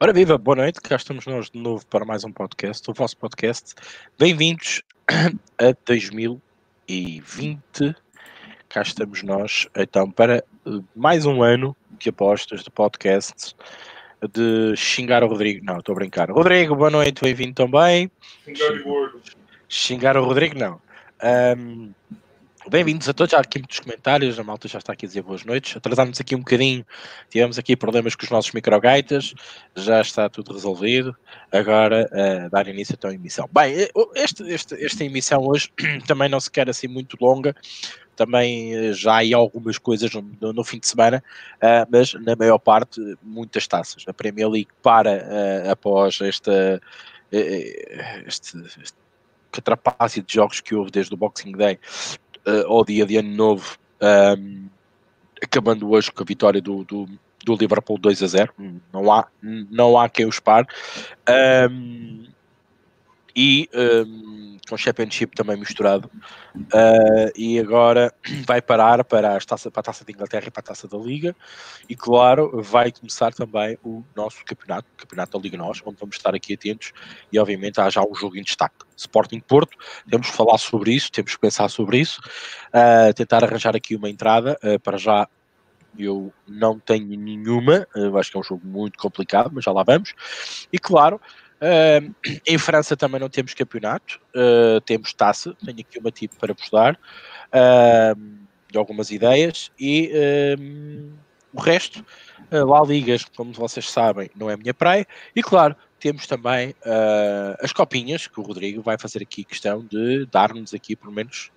Ora viva, boa noite, cá estamos nós de novo para mais um podcast, o vosso podcast. Bem-vindos a 2020. Cá estamos nós, então, para mais um ano de apostas de podcast de xingar o Rodrigo. Não, estou a brincar. Rodrigo, boa noite, bem-vindo também. Xingar o Rodrigo, não. Um, Bem-vindos a todos, há aqui muitos comentários, a malta já está aqui a dizer boas noites. Atrasámos aqui um bocadinho, tivemos aqui problemas com os nossos microgaitas, já está tudo resolvido. Agora, uh, dar início então à emissão. Bem, eh, este, este, esta emissão hoje também não se quer assim muito longa, também eh, já há algumas coisas no, no fim de semana, uh, mas na maior parte, muitas taças. A Premier League para uh, após esta. este, este catrapácio de jogos que houve desde o Boxing Day uh, ao dia de Ano Novo, um, ehm, acabando hoje com a vitória do, do, do, Liverpool 2 a 0. Não há, não há quem os pare. Um, ehm, e um, com Championship também misturado. Uh, e agora vai parar para, as taça, para a taça de Inglaterra e para a taça da Liga. E claro, vai começar também o nosso campeonato, o campeonato da Liga Nós, onde vamos estar aqui atentos. E obviamente há já um jogo em destaque. Sporting Porto, temos que falar sobre isso, temos que pensar sobre isso, uh, tentar arranjar aqui uma entrada. Uh, para já eu não tenho nenhuma, acho que é um jogo muito complicado, mas já lá vamos. E claro, Uh, em França também não temos campeonato, uh, temos taça, tenho aqui uma tipo para vos dar, uh, de algumas ideias, e o resto, lá ligas, como vocês sabem, não é minha praia, e claro, temos também as copinhas, que o Rodrigo vai fazer aqui questão de dar-nos aqui pelo menos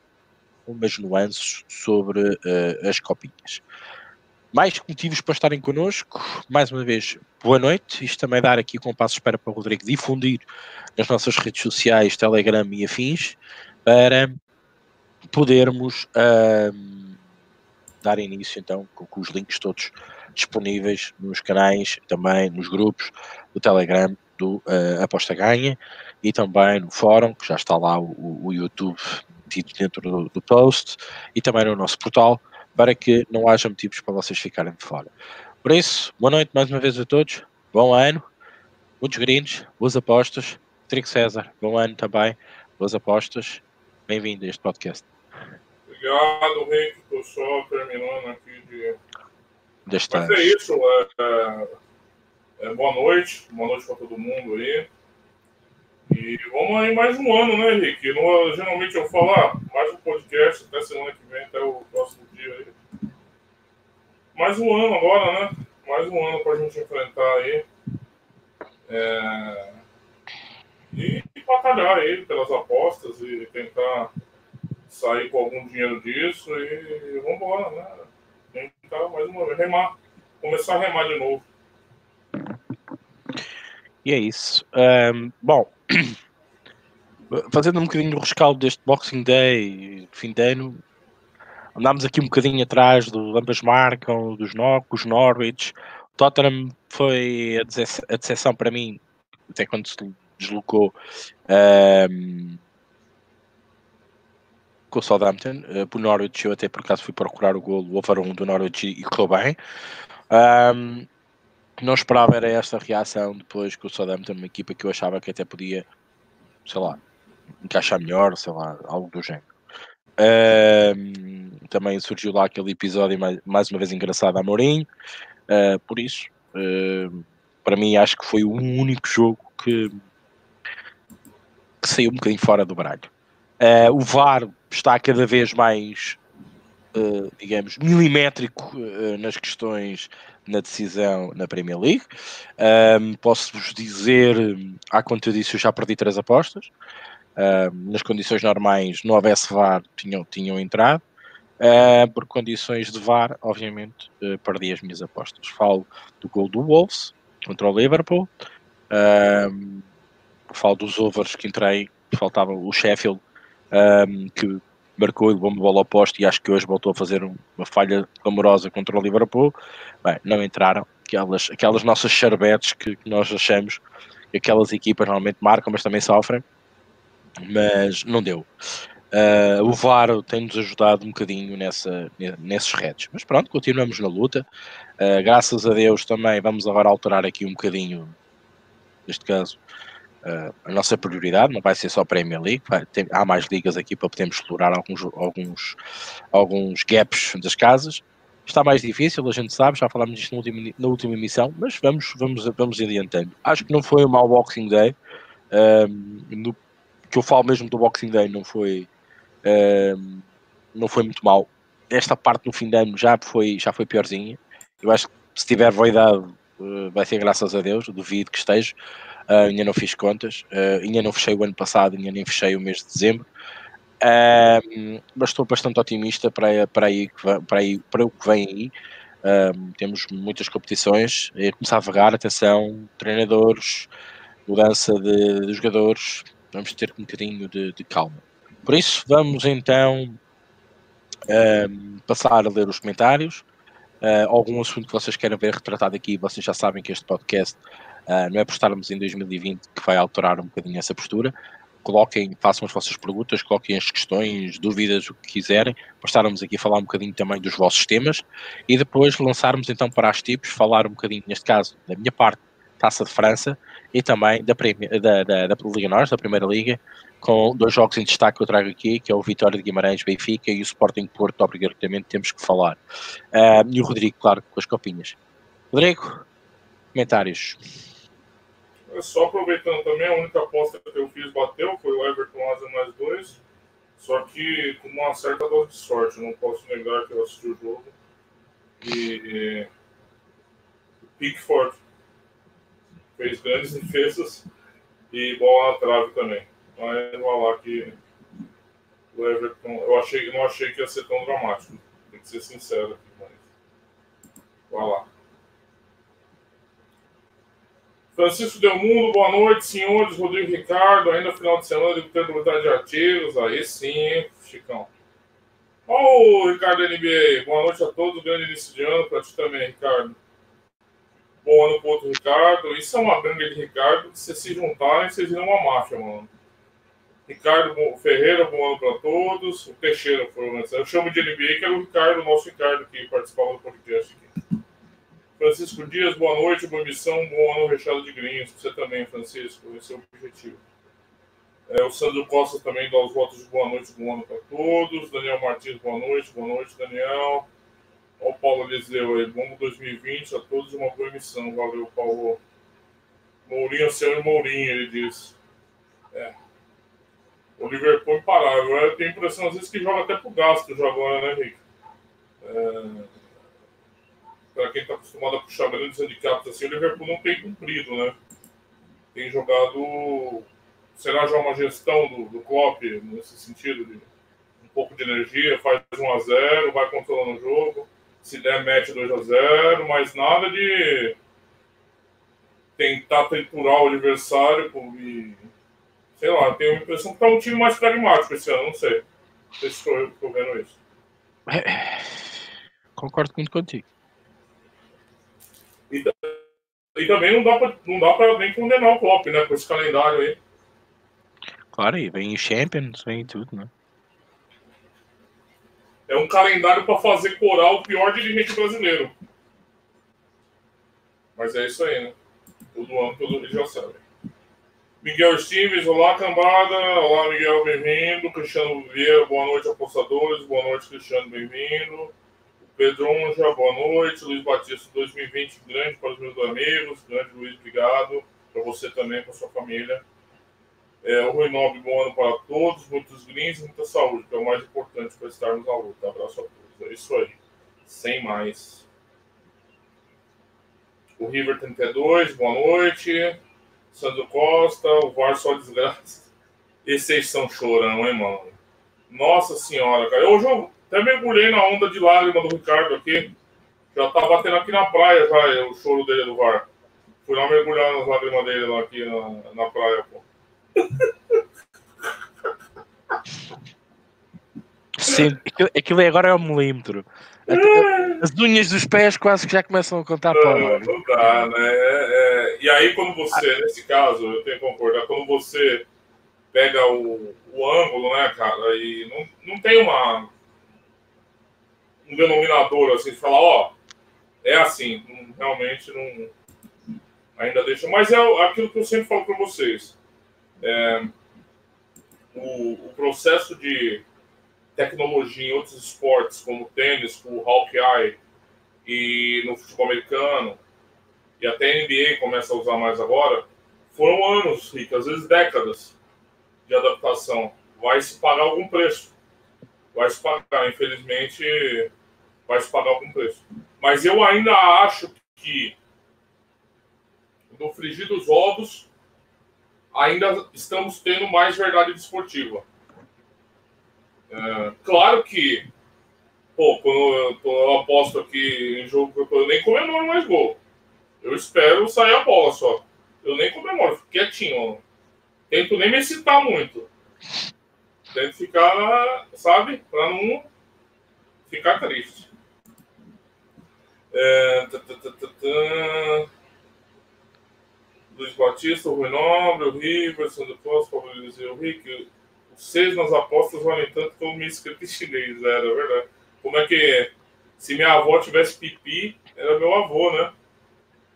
umas nuances sobre as copinhas mais motivos para estarem connosco. Mais uma vez, boa noite. Isto também dar aqui com passo espera para o Rodrigo difundir nas nossas redes sociais, Telegram e afins, para podermos uh, dar início então com, com, os links todos disponíveis nos canais, também nos grupos do Telegram do uh, Aposta Ganha e também no fórum, que já está lá o, o YouTube dentro do, do post, e também no nosso portal para que não haja motivos para vocês ficarem de fora. Por isso, boa noite mais uma vez a todos, bom ano, muitos gringos, boas apostas. Trigo César, bom ano também, boas apostas. Bem-vindo a este podcast. Obrigado, Rick. Estou só terminando aqui de. Deste Mas é isso. É, é, é, boa noite. Boa noite para todo mundo aí. E vamos aí mais um ano, né, Henrique? No, geralmente eu falo, ah, mais um podcast até semana que vem, até o próximo dia aí. Mais um ano agora, né? Mais um ano pra gente enfrentar aí. É... E, e batalhar aí pelas apostas e tentar sair com algum dinheiro disso e vamos embora, né? Tentar mais uma vez, remar. Começar a remar de novo. E é isso. Um, bom, fazendo um bocadinho do rescaldo deste Boxing Day, fim de ano, andámos aqui um bocadinho atrás do ambas marcam, dos Nocos, Norwich. O Tottenham foi a decepção para mim, até quando se deslocou um, com o Southampton. Uh, por Norwich, eu até por acaso fui procurar o gol, o over 1 do Norwich e, correu bem. Um, não esperava era esta reação depois que o Southampton, uma equipa que eu achava que até podia, sei lá, encaixar melhor, sei lá, algo do género. Uh, também surgiu lá aquele episódio mais, mais uma vez engraçado a Mourinho, uh, por isso, uh, para mim acho que foi o único jogo que, que saiu um bocadinho fora do baralho. Ah, o VAR está cada vez mais, digamos, milimétrico nas questões na decisão na Premier League. Um, Posso-vos dizer, conta eu disse, eu já perdi três apostas. Um, nas condições normais, não houvesse VAR, tinham, tinham entrado. Uh, por condições de VAR, obviamente, uh, perdi as minhas apostas. Falo do gol do Wolves contra o Liverpool. Um, falo dos overs que entrei, faltava o Sheffield, um, que marcou e levou uma bola ao poste e acho que hoje voltou a fazer uma falha amorosa contra o Liverpool. Bem, não entraram aquelas, aquelas nossas charbetes que, que nós achamos que aquelas equipas normalmente marcam, mas também sofrem, mas não deu. Uh, o VAR tem-nos ajudado um bocadinho nessa, nesses redes, mas pronto, continuamos na luta. Uh, graças a Deus também vamos agora alterar aqui um bocadinho neste caso, uh, a nossa prioridade, não vai ser só a Premier League, vai, tem, há mais ligas aqui para podermos explorar alguns, alguns, alguns gaps das casas. Está mais difícil, a gente sabe, já falámos disto na última, na última emissão, mas vamos, vamos, vamos adiantando. Acho que não foi um mau Boxing Day, um, no, que eu falo mesmo do Boxing Day, não foi, um, não foi muito mal. Esta parte no fim de ano já foi, já foi piorzinha. Eu acho que se tiver vaidade, uh, vai ser graças a Deus, duvido que esteja. Uh, ainda não fiz contas, uh, ainda não fechei o ano passado, ainda nem fechei o mês de dezembro. Uh, mas estou bastante otimista para, para, aí, para, aí, para o que vem aí. temos muitas competições, é começar a vagar, atenção, treinadores, mudança de, de jogadores, vamos ter um bocadinho de, de calma. Por isso, vamos então passar a ler os comentários. Uh, algum assunto que vocês querem ver retratado aqui, vocês já sabem que este podcast uh, não é por estarmos em 2020 que vai alterar um bocadinho essa postura. Coloquem, façam as vossas perguntas, coloquem as questões, dúvidas, o que quiserem, para estarmos aqui a falar um bocadinho também dos vossos temas e depois lançarmos então para as tipos, falar um bocadinho, neste caso, da minha parte, Taça de França e também da, da, da, da Liga Norte, da Primeira Liga, com dois jogos em destaque que eu trago aqui, que é o Vitória de Guimarães, Benfica e o Sporting Porto, obrigatoriamente temos que falar. Uh, e o Rodrigo, claro, com as copinhas. Rodrigo, comentários. Só aproveitando também, a única aposta que eu fiz bateu, foi o Everton Asa mais dois, só que com uma certa dose de sorte, não posso negar que eu assisti o jogo. E, e Pickford fez grandes defesas e bola na trave também. Mas vou lá que o Everton, eu achei, não achei que ia ser tão dramático. Tem que ser sincero aqui, mas. Vai lá. Francisco Del Mundo, boa noite, senhores. Rodrigo Ricardo, ainda final de semana de vontade de artigos. Aí sim, Chicão. Ó, o Ricardo NBA, boa noite a todos. Grande início de ano para ti também, Ricardo. Bom ano pro outro Ricardo. Isso é uma gangue de Ricardo se se juntarem, vocês viram uma máfia, mano. Ricardo Ferreira, bom ano para todos. O Teixeira foi o Eu chamo de NBA, que era o Ricardo, o nosso Ricardo, que participava do podcast aqui. Francisco Dias, boa noite, boa missão, bom ano recheado de grinhos. Você também, Francisco, esse é o objetivo. É, o Sandro Costa também dá os votos de boa noite, bom ano para todos. Daniel Martins, boa noite, boa noite, Daniel. Olha o Paulo Eliseu aí, bom 2020 a todos uma boa emissão. Valeu, Paulo. Mourinho, senhor Mourinho, ele disse. É. O Liverpool imparável. Eu tenho a impressão, às vezes, que joga até pro gasto já agora, né, Henrique? É... Para quem está acostumado a puxar grandes handicaps assim, o Liverpool não tem cumprido, né? Tem jogado. Será já uma gestão do, do Klopp nesse sentido de um pouco de energia, faz 1 a 0 vai controlando o jogo se der, mete 2 a 0 mas nada de tentar triturar o adversário e, sei lá, tenho a impressão que tá um time mais pragmático esse ano, não sei. Não sei se estou vendo isso. É, concordo muito contigo. E, e também não dá para não dá para nem condenar o Klopp, né, com esse calendário aí. Claro, e vem Champions, vem tudo, né? É um calendário para fazer coral o pior dirigente brasileiro. Mas é isso aí, né? Todo ano, todo mundo já sabe. Miguel Stevens, olá, cambada. Olá, Miguel, bem-vindo. Cristiano Vieira, boa noite, apostadores. Boa noite, Cristiano, bem-vindo. Pedro Onja, boa noite. Luiz Batista, 2020, grande para os meus amigos. Grande Luiz, obrigado. Para você também, para sua família. É, o Rui Nobre, bom ano para todos, muitos greens e muita saúde, que é o mais importante para estarmos na luta. Abraço a todos. É isso aí. Sem mais. O River 32, boa noite. Sandro Costa, o VAR só desgraça. Esses são chorão, hein, mano? Nossa senhora, cara. Hoje eu até mergulhei na onda de lágrima do Ricardo aqui. Já tá batendo aqui na praia já o choro dele do VAR. Fui lá mergulhar nas lágrimas dele lá aqui na, na praia, pô. Sim, aquilo agora é um milímetro. As unhas dos pés quase que já começam a contar para Não, não dá, né? É, é... E aí, quando você, nesse caso, eu tenho que concordar, quando você pega o, o ângulo, né, cara, e não, não tem uma um denominador assim, falar, ó, é assim, realmente não Ainda deixa. Mas é aquilo que eu sempre falo para vocês. É, o, o, processo de tecnologia em outros esportes, como tênis, o Hawkeye e no futebol americano, e até a NBA começa a usar mais agora, foram anos, Rick, às vezes décadas de adaptação. Vai se pagar algum preço. Vai se pagar, infelizmente, vai se pagar algum preço. Mas eu ainda acho que no frigir dos ovos ainda estamos tendo mais verdade desportiva. É, claro que, pô, quando eu, quando eu, aposto aqui em jogo, eu nem comemoro mais gol. Eu espero sair a bola só. Eu nem comemoro, fico quietinho. Tento nem me excitar muito. Tento ficar, sabe, para não ficar triste. É, Luiz Batista, o Rui Nobre, o River, Sandro Costa, o Eliseu Rick. Os seis nas apostas valem tanto como me escrito em chinês, era é verdade. Como é que se minha avó tivesse pipi, era meu avô, né?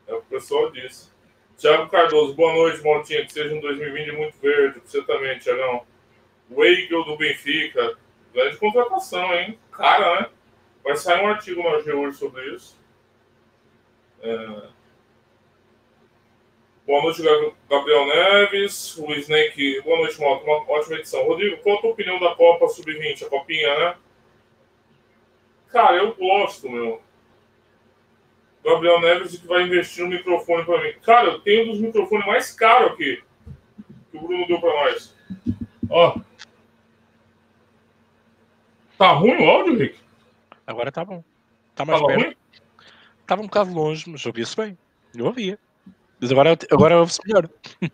É o que o pessoal disse. Tiago Cardoso, boa noite, Montinha. Que seja um 2020 muito verde. Você também, Tiagão. Weigel do Benfica. Grande contratação, hein? Cara, né? Vai sair um artigo na G hoje sobre isso. É... Boa noite, Gabriel Neves, o Snake. Boa noite, Moto. Uma ótima edição. Rodrigo, qual a tua opinião da Copa Sub-20, a Copinha, né? Cara, eu gosto, meu. Gabriel Neves que vai investir no microfone para mim. Cara, eu tenho um dos microfones mais caros aqui que o Bruno deu para nós. Ó. Tá ruim o áudio, Rick? Agora tá bom. Tá mais Tava perto. Ruim? Tava um bocado longe, mas ouvia-se bem. Eu ouvia. Mas agora, agora ouve-se melhor.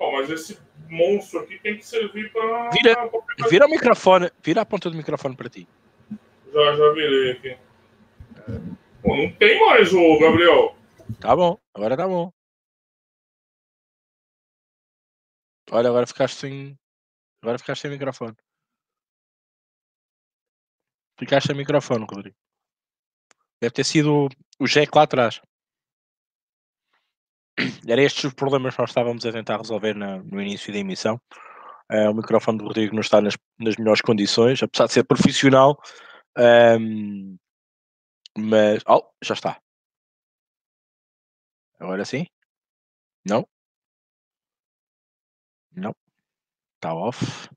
Oh, mas esse monstro aqui tem que servir para. Vira, vira o microfone, vira a ponta do microfone para ti. Já, já virei aqui. Pô, não tem mais o Gabriel. Tá bom, agora tá bom. Olha, agora ficaste sem. Agora ficaste sem microfone. Ficaste sem microfone, Rodrigo. Deve ter sido o Jack lá atrás. Era estes os problemas que nós estávamos a tentar resolver na, no início da emissão. Uh, o microfone do Rodrigo não está nas, nas melhores condições, apesar de ser profissional. Um, mas. Oh, já está. Agora sim? Não? Não. Está off.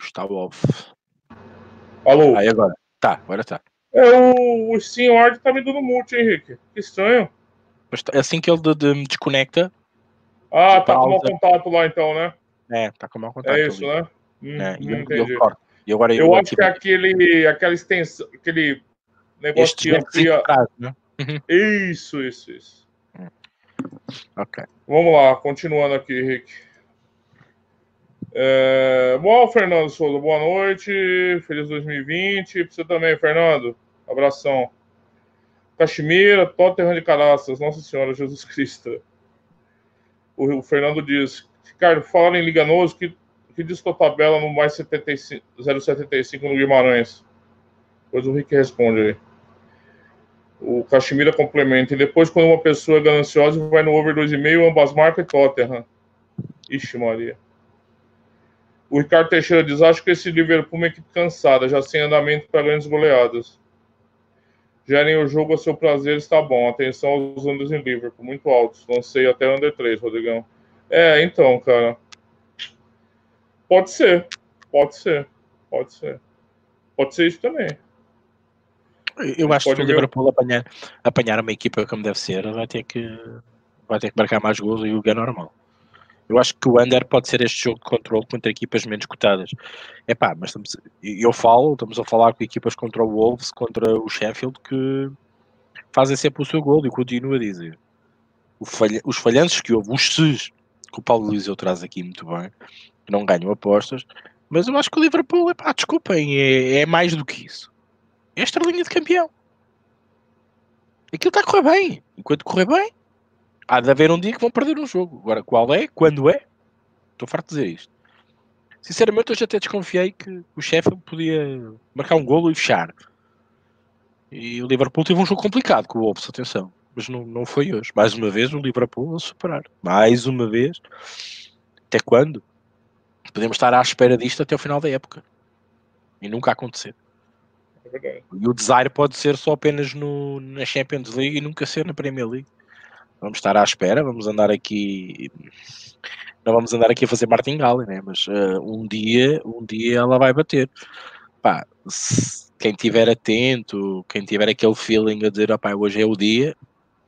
Está off. Alô? Aí agora. Tá, agora está. É, o, o SteamYard tá me dando multa, Henrique. Que estranho. Tá, assim que ele de, de desconecta. Ah, tá com mau contato lá então, né? É, tá com mau contato. É isso, ali. né? Hum, é, e, ele corta. E agora eu acho que é aquele, aquela extensão, aquele negócio que amplia. Né? Uhum. Isso, isso, isso. Ok. Vamos lá, continuando aqui, Rick. É... Bom, Fernando Souza, boa noite. Feliz 2020. Pra você também, Fernando. Abração. Caximira, Tottenham de Caraças, Nossa Senhora Jesus Cristo. O, Fernando diz: Ricardo, fala em Liga Noso, que, que diz tua tabela no mais 75, 075 no Guimarães? Depois o Rick responde aí. O Caximira complementa. E depois, quando uma pessoa é gananciosa, vai no over 2,5, ambas marcas e Tottenham. Ixi, Maria. O Ricardo Teixeira diz: Acho que esse Liverpool é uma equipe cansada, já sem andamento para grandes goleadas. Gerem o jogo a seu prazer, está bom. Atenção aos números em Liverpool, muito altos. Lancei até under 3, Rodrigão. É, então, cara. Pode ser. Pode ser. Pode ser. Pode ser isso também. Eu acho Pode que o Liverpool apanhar, apanhar uma equipa como deve ser, vai ter que, vai ter que marcar mais gols e o que é normal. Eu acho que o under pode ser este jogo de controle contra equipas menos cotadas. É pá, mas estamos, eu falo, estamos a falar com equipas contra o Wolves, contra o Sheffield, que fazem sempre o seu gol e continuo a dizer. Falha, os falhanços que houve, os ses, que o Paulo Luizeu traz aqui muito bem, que não ganham apostas, mas eu acho que o Liverpool, é pá, desculpem, é, é mais do que isso. É linha de campeão. Aquilo está a correr bem. Enquanto correr bem, há de haver um dia que vão perder um jogo. Agora, qual é? Quando é? Estou farto de dizer isto. Sinceramente, hoje até desconfiei que o Sheffield podia marcar um golo e fechar. E o Liverpool teve um jogo complicado com o Wolves, atenção. mas não, não foi hoje. Mais uma vez o Liverpool a superar. Mais uma vez. Até quando? Podemos estar à espera disto até o final da época. E nunca acontecer. É e o desire pode ser só apenas no, na Champions League e nunca ser na Premier League. Vamos estar à espera, vamos andar aqui. Não vamos andar aqui a fazer martingale, né? Mas uh, um dia, um dia ela vai bater. Pá, se, quem estiver atento, quem tiver aquele feeling a dizer, opá, hoje é o dia,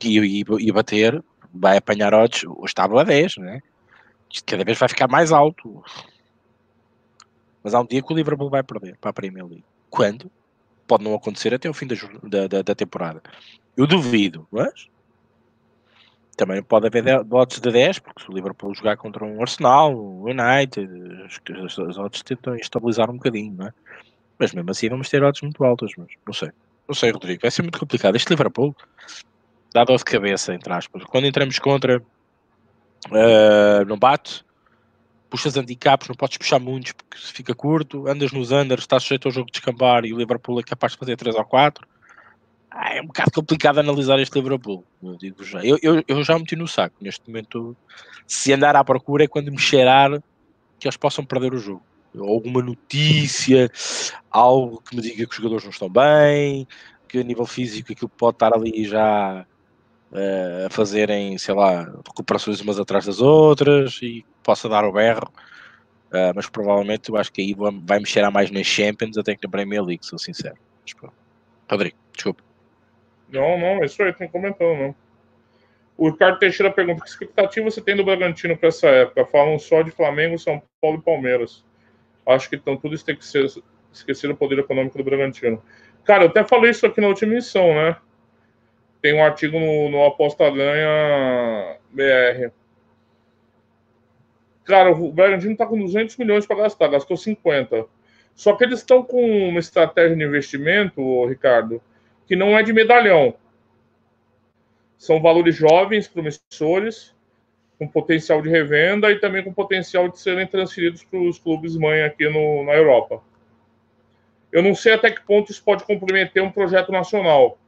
e, e, e bater, vai apanhar odds, hoje estava a 10, né? Isto cada vez vai ficar mais alto. Mas há um dia que o Liverpool vai perder para a Premier League. Quando? Pode não acontecer até o fim da, da, da temporada. Eu duvido, mas também pode haver odds de 10, porque se o Liverpool jogar contra um Arsenal, um United, as, odds tentam estabilizar um bocadinho, não é? Mas mesmo assim vamos ter odds muito altas, mas não sei. Não sei, Rodrigo, vai ser muito complicado. Este Liverpool dá dor de cabeça, entre aspas. Quando entramos contra, uh, não bate, puxas handicaps, não podes puxar muitos porque fica curto, andas nos unders, estás sujeito ao jogo de descambar e o Liverpool é capaz de fazer 3 ou 4. Ah, é um bocado complicado analisar este Liverpool, eu digo já. Eu, eu, eu já meti no saco, neste momento, se andar à procura é quando me cheirar que eles possam perder o jogo. Alguma notícia, algo que me diga que os jogadores não estão bem, que a nível físico aquilo pode estar ali já uh, a fazerem, sei lá, recuperações umas atrás das outras e possa dar o berro. Uh, mas provavelmente eu acho que aí vai mexer a mais nas Champions até que na Premier League, sou sincero. Mas, Rodrigo, desculpa. Não, não, é isso aí, tem comentando, não. O Ricardo Teixeira pergunta: que expectativa você tem do Bragantino para essa época? Falam só de Flamengo, São Paulo e Palmeiras. Acho que então tudo isso tem que ser esquecer o poder econômico do Bragantino. Cara, eu até falei isso aqui na última emissão, né? Tem um artigo no, no Aposta Ganha BR. Cara, o Bragantino tá com 200 milhões para gastar, gastou 50. Só que eles estão com uma estratégia de investimento, Ricardo, que não é de medalhão. São valores jovens, promissores, com potencial de revenda e também com potencial de serem transferidos para os clubes mãe aqui no, na Europa. Eu não sei até que ponto isso pode comprometer um projeto nacional.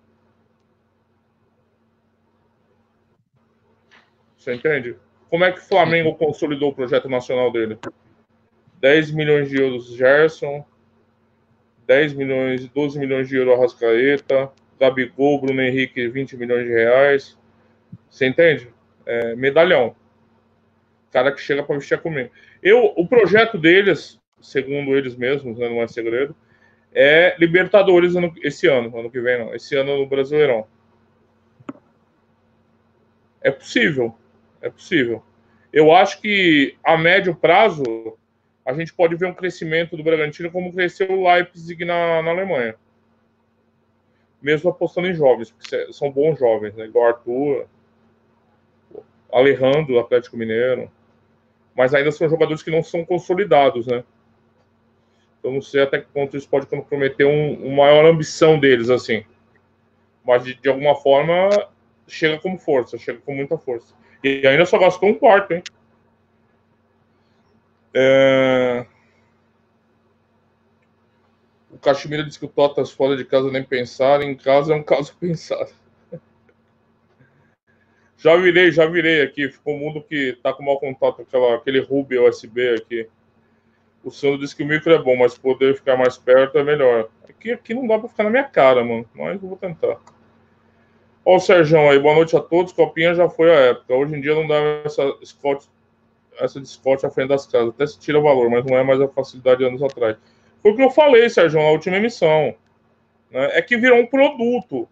Você entende? Como é que o Flamengo consolidou o projeto nacional dele? 10 milhões de euros Gerson, 10 milhões, 12 milhões de euros Arrascaeta, Gabigol, Bruno Henrique, 20 milhões de reais. Você entende? É, medalhão. Cara que chega para vestir comigo. Eu, o projeto deles, segundo eles mesmos, né, não é segredo, é Libertadores ano, esse ano, ano que vem não, esse ano no Brasileirão. É possível, é possível. Eu acho que a médio prazo a gente pode ver um crescimento do Bragantino como cresceu o Leipzig na, na Alemanha. Mesmo apostando em jovens, porque são bons jovens, né? Igual Arthur, Alejandro, Atlético Mineiro. Mas ainda são jogadores que não são consolidados, né? Eu não sei até que ponto isso pode comprometer um, uma maior ambição deles, assim. Mas, de, de, alguma forma, chega como força, chega com muita força. E ainda só gastou um quarto, hein? É... O Caxemira disse que o Totas fora de casa nem pensar, em casa é um caso pensado. já virei, já virei aqui. Ficou um mundo que tá com mau contato, aquela, aquele Ruby USB aqui. O Sandro disse que o micro é bom, mas poder ficar mais perto é melhor. Aqui, aqui não dá para ficar na minha cara, mano. Mas eu vou tentar. Ó, o Sérgio aí, boa noite a todos. Copinha já foi a época. Hoje em dia não dá essa Scott, essa de Scott à frente das casas. Até se tira valor, mas não é mais a facilidade de anos atrás. Foi o que eu falei, Sérgio, na última emissão. Né? É que virou um produto.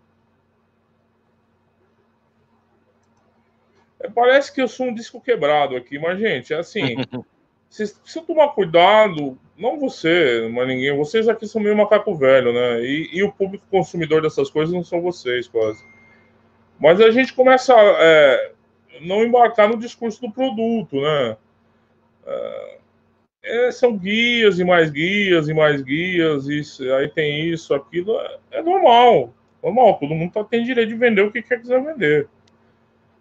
É, parece que eu sou um disco quebrado aqui, mas, gente, é assim. Vocês precisam tomar cuidado, não você, mas ninguém. Vocês aqui são meio macaco velho, né? E, e o público consumidor dessas coisas não são vocês, quase. Mas a gente começa é, não embarcar no discurso do produto, né? É, é, são guias e mais guias e mais guias, isso, aí tem isso, aquilo. É, é normal, normal. Todo mundo tá, tem direito de vender o que quer quiser vender.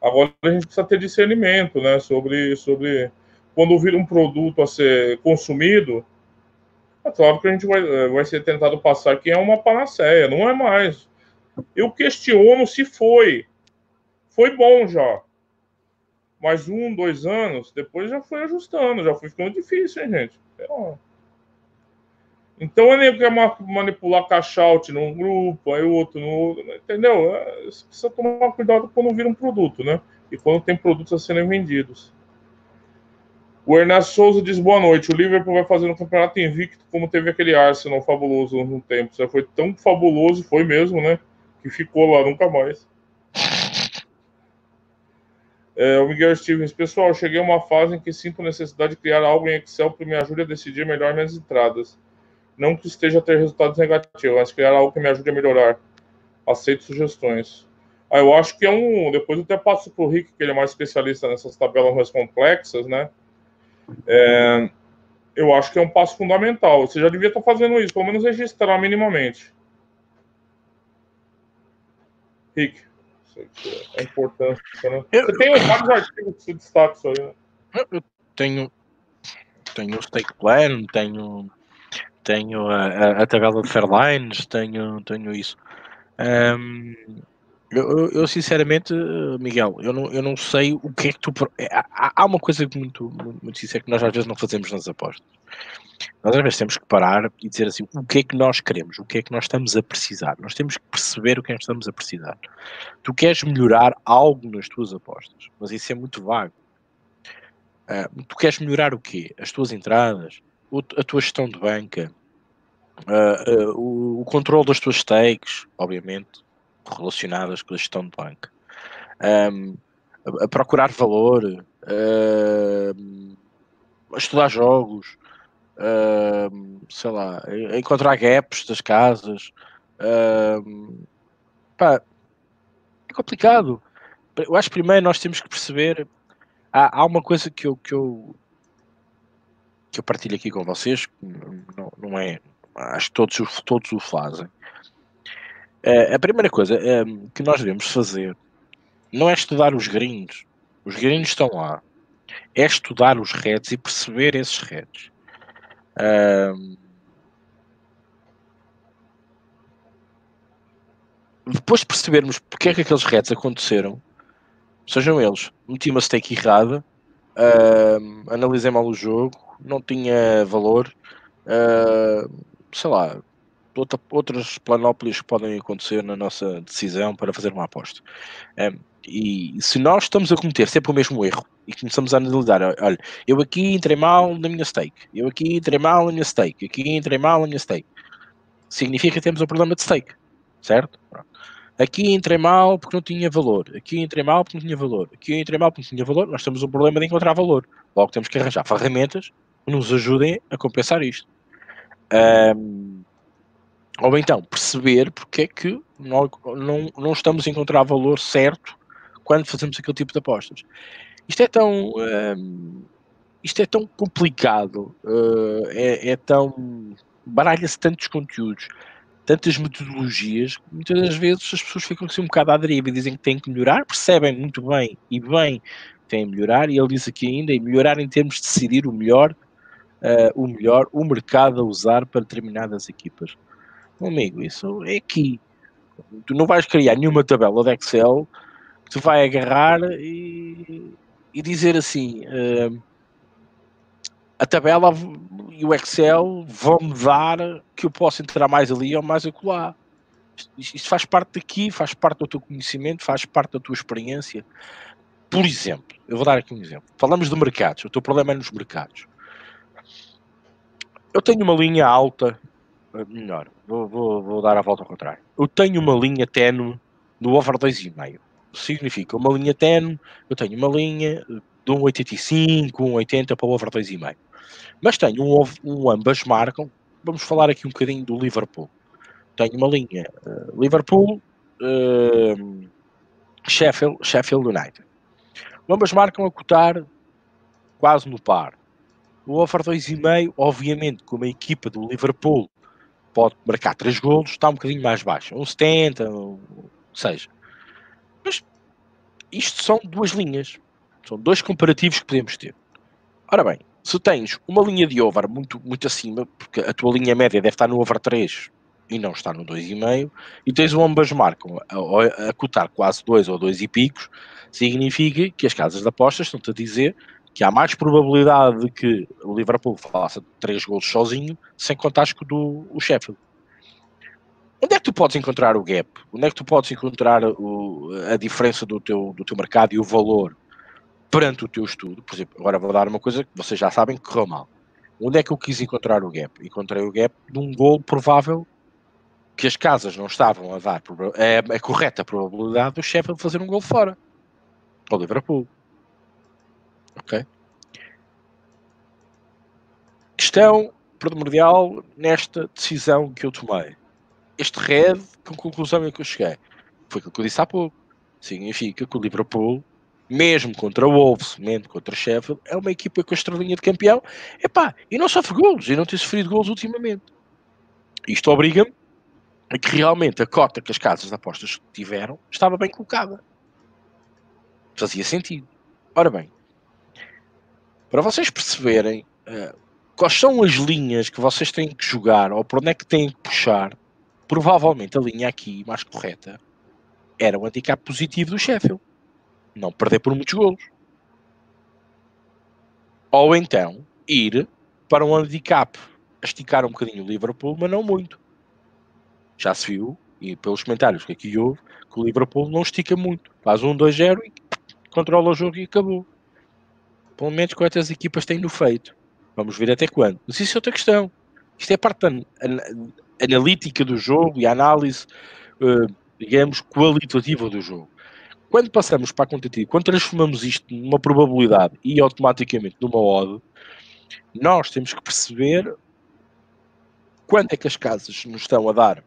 Agora a gente precisa ter discernimento, né? Sobre. sobre quando vira um produto a ser consumido, é claro que a gente vai, eh, vai ser tentado passar que é uma panaceia, não é mais. Eu questiono se foi. foi bom já. Mas um, dois anos, depois já foi ajustando, já foi ficando difícil, hein, gente? Então ele quer manipular cash-out num grupo, aí o outro no outro, entendeu? É, você precisa tomar cuidado quando vira um produto, né? E quando tem produtos a serem vendidos. O Ernesto Souza diz boa noite. O Liverpool vai fazer um campeonato invicto como teve aquele Arsenal fabuloso no tempo. Já foi tão fabuloso, foi mesmo, né? Que ficou lá nunca mais. É, o Miguel Stevens, pessoal, cheguei a uma fase em que sinto necessidade de criar algo em Excel que me ajude a decidir melhor minhas entradas. Não que esteja a ter resultados negativos, mas criar algo que me ajude a melhorar. Aceito sugestões. Ah, eu acho que é um. Depois eu até passo para o Rick, que ele é mais especialista nessas tabelas mais complexas, né? É, eu acho que é um passo fundamental. Você já devia estar fazendo isso, pelo menos registrar minimamente. Rick, é importante. Né? Eu, você tem vários artigos que se destacam isso aí, né? Eu tenho, tenho o stake plan, tenho, tenho a, a, a tabela de Fairlines, tenho, tenho isso. Um, eu, eu, sinceramente, Miguel, eu não, eu não sei o que é que tu. É, há, há uma coisa muito, muito, muito sincera que nós às vezes não fazemos nas apostas. Nós às vezes temos que parar e dizer assim: o que é que nós queremos, o que é que nós estamos a precisar. Nós temos que perceber o que é que estamos a precisar. Tu queres melhorar algo nas tuas apostas, mas isso é muito vago. Uh, tu queres melhorar o quê? As tuas entradas, a tua gestão de banca, uh, uh, o, o controle das tuas stakes, obviamente relacionadas com a gestão de banco. Um, a, a, procurar valor, uh, a estudar jogos, uh, sei lá, a encontrar gaps das casas. Uh, pá, é complicado. Eu acho que primeiro nós temos que perceber. Há, há uma coisa que eu, que eu que eu partilho aqui com vocês, não, não é, acho que todos, todos o fazem, a primeira coisa uh, que nós devemos fazer não é estudar os gringos. Os gringos estão lá. É estudar os redes e perceber esses redes. Uh, depois de percebermos porque é que aqueles redes aconteceram, sejam eles, meti uma stake errada, uh, analisei mal o jogo, não tinha valor, sei lá, outra, outras planóplias que podem acontecer na nossa decisão para fazer uma aposta. Um, e se nós estamos a cometer sempre o mesmo erro e começamos a analisar, olha, eu aqui entrei mal na minha stake, eu aqui entrei mal na minha stake, aqui entrei mal na minha stake, significa que temos um problema de stake, certo? Aqui entrei mal porque não tinha valor, aqui entrei mal porque não tinha valor, aqui entrei mal porque não tinha valor, nós temos um problema de encontrar valor. Logo temos que arranjar ferramentas que nos ajudem a compensar isto. Um, ou então perceber porque é que não, não, não estamos a encontrar valor certo quando fazemos aquele tipo de apostas. Isto é tão. Uh, isto é tão complicado, uh, é, é, tão. baralha-se tantos conteúdos, tantas metodologias, muitas das vezes as pessoas ficam assim um bocado à deriva e dizem que têm que melhorar, percebem muito bem e bem que têm que melhorar, e ele diz aqui ainda, e melhorar em termos de decidir o melhor, uh, o melhor, o mercado a usar para determinadas equipas. Amigo, isso é aqui. Tu não vais criar nenhuma tabela de Excel que tu vai agarrar e, e dizer assim: uh, a tabela e o Excel vão-me dar que eu posso entrar mais ali ou mais acolá. Isto, isto faz parte daqui, faz parte do teu conhecimento, faz parte da tua experiência. Por exemplo, eu vou dar aqui um exemplo. Falamos de mercados, o teu problema é nos mercados. Eu tenho uma linha alta melhor, vou, vou, vou dar a volta ao contrário. Eu tenho uma linha tenue no over 2,5. Significa uma linha tenue, eu tenho uma linha de um 85, um 80 para o over 2,5. Mas tenho um, um ambas marcam. Vamos falar aqui um bocadinho do Liverpool. Tenho uma linha uh, Liverpool, uh, Sheffield, Sheffield United. Ambas marcam a cotar quase no par. O over 2,5, obviamente, como a equipa do Liverpool pode marcar 3 golos, está um bocadinho mais baixo, um 70, um, seja. Mas isto são duas linhas, são dois comparativos que podemos ter. Ora bem, se tens uma linha de over muito, muito acima, porque a tua linha média deve estar no over 3, e não está no 2,5, e tens o ambas marcam a, a, cotar quase 2 ou 2 e picos, significa que as casas de apostas estão-te a dizer que há mais probabilidade de que o Liverpool faça 3 gols sozinho, sem contar do, o Sheffield. Onde é que tu podes encontrar o gap? Onde é que tu podes encontrar o, a diferença do teu, do teu mercado e o valor perante o teu estudo? Por exemplo, agora vou dar uma coisa que vocês já sabem que correu mal. Onde é que eu quis encontrar o gap? Encontrei o gap de um gol provável que as casas não estavam a dar é, é correta a probabilidade do Sheffield fazer um gol fora ao Liverpool. Ok? Questão primordial nesta decisão que eu tomei. Este red, com conclusão é que eu cheguei? Foi aquilo que eu disse há pouco. Significa que o Liverpool, mesmo contra o Wolves, mesmo contra o Sheffield, é uma equipa com a estrelinha de campeão. Epá, e não sofre golos, e não tem sofrido golos ultimamente. Isto obriga-me a que realmente a cota que as casas de apostas tiveram estava bem colocada. Fazia sentido. Ora bem, para vocês perceberem uh, quais são as linhas que vocês têm que jogar ou por onde é que têm que puxar, provavelmente a linha aqui mais correta era o handicap positivo do Sheffield. Não perder por muitos golos. Ou então ir para um handicap esticar um bocadinho o Liverpool, mas não muito. Já se viu, e pelos comentários que aqui houve, que o Liverpool não estica muito. Faz um 2-0 e controla o jogo e acabou. Pelo menos quantas equipas têm no feito. Vamos ver até quando. Mas isso é outra questão. Isto é parte da analítica do jogo e a análise, uh, digamos, qualitativa do jogo. Quando passamos para a quantitativa, quando transformamos isto numa probabilidade e automaticamente numa odd, nós temos que perceber quanto é que as casas nos estão a dar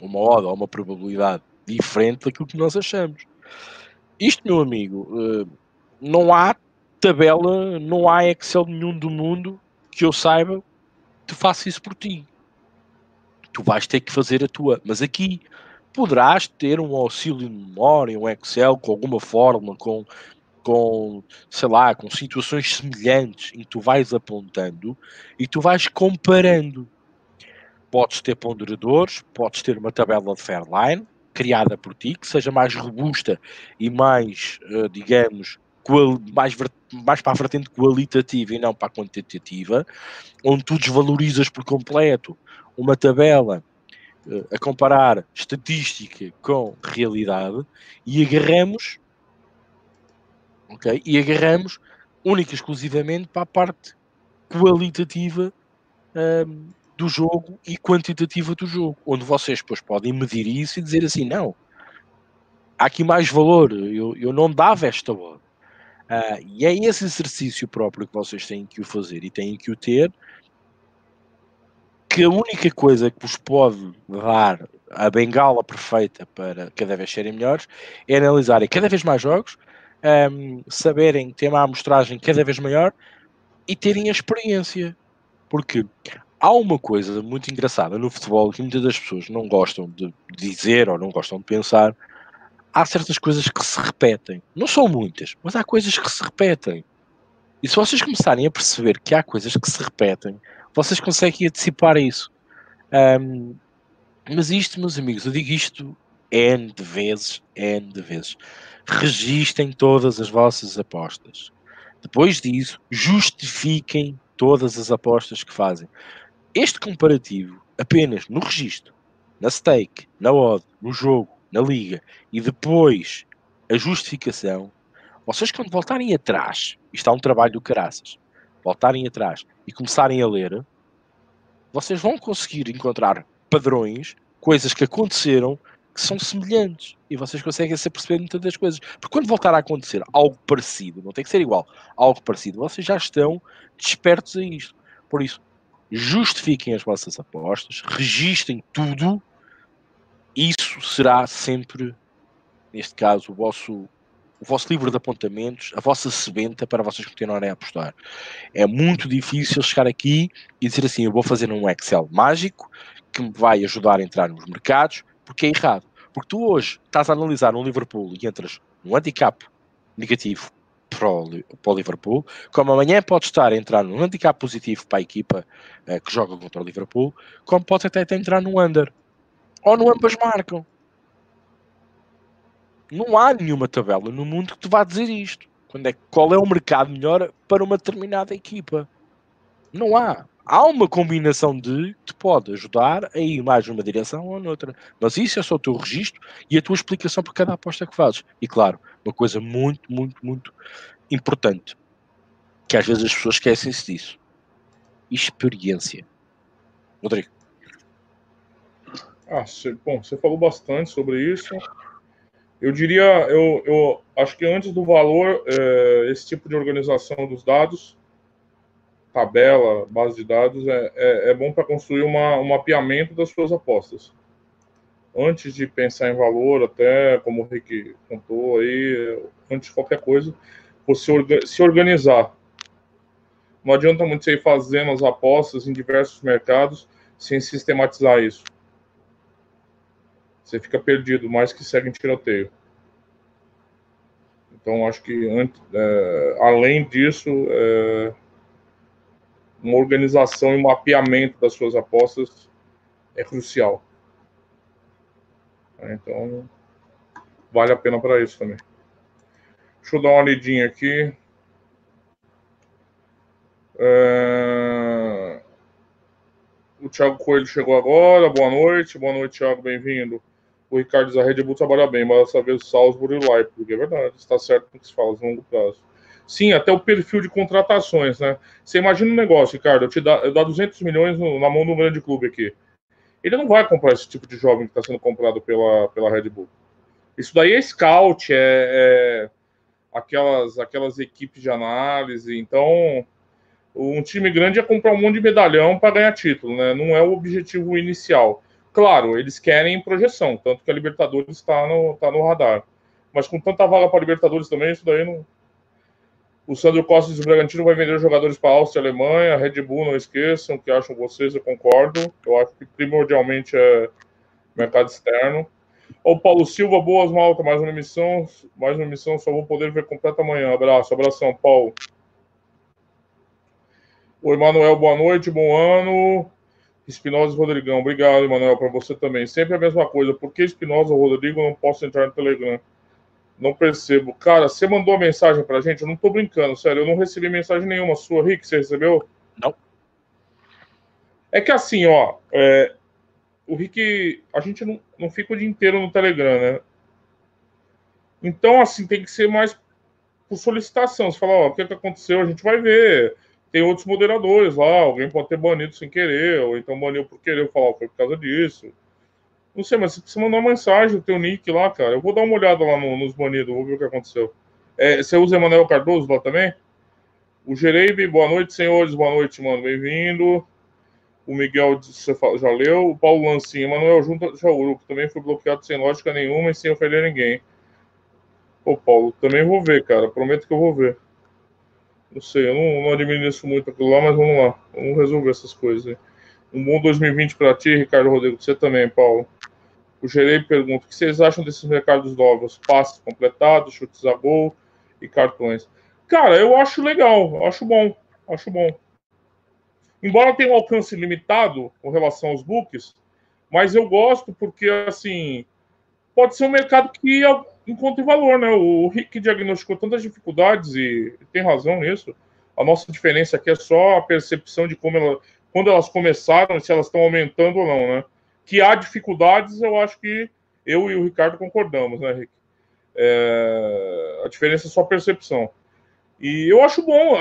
uma odd ou uma probabilidade diferente daquilo que nós achamos. Isto, meu amigo, uh, não há tabela, não há Excel nenhum do mundo que eu saiba que faça isso por ti. Tu vais ter que fazer a tua. Mas aqui poderás ter um auxílio de memória, um Excel com alguma fórmula, com, com sei lá, com situações semelhantes em que tu vais apontando e tu vais comparando. Podes ter ponderadores, podes ter uma tabela de Fairline criada por ti, que seja mais robusta e mais, uh, digamos, mais, mais para a vertente qualitativa e não para a quantitativa, onde tu desvalorizas por completo uma tabela uh, a comparar estatística com realidade e agarramos ok? E agarramos única e exclusivamente para a parte qualitativa um, do jogo e quantitativa do jogo, onde vocês depois podem medir isso e dizer assim, não, há aqui mais valor, eu, eu não dava esta hora. Uh, e é esse exercício próprio que vocês têm que o fazer e têm que o ter, que a única coisa que vos pode dar a bengala perfeita para cada vez serem melhores é analisarem cada vez mais jogos, um, saberem ter uma amostragem cada vez maior e terem a experiência. Porque há uma coisa muito engraçada no futebol que muitas das pessoas não gostam de dizer ou não gostam de pensar, há certas coisas que se repetem. Não são muitas, mas há coisas que se repetem. E se vocês começarem a perceber que há coisas que se repetem, vocês conseguem antecipar isso. Um, mas isto, meus amigos, eu digo isto N de vezes, N de vezes. Registem todas as vossas apostas. Depois disso, justifiquem todas as apostas que fazem. Este comparativo, apenas no registro, na stake, na odd, no jogo, na liga e depois a justificação, vocês quando voltarem atrás, isto é um trabalho do caraças, voltarem atrás e começarem a ler, vocês vão conseguir encontrar padrões, coisas que aconteceram que são semelhantes e vocês conseguem se perceber muitas das coisas. Porque quando voltar a acontecer algo parecido, não tem que ser igual, algo parecido, vocês já estão despertos a isto. Por isso, justifiquem as vossas apostas, registrem tudo isso será sempre, neste caso, o vosso, o vosso livro de apontamentos, a vossa sebenta para vocês continuarem a apostar. É muito difícil chegar aqui e dizer assim: eu vou fazer um Excel mágico que me vai ajudar a entrar nos mercados, porque é errado. Porque tu hoje estás a analisar um Liverpool e entras num handicap negativo para o, Liverpool, como amanhã pode estar a entrar num handicap positivo para a equipa uh, que joga contra o Liverpool, como pode até, até entrar no under. Ou no ambas marcam. Não há nenhuma tabela no mundo que te vá dizer isto. Quando é, qual é o mercado melhor para uma determinada equipa? Não há. Há uma combinação de que te pode ajudar a ir mais numa direção ou noutra. Mas isso é só o teu registro e a tua explicação por cada aposta que fazes. E claro, uma coisa muito, muito, muito importante, que às vezes as pessoas esquecem-se disso. Experiência. Rodrigo. Ah, você, bom, você falou bastante sobre isso. Eu diria, eu, eu acho que antes do valor, é, esse tipo de organização dos dados, tabela, base de dados, é, é, é bom para construir uma, um mapeamento das suas apostas. Antes de pensar em valor, até como o Rick contou aí, antes de qualquer coisa, você se organizar. Não adianta muito você ir fazendo as apostas em diversos mercados sem sistematizar isso. Você fica perdido, mais que segue em tiroteio. Então, acho que é, além disso, é, uma organização e um mapeamento das suas apostas é crucial. Então, vale a pena para isso também. Deixa eu dar uma lidinha aqui. É... O Thiago Coelho chegou agora. Boa noite. Boa noite, Thiago. Bem-vindo. O Ricardo diz a Red Bull trabalha bem, mas dessa vez o Salzburg e o Leipzig. É verdade, está certo o que se fala, a longo prazo. Sim, até o perfil de contratações, né? Você imagina um negócio, Ricardo, eu te dá, eu dá 200 milhões no, na mão de um grande clube aqui. Ele não vai comprar esse tipo de jovem que está sendo comprado pela, pela Red Bull. Isso daí é scout, é, é aquelas, aquelas equipes de análise. Então, um time grande é comprar um monte de medalhão para ganhar título, né? Não é o objetivo inicial. Claro, eles querem projeção, tanto que a Libertadores está no, tá no radar. Mas com tanta vaga para a Libertadores também, isso daí não. O Sandro Costa do Bragantino vai vender jogadores para a Áustria e Alemanha. Red Bull, não esqueçam, que acham vocês, eu concordo. Eu acho que primordialmente é mercado externo. O Paulo Silva, boas malta, mais uma emissão, mais uma emissão, só vou poder ver completa amanhã. Abraço, abração, Paulo. O Emanuel, boa noite, bom ano. Espinosa e Rodrigão, obrigado, Emanuel, para você também. Sempre a mesma coisa. Por que Espinosa ou Rodrigo não posso entrar no Telegram? Não percebo. Cara, você mandou mensagem pra gente? Eu não tô brincando, sério. Eu não recebi mensagem nenhuma sua. Rick, você recebeu? Não. É que assim, ó. É, o Rick, a gente não, não fica o dia inteiro no Telegram, né? Então, assim, tem que ser mais por solicitação. Você fala, ó, o que, que aconteceu? A gente vai ver. Tem outros moderadores lá, alguém pode ter banido sem querer, ou então baniu por querer. Eu falo, foi por causa disso. Não sei, mas você mandou uma mensagem, o teu nick lá, cara. Eu vou dar uma olhada lá no, nos banidos, vou ver o que aconteceu. É, você usa Emanuel Cardoso lá também? O Gereibe, boa noite, senhores, boa noite, mano, bem-vindo. O Miguel, você já leu. O Paulo Lancinho, Emanuel Junta Jauru, que também foi bloqueado sem lógica nenhuma e sem ofender ninguém. Ô, Paulo, também vou ver, cara, prometo que eu vou ver. Não sei, eu não, não administro muito aquilo lá, mas vamos lá, vamos resolver essas coisas aí. Um bom 2020 para ti, Ricardo Rodrigo. Você também, Paulo. O Gerei pergunta: o que vocês acham desses mercados novos? Passes completados, chutes a gol e cartões. Cara, eu acho legal, eu acho bom, acho bom. Embora tenha um alcance limitado com relação aos books, mas eu gosto porque, assim, pode ser um mercado que encontre valor, né? O Rick diagnosticou tantas dificuldades e tem razão nisso. A nossa diferença aqui é só a percepção de como ela, quando elas começaram, se elas estão aumentando ou não, né? Que há dificuldades, eu acho que eu e o Ricardo concordamos, né, Rick? É, a diferença é só percepção. E eu acho bom.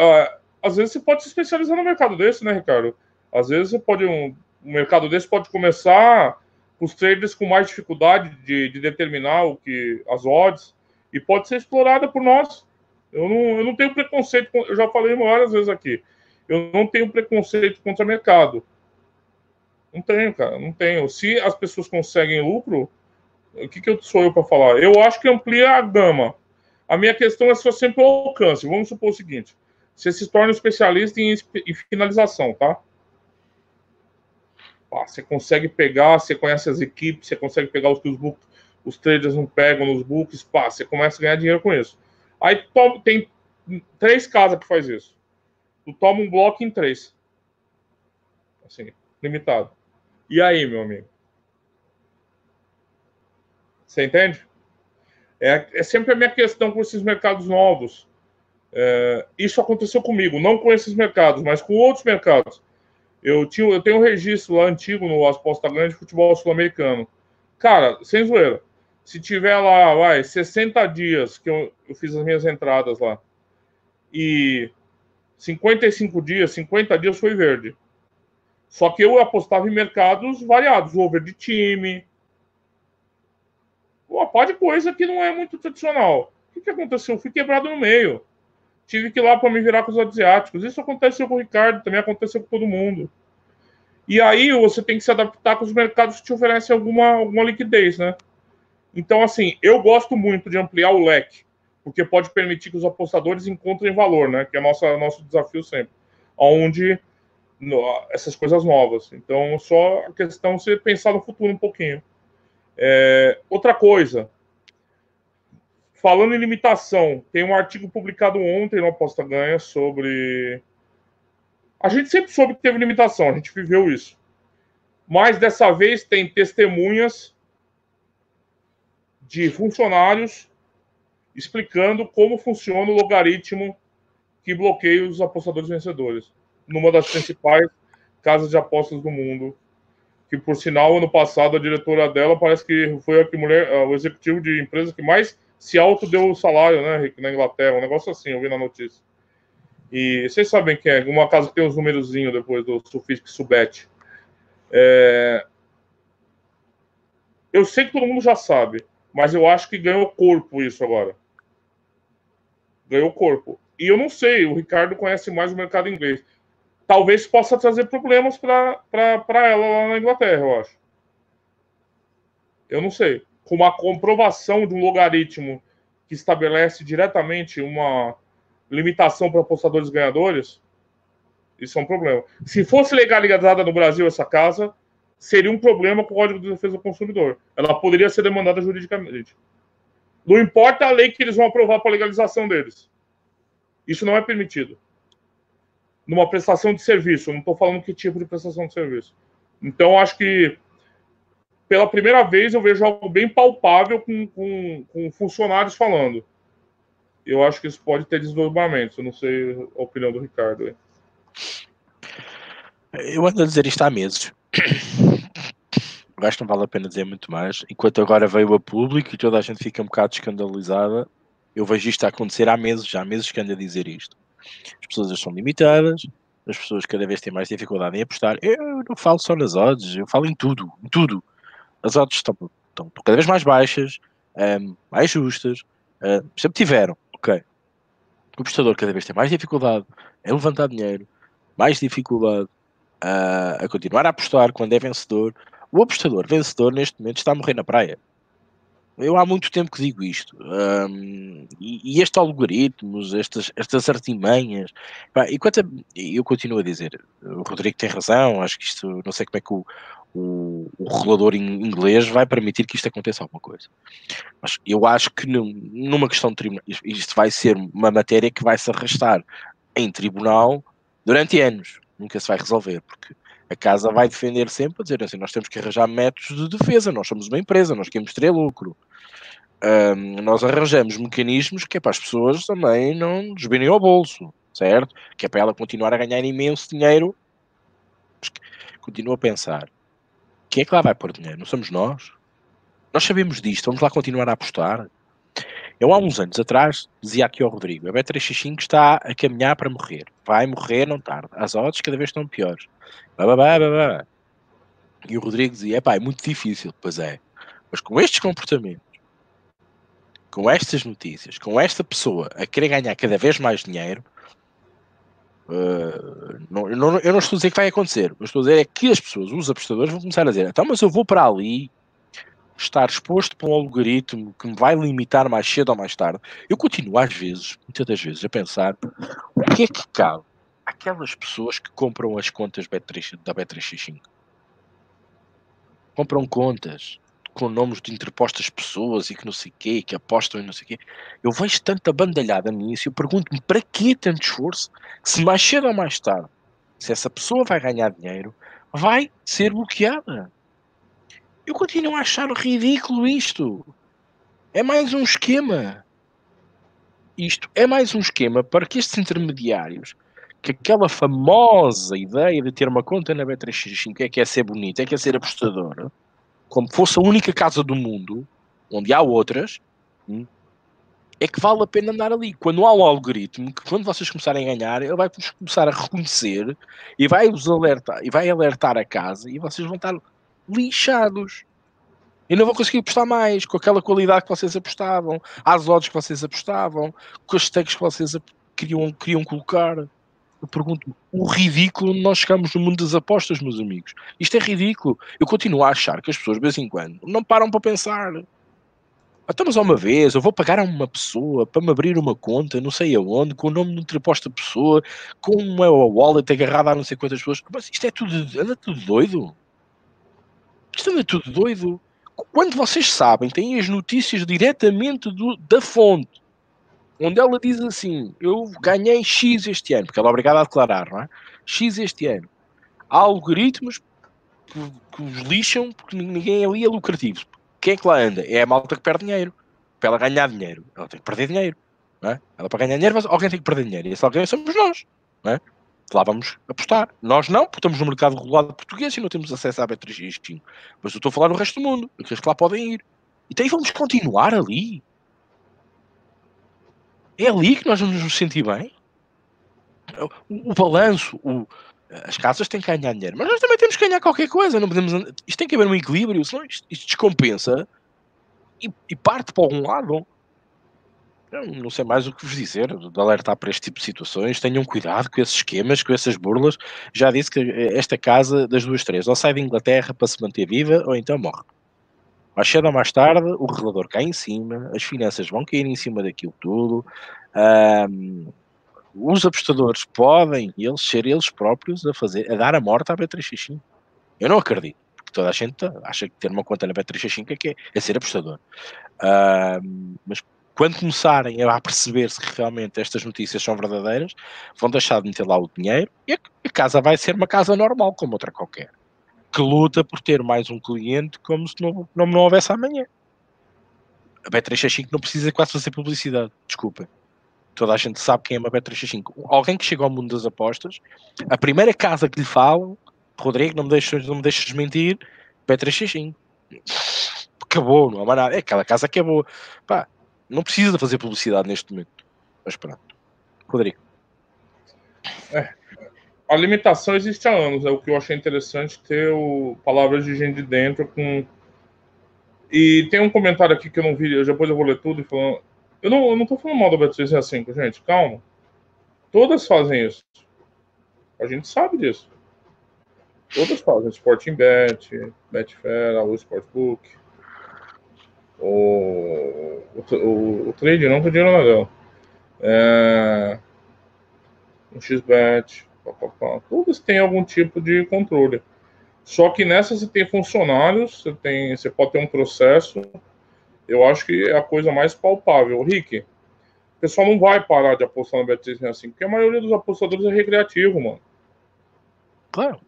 Às vezes você pode se especializar no mercado desse, né, Ricardo? Às vezes você pode um, um mercado desse pode começar os traders com mais dificuldade de, de, determinar o que as odds e pode ser explorada por nós. Eu não, eu não tenho preconceito, eu já falei várias vezes aqui. Eu não tenho preconceito contra mercado. Não tenho, cara, não tenho. Se as pessoas conseguem lucro, o que, que eu sou eu para falar? Eu acho que amplia a gama. A minha questão é só sempre o alcance. Vamos supor o seguinte: você se torna especialista em, em finalização, tá? Você consegue pegar, você conhece as equipes, você consegue pegar os que os, os traders não pegam nos books, pá, você começa a ganhar dinheiro com isso. Aí tem três casas que faz isso. Tu toma um bloco em três. Assim, limitado. E aí, meu amigo? Você entende? É, é sempre a minha questão com esses mercados novos. É, isso aconteceu comigo, não com esses mercados, mas com outros mercados. Eu, tinha, eu tenho um registro lá antigo no Aposta Grande de Futebol Sul-Americano. Cara, sem zoeira. Se tiver lá, vai, 60 dias que eu, eu fiz as minhas entradas lá, e 55 dias, 50 dias foi verde. Só que eu apostava em mercados variados, over de time, uma pá de coisa que não é muito tradicional. O que, que aconteceu? Eu fui quebrado no meio. Tive que ir lá para me virar com os asiáticos. Isso aconteceu com o Ricardo, também aconteceu com todo mundo. E aí você tem que se adaptar com os mercados que te oferecem alguma, alguma liquidez, né? Então, assim, eu gosto muito de ampliar o leque, porque pode permitir que os apostadores encontrem valor, né? Que é nossa, nosso desafio sempre. Onde essas coisas novas. Então, só a questão de você pensar no futuro um pouquinho. É, outra coisa, falando em limitação, tem um artigo publicado ontem no Aposta Ganha sobre. A gente sempre soube que teve limitação, a gente viveu isso. Mas dessa vez tem testemunhas de funcionários explicando como funciona o logaritmo que bloqueia os apostadores vencedores, numa das principais casas de apostas do mundo, que por sinal, ano passado, a diretora dela parece que foi a que mulher, o executivo de empresa que mais se auto deu o salário, né, Rick, na Inglaterra, um negócio assim, eu vi na notícia. E vocês sabem que é uma casa que tem os númerozinhos depois do Sufix Subet. É... Eu sei que todo mundo já sabe, mas eu acho que ganhou corpo isso agora. Ganhou corpo. E eu não sei, o Ricardo conhece mais o mercado inglês talvez possa trazer problemas para ela lá na Inglaterra, eu acho. Eu não sei. Com uma comprovação de um logaritmo que estabelece diretamente uma limitação para apostadores ganhadores, isso é um problema. Se fosse legalizada no Brasil essa casa, seria um problema com o Código de Defesa do Consumidor. Ela poderia ser demandada juridicamente. Não importa a lei que eles vão aprovar para legalização deles. Isso não é permitido numa prestação de serviço. Não estou falando que tipo de prestação de serviço. Então, acho que pela primeira vez eu vejo algo bem palpável com, com, com funcionários falando. Eu acho que isso pode ter desdobramentos. Eu não sei a opinião do Ricardo. Aí. Eu ando a dizer isto há meses. Eu acho que não vale a pena dizer muito mais. Enquanto agora veio a público e toda a gente fica um bocado escandalizada, eu vejo isto a acontecer há meses, já há meses que ando a dizer isto. As pessoas são limitadas, as pessoas cada vez têm mais dificuldade em apostar. Eu não falo só nas odds, eu falo em tudo, em tudo. As odds estão, estão cada vez mais baixas, um, ehm, mais justas, uh, sempre tiveram, ok. O apostador cada vez tem mais dificuldade em levantar dinheiro, mais dificuldade uh, a continuar a apostar quando é vencedor. O apostador vencedor neste momento está a morrer na praia. Eu há muito tempo que digo isto. Um, e, e estes algoritmos, estas, estas artimanhas. Pá, e quanto a, eu continuo a dizer, o Rodrigo tem razão, acho que isto, não sei como é que o, o, o regulador inglês vai permitir que isto aconteça alguma coisa. Mas eu acho que numa questão de tribunal, isto vai ser uma matéria que vai se arrastar em tribunal durante anos. Nunca se vai resolver, porque a casa vai defender sempre a dizer assim: nós temos que arranjar métodos de defesa, nós somos uma empresa, nós queremos ter lucro. Um, nós arranjamos mecanismos que é para as pessoas também não desvirem ao bolso, certo? Que é para ela continuar a ganhar imenso dinheiro. Continua a pensar: quem é que lá vai pôr dinheiro? Não somos nós? Nós sabemos disto, vamos lá continuar a apostar. Eu há uns anos atrás dizia aqui ao Rodrigo, a Bet365 está a caminhar para morrer. Vai morrer, não tarda. As odds cada vez estão piores. E o Rodrigo dizia, pá, é muito difícil. Pois é. Mas com estes comportamentos, com estas notícias, com esta pessoa a querer ganhar cada vez mais dinheiro, uh, não, eu, não, estou a dizer que vai acontecer. Eu estou a dizer é que as pessoas, os apostadores, vão começar a dizer, então, mas eu vou para ali estar exposto para um algoritmo que me vai limitar mais cedo ou mais tarde, eu continuo às vezes, muitas das vezes, a pensar o que é que cabe aquelas pessoas que compram as contas Bet3, da Bet365. Compram contas, com nomes de interpostas pessoas e que não sei quê, que apostam e não sei quê. Eu vejo tanta bandalhada nisso e eu pergunto-me para que tanto esforço se mais cedo ou mais tarde, se essa pessoa vai ganhar dinheiro, vai ser bloqueada. Eu continuo a achar ridículo isto. É mais um esquema. Isto é mais um esquema para que estes intermediários, que aquela famosa ideia de ter uma conta na B365 é que é ser bonito, é que é ser apostador, como fosse a única casa do mundo, onde há outras, hum, é que vale a pena andar ali. Quando há um algoritmo que quando vocês começarem a ganhar, ele vai começar a reconhecer e vai vos alertar e vai alertar a casa e vocês vão estar lixados. E não vão conseguir apostar mais com aquela qualidade que vocês apostavam, às odds que vocês apostavam, com as stakes que vocês queriam, queriam colocar. Eu pergunto o ridículo onde nós chegamos no mundo das apostas, meus amigos. Isto é ridículo. Eu continuo a achar que as pessoas, de vez em quando, não param para pensar. Estamos a uma vez, eu vou pagar a uma pessoa para me abrir uma conta, não sei aonde, com o nome de uma triposta pessoa, com uma wallet agarrada a não sei quantas pessoas. Mas isto é tudo, anda tudo doido. Isto anda tudo doido. Quando vocês sabem, têm as notícias diretamente do, da fonte, onde ela diz assim: Eu ganhei X este ano, porque ela é obrigada a declarar, não é? X este ano. Há algoritmos que, os lixam porque ninguém ali é lucrativo quem é que lá anda? É a malta que perde dinheiro. Para ela ganhar dinheiro, ela tem que perder dinheiro. Não é? Ela para ganhar dinheiro, alguém tem que perder dinheiro. E esse alguém somos nós. Não é? Lá vamos apostar. Nós não, porque estamos no mercado regulado português e não temos acesso à B365. Mas eu estou a falar no resto do mundo. Aqueles que lá podem ir. Então vamos continuar ali. É ali que nós vamos nos sentir bem. O, o balanço, o, as casas têm que ganhar dinheiro, mas nós também temos que ganhar qualquer coisa. Não podemos, isto tem que haver um equilíbrio, senão isto, isto descompensa e, e, parte para algum lado. Eu não sei mais o que vos dizer, de alertar para este tipo de situações. Tenham cuidado com esses esquemas, com essas burlas. Já disse que esta casa, das duas, três, ou sai de Inglaterra para se manter viva, ou então morre. Mais cedo ou mais tarde, o regulador cai em cima, as finanças vão cair em cima daquilo tudo. Um, os apostadores podem eles ser eles próprios a fazer, a dar a morte à B365. Eu não acredito, porque toda a gente acha que ter uma conta na B365 é, é, é ser apostador. Mas quando começarem a perceber-se que realmente estas notícias são verdadeiras, vão deixar de meter lá o dinheiro e a casa vai ser uma casa normal, como outra qualquer. Que luta por ter mais um cliente como se não, não, não houvesse amanhã. A B365 não precisa quase fazer publicidade, desculpem toda a gente sabe quem é uma Bet365. Alguém que chega ao mundo das apostas, a primeira casa que lhe falam, Rodrigo, não me deixes, não me deixes mentir, Bet365. Acabou, não há mais nada. É aquela casa que é boa. Pá, não precisa fazer publicidade neste momento. Mas pronto. Rodrigo. É, a limitação existe há anos. É o que eu achei interessante ter o, palavras de gente de dentro com. E tem um comentário aqui que eu não vi, depois eu vou ler tudo e falando eu não, eu não tô falando mal da Bet365, gente, calma. Todas fazem isso. A gente sabe disso. Todas fazem. Sporting Bet, Betfair, a Sportbook. O, o, o, o trade não tem dinheiro legal. É, um XBet, papapá. Todas têm algum tipo de controle. Só que nessa você tem funcionários, você, tem, você pode ter um processo eu acho que é a coisa mais palpável. Rick, o pessoal não vai parar de apostar no Bet365, assim, porque a maioria dos apostadores é recreativo, mano. Claro.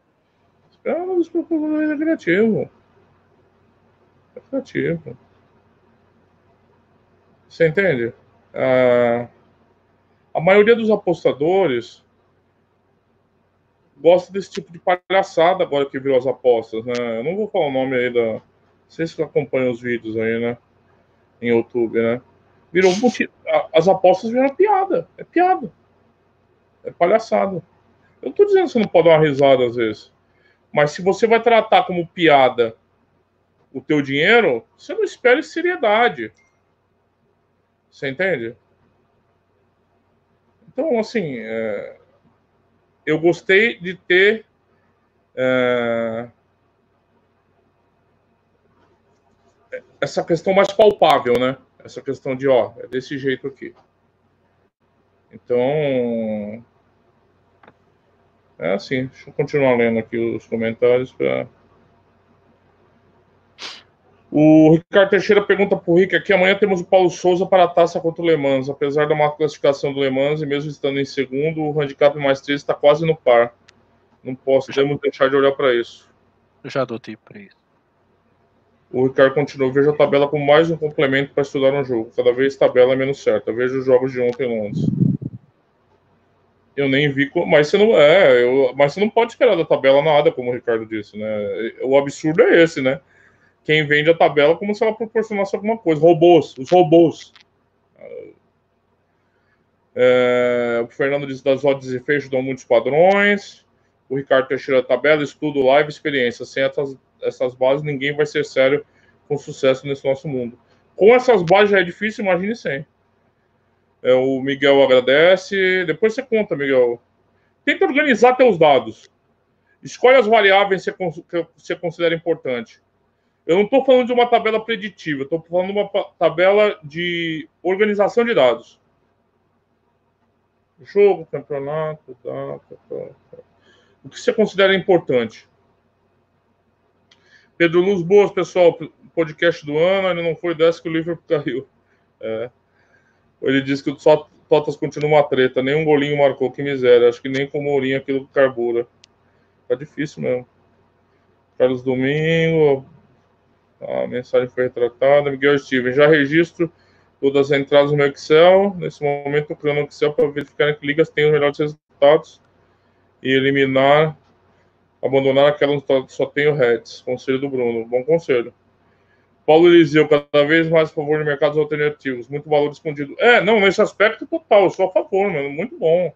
É um dos apostadores é recreativo. É recreativo. Você entende? Ah, a maioria dos apostadores gosta desse tipo de palhaçada agora que virou as apostas, né? Eu não vou falar o nome aí da. Vocês que acompanham os vídeos aí, né? em YouTube, né? Virou As apostas viram piada. É piada. É palhaçada. Eu não tô dizendo que você não pode dar uma risada às vezes. Mas se você vai tratar como piada o teu dinheiro, você não espere seriedade. Você entende? Então, assim, é... eu gostei de ter é... essa questão mais palpável, né? Essa questão de, ó, é desse jeito aqui. Então, é assim. Deixa eu continuar lendo aqui os comentários para. O Ricardo Teixeira pergunta para o Rick aqui: amanhã temos o Paulo Souza para a taça contra o Le Mans. Apesar da má classificação do Le Mans e mesmo estando em segundo, o handicap mais 3 está quase no par. Não podemos deixar de olhar para isso. Eu já adotei para isso. O Ricardo continua: vejo a tabela como mais um complemento para estudar um jogo. Cada vez tabela é menos certa. Vejo os jogos de ontem em Londres. Eu nem vi, mas você não é, eu, mas você não pode esperar da tabela nada, como o Ricardo disse, né? O absurdo é esse, né? Quem vende a tabela como se ela proporcionasse alguma coisa. Robôs, os robôs. É, o Fernando diz das odds e fechos dão muitos padrões. O Ricardo Teixeira tabela, estudo, live, experiência. Sem essas, essas bases, ninguém vai ser sério com sucesso nesse nosso mundo. Com essas bases já é difícil, imagine sem. É, o Miguel agradece. Depois você conta, Miguel. Tenta organizar teus dados. Escolhe as variáveis que você considera importante. Eu não estou falando de uma tabela preditiva, estou falando de uma tabela de organização de dados. Jogo, campeonato, data, data. O que você considera importante? Pedro Luz Boas, pessoal, podcast do ano, ele não foi dessa que o Liverpool caiu. É. Ele disse que o Totas continua uma treta, nenhum golinho marcou, que miséria. Acho que nem com o Mourinho aquilo carbura. Tá difícil mesmo. Carlos Domingo, a mensagem foi retratada. Miguel Steven, já registro todas as entradas no meu Excel. Nesse momento, estou criando Excel para verificar que ligas tem os melhores resultados e eliminar, abandonar aquelas que só tem o Heads. Conselho do Bruno. Bom conselho. Paulo Eliseu, cada vez mais a favor de mercados alternativos. Muito valor escondido. É, não, nesse aspecto total, eu sou a favor, mano. Muito bom.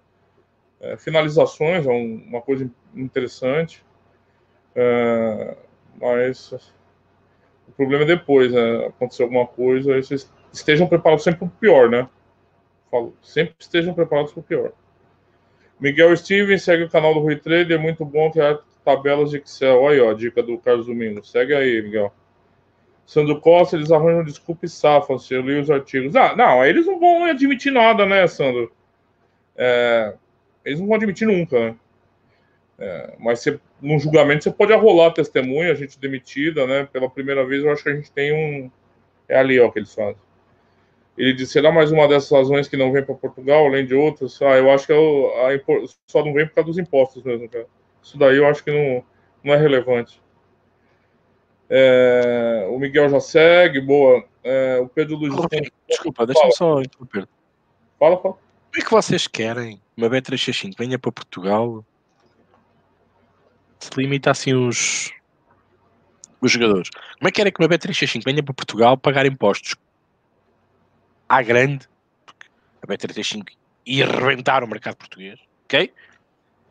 É, finalizações é um, uma coisa interessante. É, mas problema é depois, né? Acontecer alguma coisa, aí vocês estejam preparados sempre para o pior, né? Falo, sempre estejam preparados para o pior. Miguel Steven segue o canal do Rui Trader, muito bom criar tabelas de Excel. Olha aí, ó, a dica do Carlos Domingos. Segue aí, Miguel. Sandro Costa, eles arranjam desculpa e safam-se. Eu li os artigos. Ah, não, eles não vão admitir nada, né, Sandro? É, eles não vão admitir nunca, né? É, mas você, no julgamento você pode arrolar testemunha, a gente demitida, né? Pela primeira vez eu acho que a gente tem um. É ali, ó, que eles fazem. Ele disse: será mais uma dessas razões que não vem para Portugal, além de outras? Ah, eu acho que eu, é a, só não vem por causa dos impostos mesmo, cara. Isso daí eu acho que não, não é relevante. É, o Miguel já segue, boa. É, o Pedro Luiz. Desculpa, deixa-me só interromper. Fala, fala. Como é que vocês querem uma B365 venha para Portugal se limita assim os, os jogadores. Como é que era que uma B365 venha para Portugal pagar impostos à grande? A B365 ia arrebentar o mercado português, ok?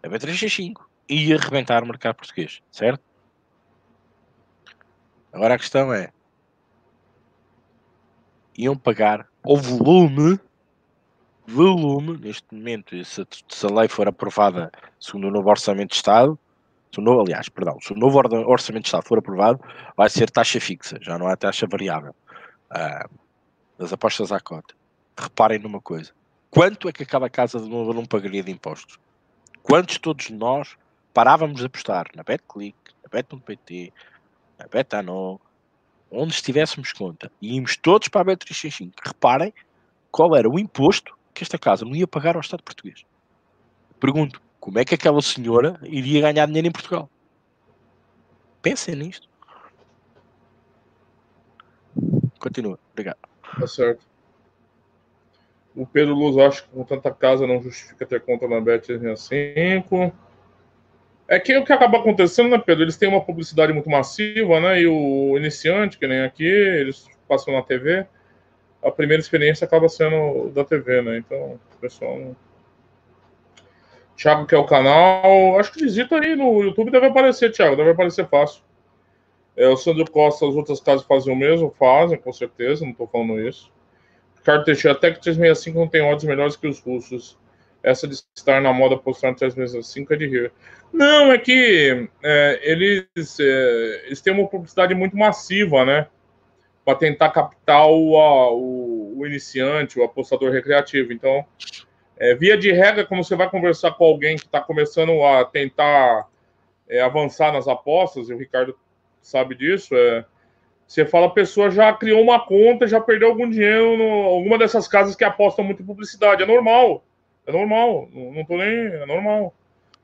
A B365 ia arrebentar o mercado português, certo? Agora a questão é: iam pagar o volume, volume, neste momento, se, se a lei for aprovada segundo o novo Orçamento de Estado, se o novo, aliás, perdão, se o novo orçamento de Estado for aprovado, vai ser taxa fixa, já não é taxa variável uh, das apostas à cota. Reparem numa coisa: quanto é que aquela casa de novo não pagaria de impostos? Quantos todos nós parávamos a apostar na BetClick, na Bet.pt, na Betano, onde estivéssemos conta, e íamos todos para a Bet365? Reparem qual era o imposto que esta casa não ia pagar ao Estado português. Pergunto, como é que aquela senhora iria ganhar dinheiro em Portugal? Pensem nisto. Continua, obrigado. Tá certo. O Pedro Luz acha que com tanta casa não justifica ter conta na Bet365. É que o que acaba acontecendo, né, Pedro? Eles têm uma publicidade muito massiva, né? E o iniciante, que nem aqui, eles passam na TV. A primeira experiência acaba sendo da TV, né? Então, o pessoal não Thiago, que é o canal. Acho que visita aí no YouTube, deve aparecer, Thiago, deve aparecer fácil. É, o Sandro Costa, as outras casas fazem o mesmo, fazem, com certeza, não estou falando isso. Ricardo Teixeira, até que 365 não tem odds melhores que os russos. Essa de estar na moda postar no 365 é de rir. Não, é que é, eles, é, eles têm uma publicidade muito massiva, né? Para tentar captar o, a, o, o iniciante, o apostador recreativo. Então, é, via de regra, quando você vai conversar com alguém que está começando a tentar é, avançar nas apostas, e o Ricardo sabe disso, é, Você fala, a pessoa já criou uma conta, já perdeu algum dinheiro em alguma dessas casas que apostam muito em publicidade. É normal. É normal. Não, não tô nem. É normal.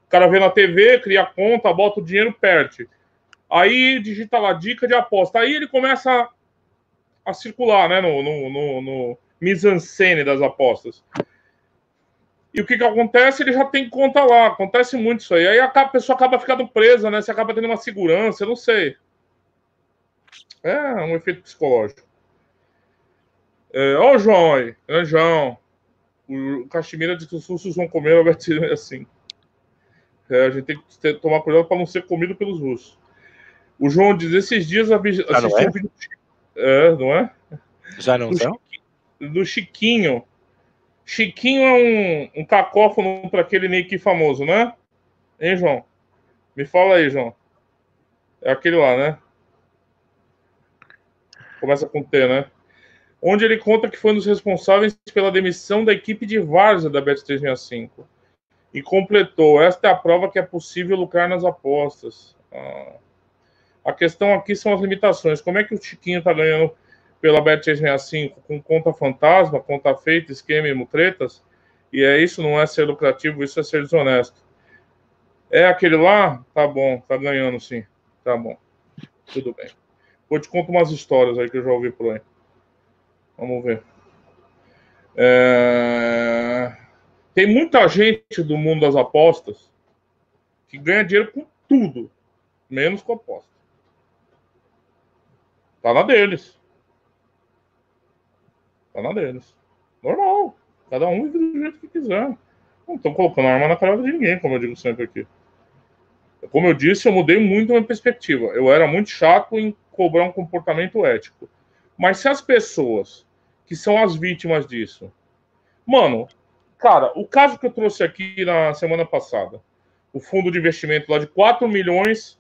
O cara vê na TV, cria conta, bota o dinheiro, perde. Aí digita lá dica de aposta. Aí ele começa a, a circular, né? No, no, no, no mise-en-scène das apostas. E o que, que acontece? Ele já tem conta lá. Acontece muito isso aí. Aí a pessoa acaba ficando presa, né? Você acaba tendo uma segurança, eu não sei. É um efeito psicológico. É, ó o João aí. É João. O Caxemira diz que os russos vão comer Albert assim. É, a gente tem que ter, tomar cuidado para não ser comido pelos russos. O João diz: esses dias assisti ah, não é? um vídeo. É, não é? Já não são? Do Chiquinho. Chiquinho é um, um cacófono para aquele Nick famoso, né? Hein, João? Me fala aí, João. É aquele lá, né? Começa com T, né? Onde ele conta que foi um dos responsáveis pela demissão da equipe de Várzea da Bet365. E completou: esta é a prova que é possível lucrar nas apostas. Ah. A questão aqui são as limitações. Como é que o Chiquinho está ganhando pela Bet365 com conta fantasma, conta feita, esquema e mutretas? E é isso, não é ser lucrativo, isso é ser desonesto. É aquele lá? Tá bom, tá ganhando sim. Tá bom. Tudo bem. Vou te contar umas histórias aí que eu já ouvi por aí. Vamos ver. É... Tem muita gente do mundo das apostas que ganha dinheiro com tudo, menos com aposta. Tá na deles. Tá na deles. Normal. Cada um do jeito que quiser. Não estão colocando arma na cara de ninguém, como eu digo sempre aqui. Como eu disse, eu mudei muito minha perspectiva. Eu era muito chato em cobrar um comportamento ético. Mas se as pessoas que são as vítimas disso. Mano, cara, o caso que eu trouxe aqui na semana passada, o fundo de investimento lá de 4 milhões.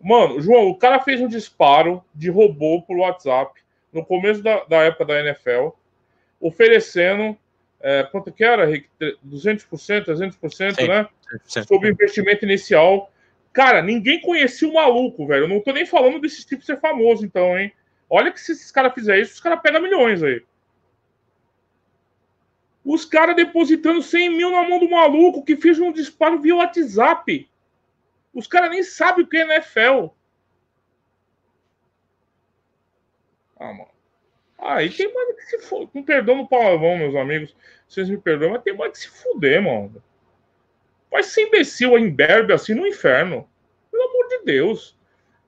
Mano, João, o cara fez um disparo de robô por WhatsApp no começo da, da época da NFL, oferecendo. É, quanto que era, Rick? 200%, 300%, Sim, né? Sobre investimento inicial Cara, ninguém conhecia o maluco, velho. Eu não tô nem falando desses tipos ser famoso, então, hein? Olha que se esses caras fizerem isso, os caras pegam milhões aí. Os caras depositando 100 mil na mão do maluco que fez um disparo via WhatsApp. Os caras nem sabem o que é NFL. Ah, mano. Aí tem mais que se fuder. Com perdão no palavrão, meus amigos. Vocês me perdoam, mas tem mais que se fuder, mano. Vai ser imbecil em Berbe assim no inferno. Pelo amor de Deus.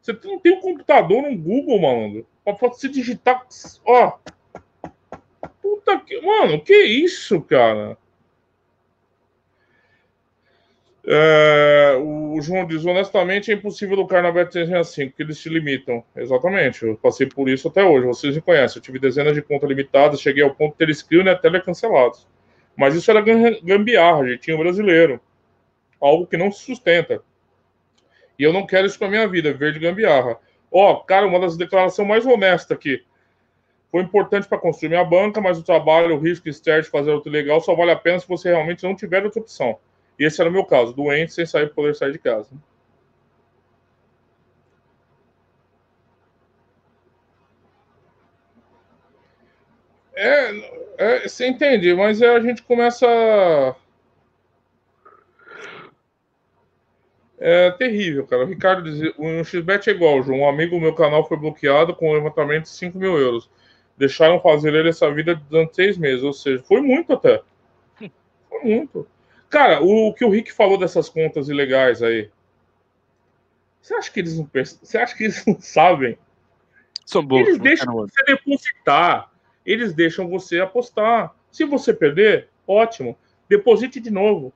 Você não tem um computador no Google, malandro. Pra se digitar. Ó. Puta que. Mano, que isso, cara? É, o João diz: honestamente, é impossível lucrar na Bet365, porque eles te limitam. Exatamente, eu passei por isso até hoje. Vocês me conhecem. Eu tive dezenas de contas limitadas, cheguei ao ponto de ter screen e até cancelados. Mas isso era gambiarra, jeitinho brasileiro algo que não se sustenta. E eu não quero isso para minha vida, viver de gambiarra. Ó, oh, cara, uma das declarações mais honestas aqui. Foi importante para construir minha banca, mas o trabalho, o risco externo de fazer outro legal só vale a pena se você realmente não tiver outra opção. E esse era o meu caso, doente, sem sair poder sair de casa. É, é, você entende, mas é, a gente começa É terrível, cara. O Ricardo diz: o XBet é igual, João. Um amigo do meu canal foi bloqueado com um levantamento de 5 mil euros. Deixaram fazer ele essa vida durante seis meses. Ou seja, foi muito até. Foi muito. Cara, o, o que o Rick falou dessas contas ilegais aí. Você acha que eles não Você acha que eles não sabem? São bons. Eles deixam você depositar. Eles deixam você apostar. Se você perder, ótimo. Deposite de novo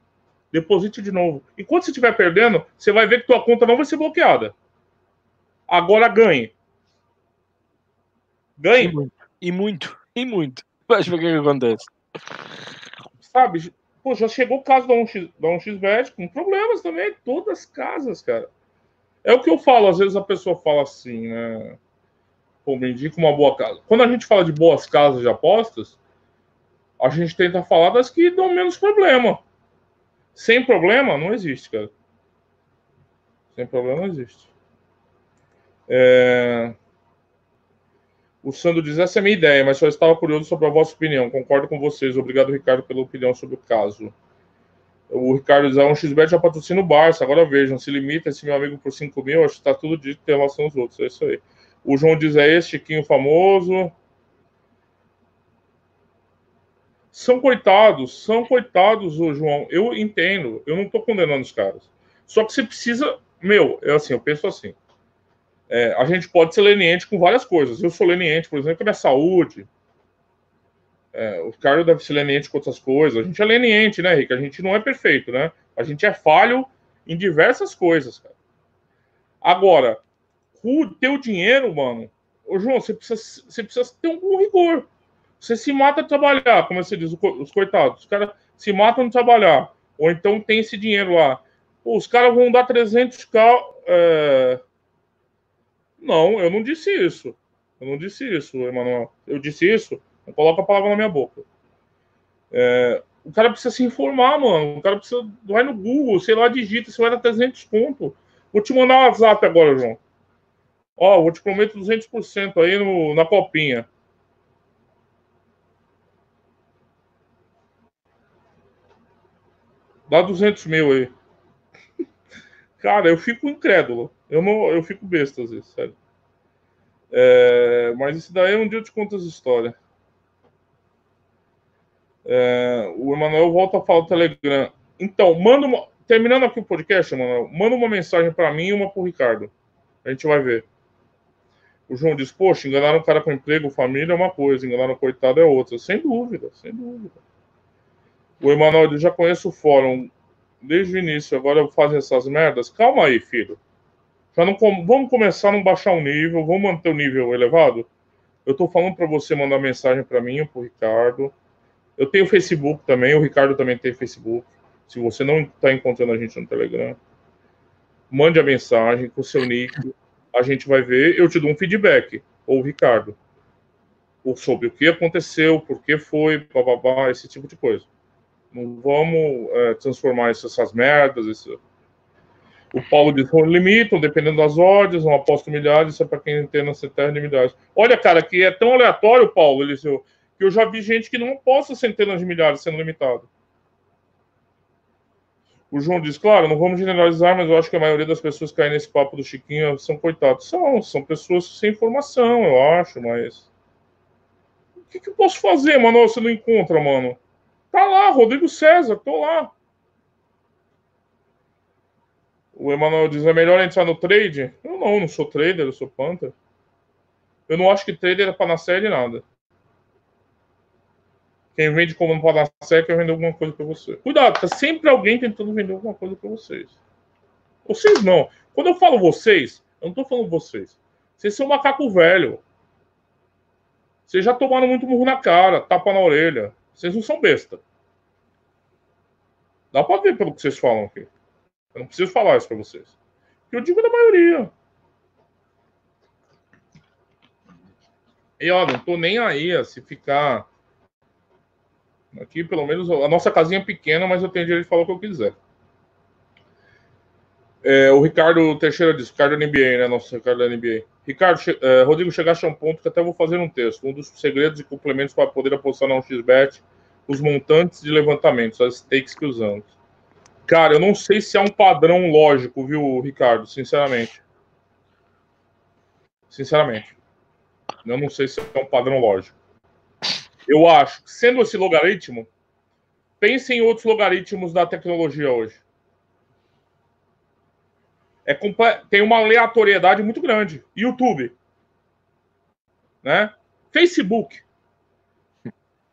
deposite de novo. Enquanto você estiver perdendo, você vai ver que tua conta não vai ser bloqueada. Agora ganhe. Ganhe. E muito, e muito. E. Mas o que, que acontece? Sabe, pô, já chegou o caso da 1x, da 1xBet com problemas também, todas as casas, cara. É o que eu falo, às vezes a pessoa fala assim, né? Pô, me indica uma boa casa. Quando a gente fala de boas casas de apostas, a gente tenta falar das que dão menos problema. Sem problema, não existe, cara. Sem problema, não existe. É... O Sandro diz: essa é a minha ideia, mas só estava curioso sobre a vossa opinião. Concordo com vocês. Obrigado, Ricardo, pela opinião sobre o caso. O Ricardo diz: ah, um XBet já patrocina o Barça. Agora vejam, se limita esse meu amigo por 5 mil, acho que está tudo dito em relação aos outros. É isso aí. O João diz: é esse Chiquinho famoso. São coitados, são coitados, o João. Eu entendo, eu não estou condenando os caras. Só que você precisa. Meu, é assim, eu penso assim. É, a gente pode ser leniente com várias coisas. Eu sou leniente, por exemplo, com a minha saúde. É, o Carlos deve ser leniente com outras coisas. A gente é leniente, né, Rick? A gente não é perfeito, né? A gente é falho em diversas coisas, cara. Agora, o teu dinheiro, mano, ô João, você precisa, você precisa ter um rigor. Você se mata a trabalhar, como você diz, os coitados. Os caras se matam de trabalhar. Ou então tem esse dinheiro lá. Pô, os caras vão dar 300k. É... Não, eu não disse isso. Eu não disse isso, Emanuel. Eu disse isso. Não coloca a palavra na minha boca. É... O cara precisa se informar, mano. O cara precisa. Vai no Google, sei lá, digita, você vai dar 300 pontos. Vou te mandar um WhatsApp agora, João. Ó, vou te prometo 200% aí no, na copinha. Dá 200 mil aí. Cara, eu fico incrédulo. Eu, não, eu fico besta às vezes, sério. É, mas isso daí um dia eu te conto as histórias. É, o Emanuel volta a falar do Telegram. Então, manda uma. Terminando aqui o podcast, Emanuel, manda uma mensagem para mim e uma pro Ricardo. A gente vai ver. O João diz: Poxa, enganaram o cara com emprego, família é uma coisa, enganaram o coitado é outra. Sem dúvida, sem dúvida. O Emanuel já conhece o fórum desde o início, agora fazem essas merdas. Calma aí, filho. Já não vamos começar a não baixar o nível, vamos manter o nível elevado. Eu estou falando para você mandar mensagem para mim, para o Ricardo. Eu tenho Facebook também, o Ricardo também tem Facebook. Se você não está encontrando a gente no Telegram, mande a mensagem com o seu nick. A gente vai ver, eu te dou um feedback, ou o Ricardo, sobre o que aconteceu, por que foi, bababá, esse tipo de coisa. Não vamos é, transformar essas merdas. Isso. O Paulo diz: limitam, dependendo das ordens, não aposto milhares, isso é para quem tem na centenas de milhares. Olha, cara, que é tão aleatório, Paulo, ele, que eu já vi gente que não aposta centenas de milhares sendo limitado. O João diz: claro, não vamos generalizar, mas eu acho que a maioria das pessoas que caem nesse papo do Chiquinho são coitados. São, são pessoas sem informação, eu acho, mas. O que, que eu posso fazer, mano? Você não encontra, mano. Tá lá, Rodrigo César, tô lá. O Emanuel diz: é melhor entrar no trade? Eu não, não sou trader, eu sou Panther. Eu não acho que trader é nascer de nada. Quem vende como nascer quer vender alguma coisa para você. Cuidado, tá sempre alguém tentando vender alguma coisa para vocês. Vocês não. Quando eu falo vocês, eu não tô falando vocês. Vocês são macaco velho. Vocês já tomaram muito murro na cara, tapa na orelha. Vocês não são besta. Dá pra ver pelo que vocês falam aqui. Eu não preciso falar isso pra vocês. Eu digo da maioria. E ó, não tô nem aí se ficar. Aqui, pelo menos, a nossa casinha é pequena, mas eu tenho direito de falar o que eu quiser. É, o Ricardo Teixeira diz, Ricardo NBA, né? Nosso Ricardo NBA. Ricardo, é, Rodrigo, chegaste a um ponto que até vou fazer um texto. Um dos segredos e complementos para poder apostar na 1xBet, os montantes de levantamentos, as stakes que usamos. Cara, eu não sei se há um padrão lógico, viu, Ricardo? Sinceramente. Sinceramente. Eu não sei se é um padrão lógico. Eu acho que, sendo esse logaritmo, pense em outros logaritmos da tecnologia hoje é tem uma aleatoriedade muito grande. YouTube, né? Facebook.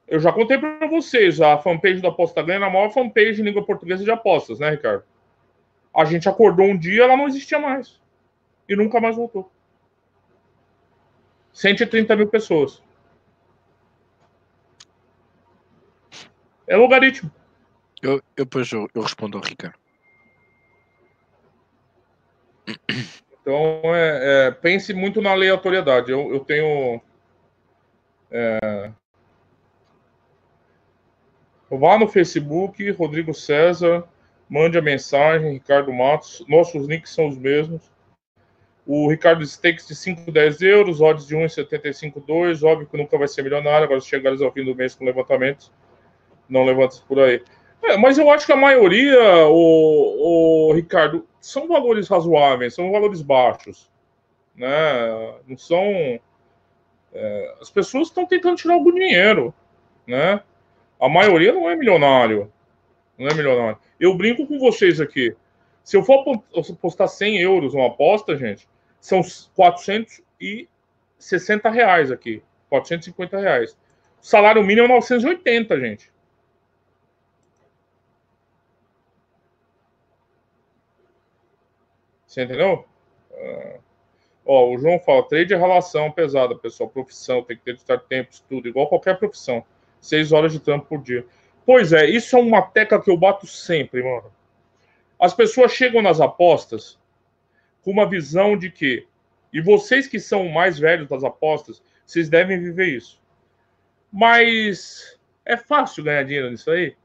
Eu já contei para vocês, a fanpage da Aposta Ganha é a maior fanpage em língua portuguesa de apostas, né, Ricardo? A gente acordou um dia, ela não existia mais. E nunca mais voltou. 130 mil pessoas. É logaritmo. Eu, eu depois eu, eu respondo ao Ricardo. Então, é, é, pense muito na aleatoriedade. Eu, eu tenho. É, vá no Facebook, Rodrigo César, mande a mensagem, Ricardo Matos. Nossos links são os mesmos. O Ricardo Stakes de 5, 10 euros, odds de 1,75,2. Óbvio que nunca vai ser milionário, agora chegares ao fim do mês com levantamentos. Não levanta por aí. É, mas eu acho que a maioria, o, o Ricardo, são valores razoáveis, são valores baixos. Né? Não são. É, as pessoas estão tentando tirar algum dinheiro. Né? A maioria não é milionário. Não é milionário. Eu brinco com vocês aqui. Se eu for postar 100 euros uma aposta, gente, são 460 reais aqui. 450 reais. O salário mínimo é 980, gente. Você entendeu? Uh, ó, o João fala, trade é relação pesada, pessoal. Profissão, tem que ter estar tempo, estudo, igual qualquer profissão. Seis horas de trampo por dia. Pois é, isso é uma tecla que eu bato sempre, mano. As pessoas chegam nas apostas com uma visão de que, e vocês que são mais velhos das apostas, vocês devem viver isso. Mas é fácil ganhar dinheiro nisso aí?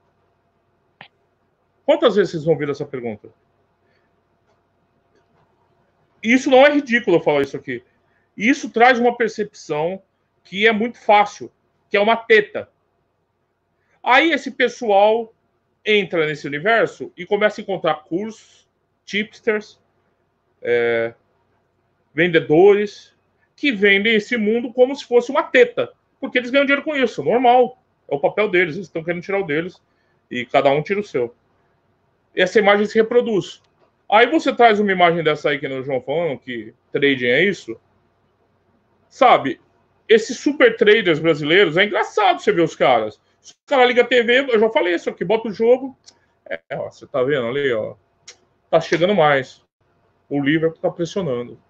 Quantas vezes vocês vão ouvir essa pergunta? Isso não é ridículo eu falar isso aqui. Isso traz uma percepção que é muito fácil, que é uma teta. Aí esse pessoal entra nesse universo e começa a encontrar cursos, tipsters, é, vendedores que vendem esse mundo como se fosse uma teta, porque eles ganham dinheiro com isso, normal. É o papel deles, eles estão querendo tirar o deles e cada um tira o seu. E essa imagem se reproduz. Aí você traz uma imagem dessa aí que no João falando que trading é isso. Sabe, esses super traders brasileiros, é engraçado você ver os caras. Se o cara liga a TV, eu já falei isso aqui, bota o jogo. É, ó, você tá vendo ali, ó. Tá chegando mais. O Liverpool tá pressionando.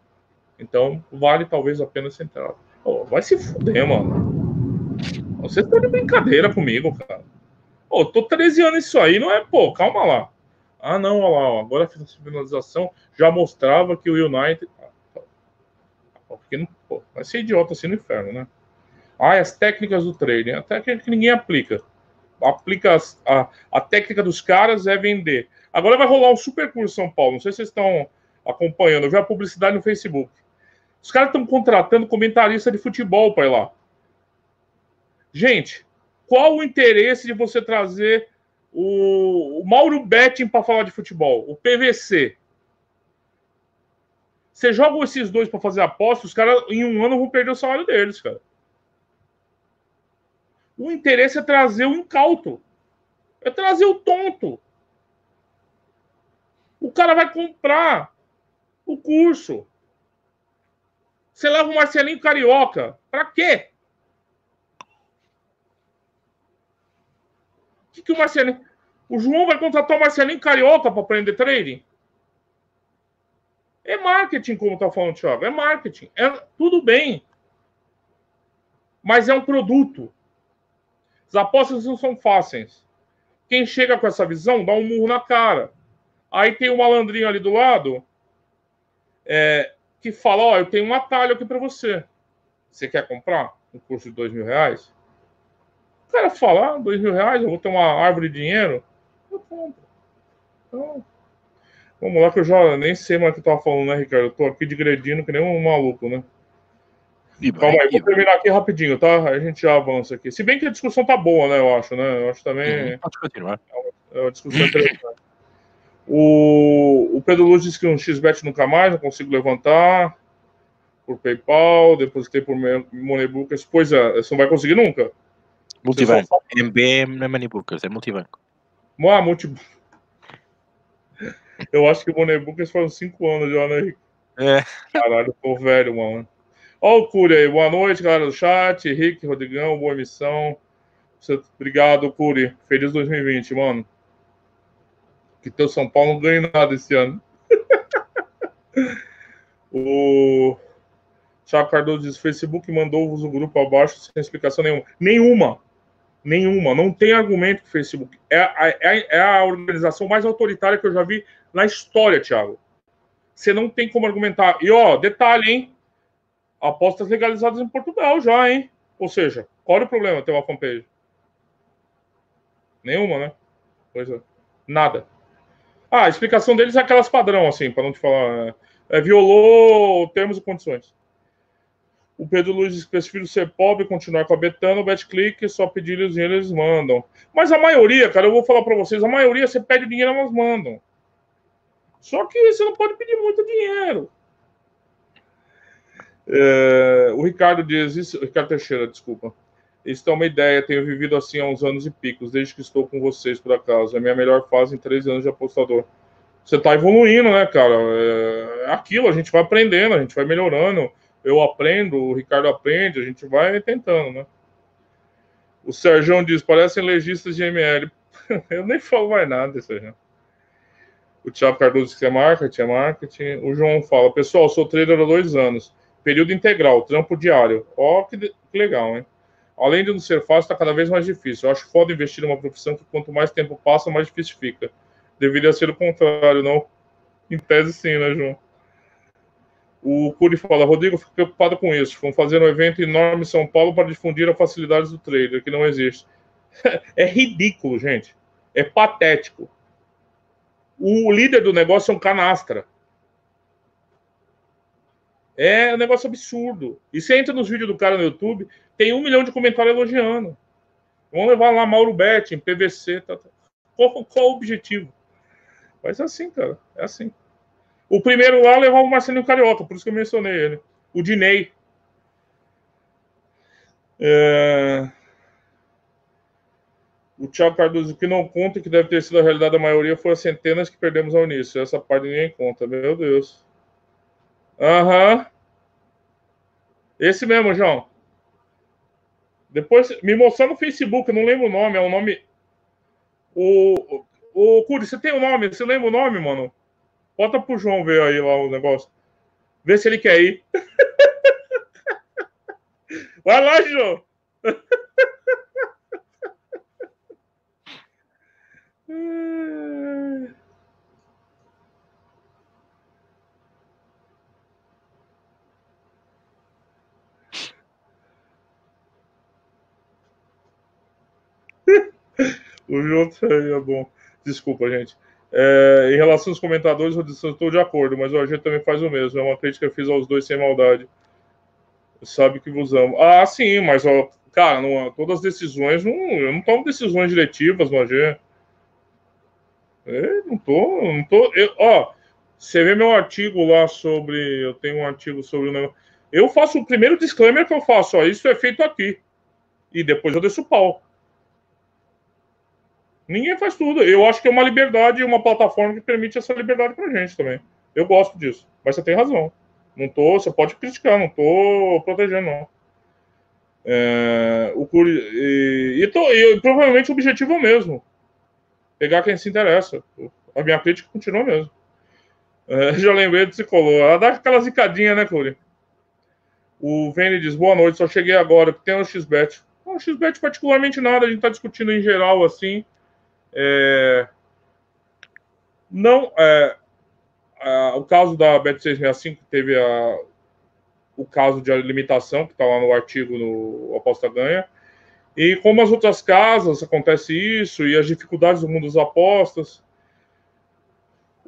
Então, vale talvez a pena sentar. Oh, vai se fuder, mano. Você tá de brincadeira comigo, cara. Pô, tô 13 anos isso aí, não é? Pô, calma lá. Ah, não, olha lá, ó, agora a finalização já mostrava que o United. Porque não, pô, vai ser idiota assim no inferno, né? Ah, as técnicas do trading. A técnica que ninguém aplica. Aplica a, a técnica dos caras é vender. Agora vai rolar um super curso São Paulo. Não sei se vocês estão acompanhando. Eu vi a publicidade no Facebook. Os caras estão contratando comentarista de futebol para ir lá. Gente, qual o interesse de você trazer o, o Mauro Betting para falar de futebol? O PVC. Você joga esses dois para fazer aposta, os caras em um ano vão perder o salário deles, cara. O interesse é trazer o incauto. É trazer o tonto. O cara vai comprar o curso. Você leva o Marcelinho Carioca. Para quê? O que, que o Marcelinho. O João vai contratar o Marcelinho Carioca para aprender trading? É marketing, como está falando o Thiago. É marketing. É tudo bem. Mas é um produto. As apostas não são fáceis. Quem chega com essa visão dá um murro na cara. Aí tem o um malandrinho ali do lado é, que fala: Ó, eu tenho um atalho aqui para você. Você quer comprar um curso de dois mil reais? O cara fala: ah, dois mil reais, eu vou ter uma árvore de dinheiro. Eu compro. Então, vamos lá, que eu já nem sei mais o que eu tava falando, né, Ricardo? Eu tô aqui digredindo que nem um maluco, né? Calma aí, vou terminar aqui rapidinho, tá? A gente já avança aqui. Se bem que a discussão tá boa, né? Eu acho, né? Eu acho também. Uhum, pode continuar. É uma discussão interessante. O, o Pedro Luz disse que um XBET nunca mais, não consigo levantar por PayPal, depositei por Moneybookers. Pois é, você não vai conseguir nunca. Multibanco. MB não é Moneybookers, é multibanco. Ah, multibanco. Eu acho que o Moneybookers faz uns 5 anos já, né? É. Caralho, tô velho, mano. Ó o Curi aí, boa noite, galera do chat. Henrique, Rodrigão, boa emissão. Obrigado, Curi. Feliz 2020, mano. Que teu São Paulo não ganhe nada esse ano. o Thiago Cardoso diz: Facebook mandou-vos o grupo abaixo sem explicação nenhuma. Nenhuma. Nenhuma. Não tem argumento que o Facebook. É é, é a organização mais autoritária que eu já vi na história, Thiago. Você não tem como argumentar. E, ó, detalhe, hein? Apostas legalizadas em Portugal já, hein? Ou seja, qual é o problema ter uma fanpage? Nenhuma, né? Pois é. Nada. Ah, a explicação deles é aquelas padrão, assim, para não te falar. É, violou termos e condições. O Pedro Luiz prefiro ser pobre continuar com a Betano, BetClick, só pedir o dinheiro eles mandam. Mas a maioria, cara, eu vou falar para vocês, a maioria você pede dinheiro, elas mandam. Só que você não pode pedir muito dinheiro. É, o Ricardo diz, isso, Ricardo Teixeira, desculpa. Isso é uma ideia, tenho vivido assim há uns anos e picos, desde que estou com vocês, por acaso. É a minha melhor fase em três anos de apostador. Você está evoluindo, né, cara? É, é aquilo, a gente vai aprendendo, a gente vai melhorando. Eu aprendo, o Ricardo aprende, a gente vai tentando, né? O Sérgio diz, parecem legistas de ML. Eu nem falo mais nada, Sérgio. O Thiago Cardoso diz que é marketing, é marketing. O João fala, pessoal, sou trader há dois anos. Período integral, trampo diário. Ó, oh, que, que legal, hein? Além de não ser fácil, está cada vez mais difícil. Eu acho foda investir numa profissão que quanto mais tempo passa, mais difícil fica. Deveria ser o contrário, não? Em tese, sim, né, João? O Curi fala, Rodrigo, fico preocupado com isso. Vamos fazer um evento enorme em São Paulo para difundir as facilidades do trader, que não existe. é ridículo, gente. É patético. O líder do negócio é um canastra. É um negócio absurdo. E você entra nos vídeos do cara no YouTube, tem um milhão de comentários elogiando. Vamos levar lá Mauro Betting, PVC. Tá, tá. Qual, qual o objetivo? Mas é assim, cara. É assim. O primeiro lá levava o Marcelinho Carioca, por isso que eu mencionei ele. O Dinei. É... O Thiago Cardoso, que não conta, que deve ter sido a realidade da maioria, foi as centenas que perdemos ao início. Essa parte ninguém conta, meu Deus. Aham. Uhum. Esse mesmo, João. Depois, me mostrou no Facebook, não lembro o nome, é o nome. O, o, o Curi, você tem o nome? Você lembra o nome, mano? Bota pro João ver aí lá o negócio. Vê se ele quer ir. Vai lá, João. o João é bom. Desculpa, gente. É, em relação aos comentadores, eu estou de acordo, mas o AG também faz o mesmo. É uma crítica que eu fiz aos dois sem maldade. Sabe que vos amo. Ah, sim, mas, ó, cara, não, todas as decisões, não, eu não tomo decisões diretivas no AG. Eu não tô, não tô. Eu, ó, você vê meu artigo lá sobre. Eu tenho um artigo sobre o negócio. Eu faço o primeiro disclaimer que eu faço, ó, isso é feito aqui. E depois eu desço o pau. Ninguém faz tudo. Eu acho que é uma liberdade, uma plataforma que permite essa liberdade pra gente também. Eu gosto disso. Mas você tem razão. Não tô, você pode criticar, não tô protegendo, não. É, o, e, e, tô, e, provavelmente o objetivo é o mesmo. Pegar quem se interessa. A minha crítica continua mesmo. É, já lembrei do Cicolor. Ela dá aquela zicadinha, né, Curi? O Vene diz, boa noite, só cheguei agora, tem o XBET. Não, XBET particularmente nada, a gente tá discutindo em geral, assim. É, não, é, o caso da Bet665 teve a, o caso de limitação, que está lá no artigo no Aposta Ganha. E como as outras casas acontece isso, e as dificuldades do mundo das apostas.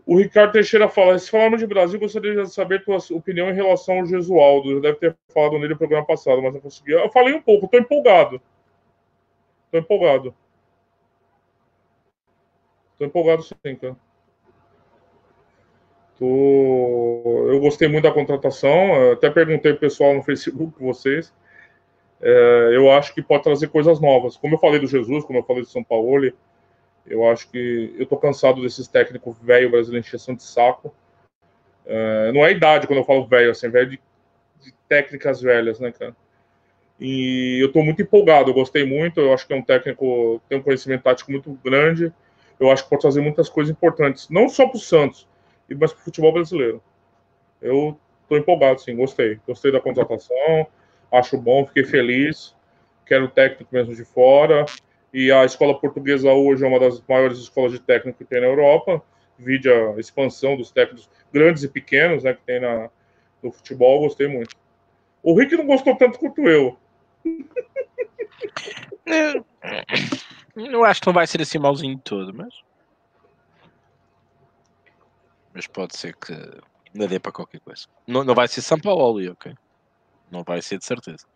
O Ricardo Teixeira fala: se falarmos de Brasil, gostaria de saber tua opinião em relação ao Gesualdo. Já deve ter falado nele no programa passado, mas não consegui. Eu falei um pouco, estou empolgado. Estou empolgado. Tô empolgado sim, cara. Tô... Eu gostei muito da contratação. Até perguntei pro pessoal no Facebook, vocês. É, eu acho que pode trazer coisas novas. Como eu falei do Jesus, como eu falei do São Paulo, eu acho que eu tô cansado desses técnicos velho brasileiro encheção de saco. É, não é idade quando eu falo velho, assim, velho de, de, técnicas velhas, né, cara? E eu tô muito empolgado, eu gostei muito. Eu acho que é um técnico tem um conhecimento tático muito grande eu acho que pode fazer muitas coisas importantes, não só para o Santos, mas para o futebol brasileiro. Eu estou empolgado, sim, gostei. Gostei da contratação, acho bom, fiquei feliz. Quero técnico mesmo de fora. E a escola portuguesa hoje é uma das maiores escolas de técnico que tem na Europa. Vide a expansão dos técnicos grandes e pequenos né, que tem na, no futebol, gostei muito. O Rick não gostou tanto quanto eu. Não acho que não vai ser assim malzinho todo, mas. Mas pode ser que. Ainda dê para qualquer coisa. Não, não vai ser São Paulo, ok? Não vai ser de certeza.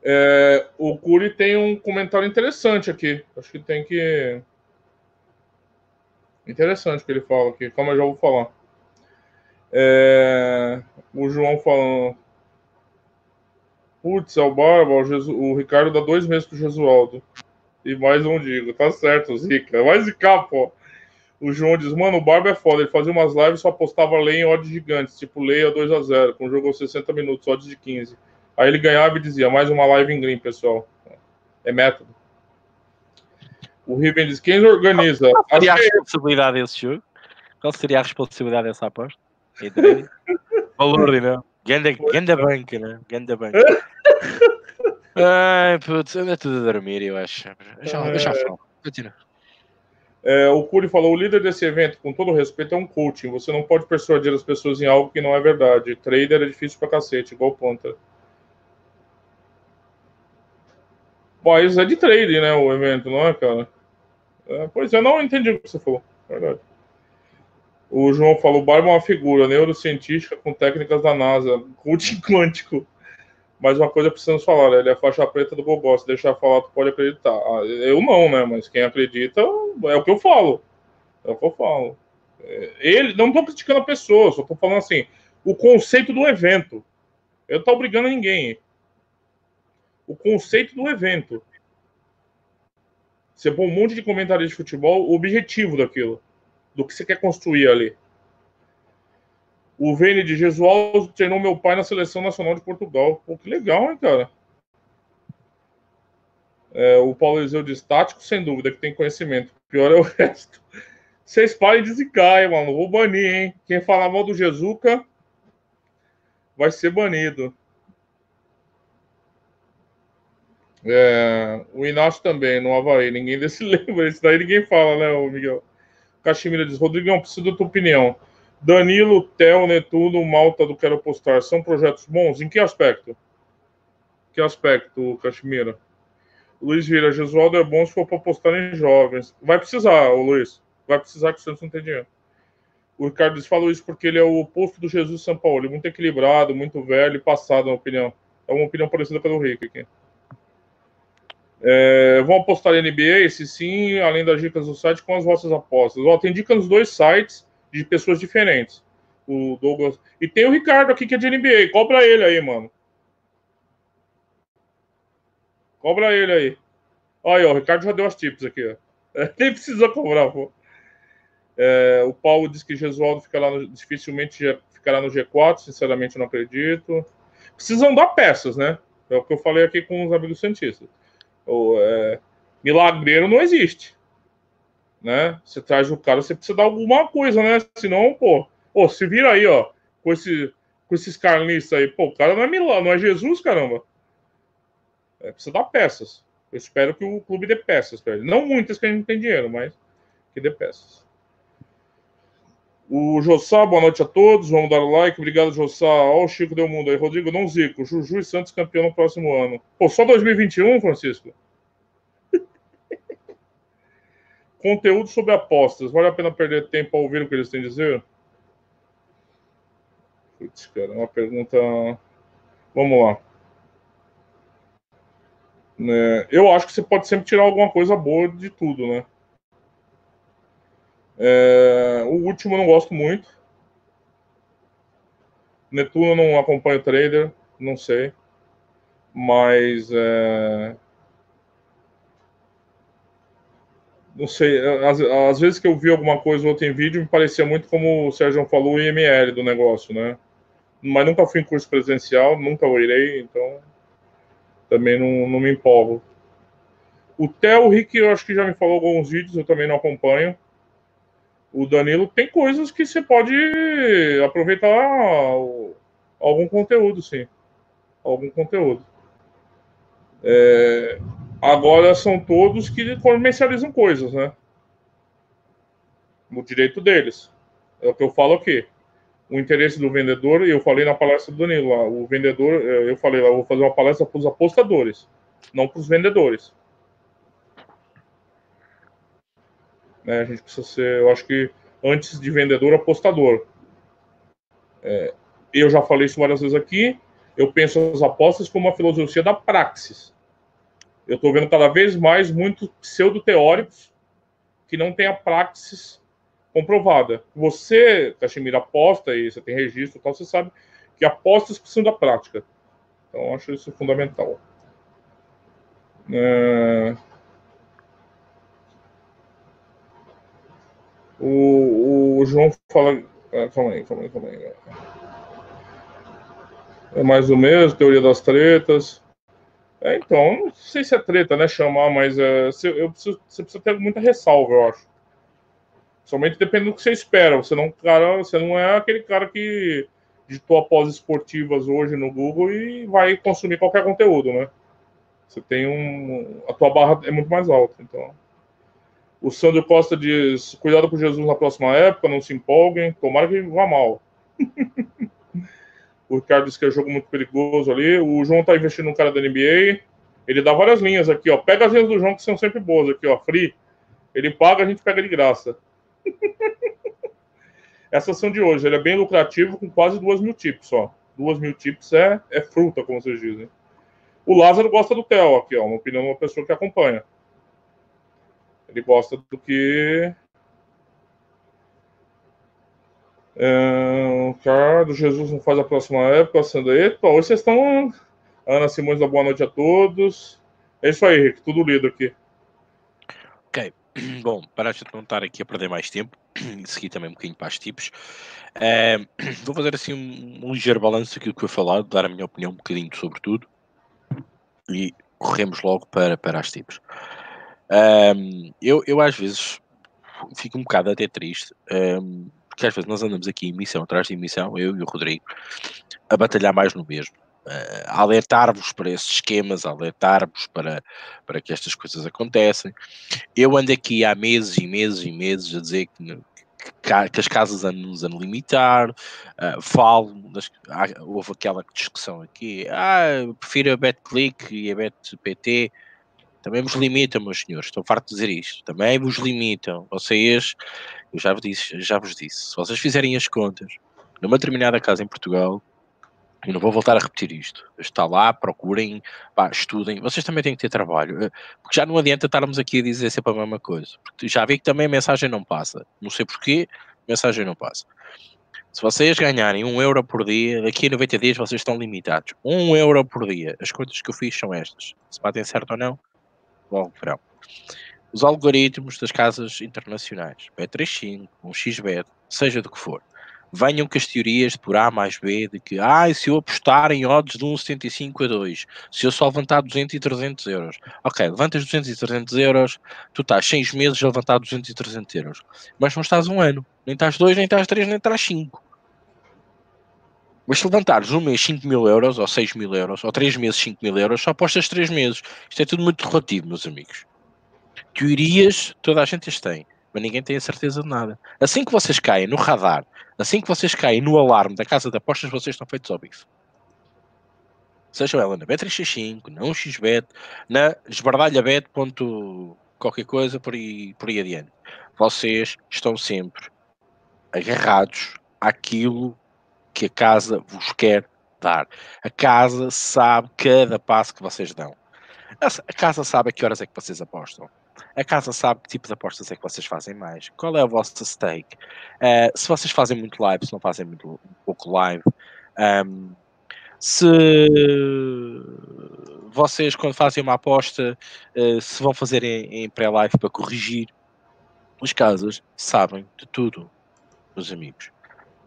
É, o Curi tem um comentário interessante aqui. Acho que tem que. Interessante o que ele fala aqui. Calma, eu já vou falar. É, o João falando. Putz, é o Barba, o, Jesus, o Ricardo dá dois meses pro Jesualdo. E mais um digo, tá certo, Zica. Vai zicar, pô. O João diz, mano, o Barba é foda. Ele fazia umas lives e só postava lei em odds gigantes, tipo Leia 2x0, com jogo 60 minutos, odds de 15. Aí ele ganhava e dizia, mais uma live em green, pessoal. É método. O Riven diz, quem organiza? Qual seria a responsabilidade desse jogo? Qual seria a responsabilidade dessa aposta? Valor, não? Ganda, ganda banca, né? Ganda banca. Ai, putz, anda tudo a dormir, eu acho. Deixa, é... deixa falar. Continua. É, o Curi falou: o líder desse evento, com todo respeito, é um coaching. Você não pode persuadir as pessoas em algo que não é verdade. Trader é difícil pra cacete, igual ponta. Mas é de trade, né? O evento, não é, cara? É, pois é, não entendi o que você falou. Verdade. O João falou: Barba é uma figura neurocientífica com técnicas da NASA, coaching quântico. Mas uma coisa precisamos falar, né? ele é faixa preta do Bobó. Se deixar falar, tu pode acreditar. Ah, eu não, né? Mas quem acredita é o que eu falo. É o que eu falo. É, ele, não estou criticando a pessoa, só estou falando assim, o conceito do evento. Eu não estou obrigando ninguém. O conceito do evento. Você põe um monte de comentários de futebol, o objetivo daquilo, do que você quer construir ali. O Vene de Jesualdo treinou meu pai na seleção nacional de Portugal. Pô, que legal, hein, cara? É, o Paulo Eliseu diz tático, sem dúvida, que tem conhecimento. Pior é o resto. Vocês parem de zicar, hein, mano. Vou banir, hein? Quem falar mal do Jesuca vai ser banido. É, o Inácio também, no Havaí. Ninguém desse lembra. Isso daí ninguém fala, né, o Miguel? Caximira diz: Rodrigão, preciso da tua opinião. Danilo, Theo, Netuno, Malta do Quero Postar são projetos bons? Em que aspecto? Que aspecto, Caximira? Luiz Vira, Gesualdo é bom se for para postar em jovens. Vai precisar, Luiz. Vai precisar que o Santos não tem dinheiro. O Ricardo falou isso porque ele é o oposto do Jesus São Paulo. Ele é muito equilibrado, muito velho e passado, na opinião. É uma opinião parecida com a do Rick aqui. É, vão apostar em NBA? Se sim, além das dicas do site, com as vossas apostas. Ó, tem dica nos dois sites de pessoas diferentes. O Douglas. E tem o Ricardo aqui que é de NBA. Cobra ele aí, mano. Cobra ele aí. Olha aí, ó, o Ricardo já deu as tips aqui, ó. Nem precisa cobrar, pô. É, o Paulo diz que Gesualdo fica lá no, dificilmente ficará no G4, sinceramente não acredito. Precisam dar peças, né? É o que eu falei aqui com os amigos cientistas. O, é, milagreiro não existe né? Você traz o cara, você precisa dar alguma coisa, né? Senão, pô, pô, se vira aí, ó, com, esse, com esses carnistas aí. Pô, o cara não é Milão, não é Jesus, caramba. É, precisa dar peças. Eu espero que o clube dê peças ele. Não muitas que a gente não tem dinheiro, mas que dê peças. O Jossá, boa noite a todos. Vamos dar o like. Obrigado, Jossá. Ó, o Chico deu mundo aí. Rodrigo, não zico. Juju e Santos campeão no próximo ano. Pô, só 2021, Francisco? Conteúdo sobre apostas. Vale a pena perder tempo a ouvir o que eles têm a dizer? Putz, cara, uma pergunta. Vamos lá. É, eu acho que você pode sempre tirar alguma coisa boa de tudo, né? É, o último eu não gosto muito. Netuno não acompanha o trader, não sei. Mas é, não sei, às, vezes que eu vi alguma coisa ou outra em vídeo, me parecia muito como o Sérgio falou, o IML do negócio, né? Mas nunca fui em curso presencial, nunca o irei, então também não, não me empolgo. O Theo, Rick, eu acho que já me falou alguns vídeos, eu também não acompanho. O Danilo tem coisas que você pode aproveitar algum conteúdo, sim. Algum conteúdo. É, Agora são todos que comercializam coisas, né? O direito deles. É o que eu falo aqui. O interesse do vendedor, e eu falei na palestra do Danilo lá, o vendedor, é, eu falei lá, eu vou fazer uma palestra para os apostadores, não para os vendedores. Né, a gente precisa ser, eu acho que antes de vendedor, apostador. É, eu já falei isso várias vezes aqui. Eu penso as apostas como uma filosofia da praxis. Eu estou vendo cada vez mais muitos pseudo-teóricos que não têm a praxis comprovada. Você, Cachemira, aposta e você tem registro, tal, você sabe que apostas precisam da prática. Então, acho isso fundamental. É... O, o, João fala. Ah, calma aí, calma aí, calma aí. É mais o mesmo, teoria das tretas. É, então, não sei se é treta, né? Chamar, mas é, você, eu preciso, você precisa ter muita ressalva, eu acho. Somente dependendo do que você espera. Você não, cara, você não é aquele cara que digitou após esportivas hoje no Google e vai consumir qualquer conteúdo, né? Você tem um. A tua barra é muito mais alta. Então. O Sandro Costa diz: cuidado com Jesus na próxima época, não se empolguem, tomara que vá mal. o Ricardo disse que é jogo muito perigoso ali. O João tá investindo no cara da NBA. Ele dá várias linhas aqui, ó. Pega as linhas do João que são sempre boas aqui, ó. Free. Ele paga, a gente pega de graça. Essa ação de hoje, ele é bem lucrativo com quase duas mil tips, ó. Duas mil tips é, é fruta, como vocês dizem. O Lázaro gosta do Theo aqui, ó. Uma opinião de uma pessoa que acompanha. Ele gosta do que. É, cara Jesus não faz a próxima época, sendo epa, hoje vocês estão. Ana Simões, boa noite a todos. É isso aí, Rick, tudo lido aqui. Ok. Bom, para não estar aqui a perder mais tempo, seguir também um bocadinho para os tipos, é, vou fazer assim um, um ligeiro balanço daquilo que foi falado, dar a minha opinião um bocadinho sobre tudo e corremos logo para, para as tipos. Eu, eu às vezes fico um bocado até triste, porque às vezes nós andamos aqui em missão atrás de missão, eu e o Rodrigo, a batalhar mais no mesmo. Uh, alertar-vos para esses esquemas, alertar-vos para, para que estas coisas acontecem. Eu ando aqui há meses e meses e meses a dizer que, que, as casas andam-nos a limitar, uh, falo, das, houve aquela discussão aqui, ah, prefiro a BetClick e a BetPT, também vos limitam, meus senhores, estou farto de dizer isto, também vos limitam, vocês, eu já vos disse, já vos disse, se vocês fizerem as contas numa determinada casa em Portugal, eu não vou voltar a repetir isto. Está lá, procurem, pá, estudem. Vocês também têm que ter trabalho. Eh, porque já não adianta estarmos aqui a dizer sempre a mesma coisa. Porque já vi que também a mensagem não passa. Não sei porquê, a mensagem não passa. Se vocês ganharem um euro por dia, daqui a 90 dias vocês estão limitados. Um euro por dia. As contas que eu fiz são estas. Se batem certo ou não, logo verão. Os algoritmos das casas internacionais, B35, um XBET, seja do que for, venham com as teorias por A mais B de que, ah, se eu apostar em odds de 1,75 a 2, se eu só levantar 200 e 300 euros, ok, levantas 200 e 300 euros, tu estás 6 meses a levantar 200 e 300 euros, mas não estás um ano, nem estás 2, nem estás 3, nem estás 5. Mas se levantares um mês 5 mil euros, ou 6 mil euros, ou 3 meses 5 mil euros, só apostas 3 meses. Isto é tudo muito relativo, meus amigos. Teorias, toda a gente as tem mas ninguém tem a certeza de nada. Assim que vocês caem no radar, assim que vocês caem no alarme da casa de apostas, vocês estão feitos ao bife. Seja ela na B365, na 1xbet, na esbardalhabet. qualquer coisa por aí, por aí adiante. Vocês estão sempre agarrados àquilo que a casa vos quer dar. A casa sabe cada passo que vocês dão. A casa sabe a que horas é que vocês apostam. A casa sabe que tipo de apostas é que vocês fazem mais. Qual é o vosso stake? Uh, se vocês fazem muito live, se não fazem muito pouco live. Um, se vocês, quando fazem uma aposta, uh, se vão fazer em, em pré-live para corrigir, as casas sabem de tudo, meus amigos.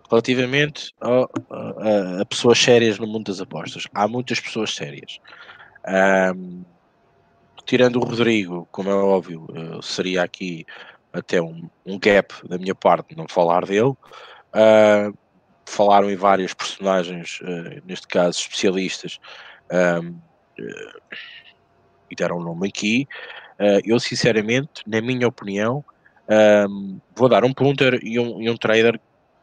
Relativamente a, a, pessoas sérias no mundo das apostas, há muitas pessoas sérias. Um, tirando o Rodrigo, como é óbvio, uh, seria aqui até um, um, gap da minha parte não falar dele. Uh, falaram em vários personagens, uh, neste caso especialistas, um, e deram o nome aqui. eu, sinceramente, na minha opinião, um, vou dar um punter e um, e um trader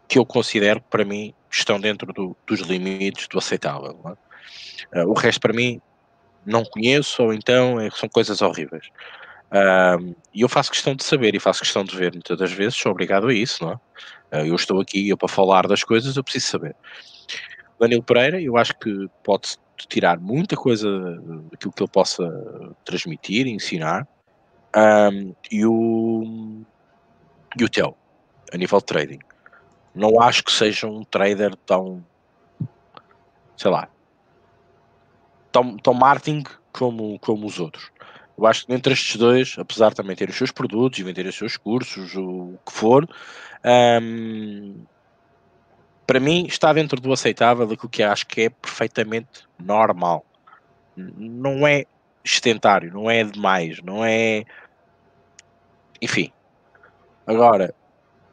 que eu considero que para mim estão dentro do, dos limites do aceitável. É? o resto, para mim, não conheço, ou então é, são coisas horríveis. E eu faço questão de saber e faço questão de ver muitas das vezes, sou obrigado a isso, não é? Uh, eu estou aqui eu, para falar das coisas, eu preciso saber. Danilo Pereira, eu acho que pode tirar muita coisa daquilo que ele possa transmitir, ensinar. Um, e o e o Theo, a nível de trading. Não acho que seja um trader tão sei lá tão, tão marketing como, como os outros. Eu acho que entre estes dois, apesar de também ter os seus produtos e vender os seus cursos, o que for, um, para mim está dentro do aceitável daquilo que acho que é perfeitamente normal. Não é extentário, não é demais, não é. Enfim. Agora,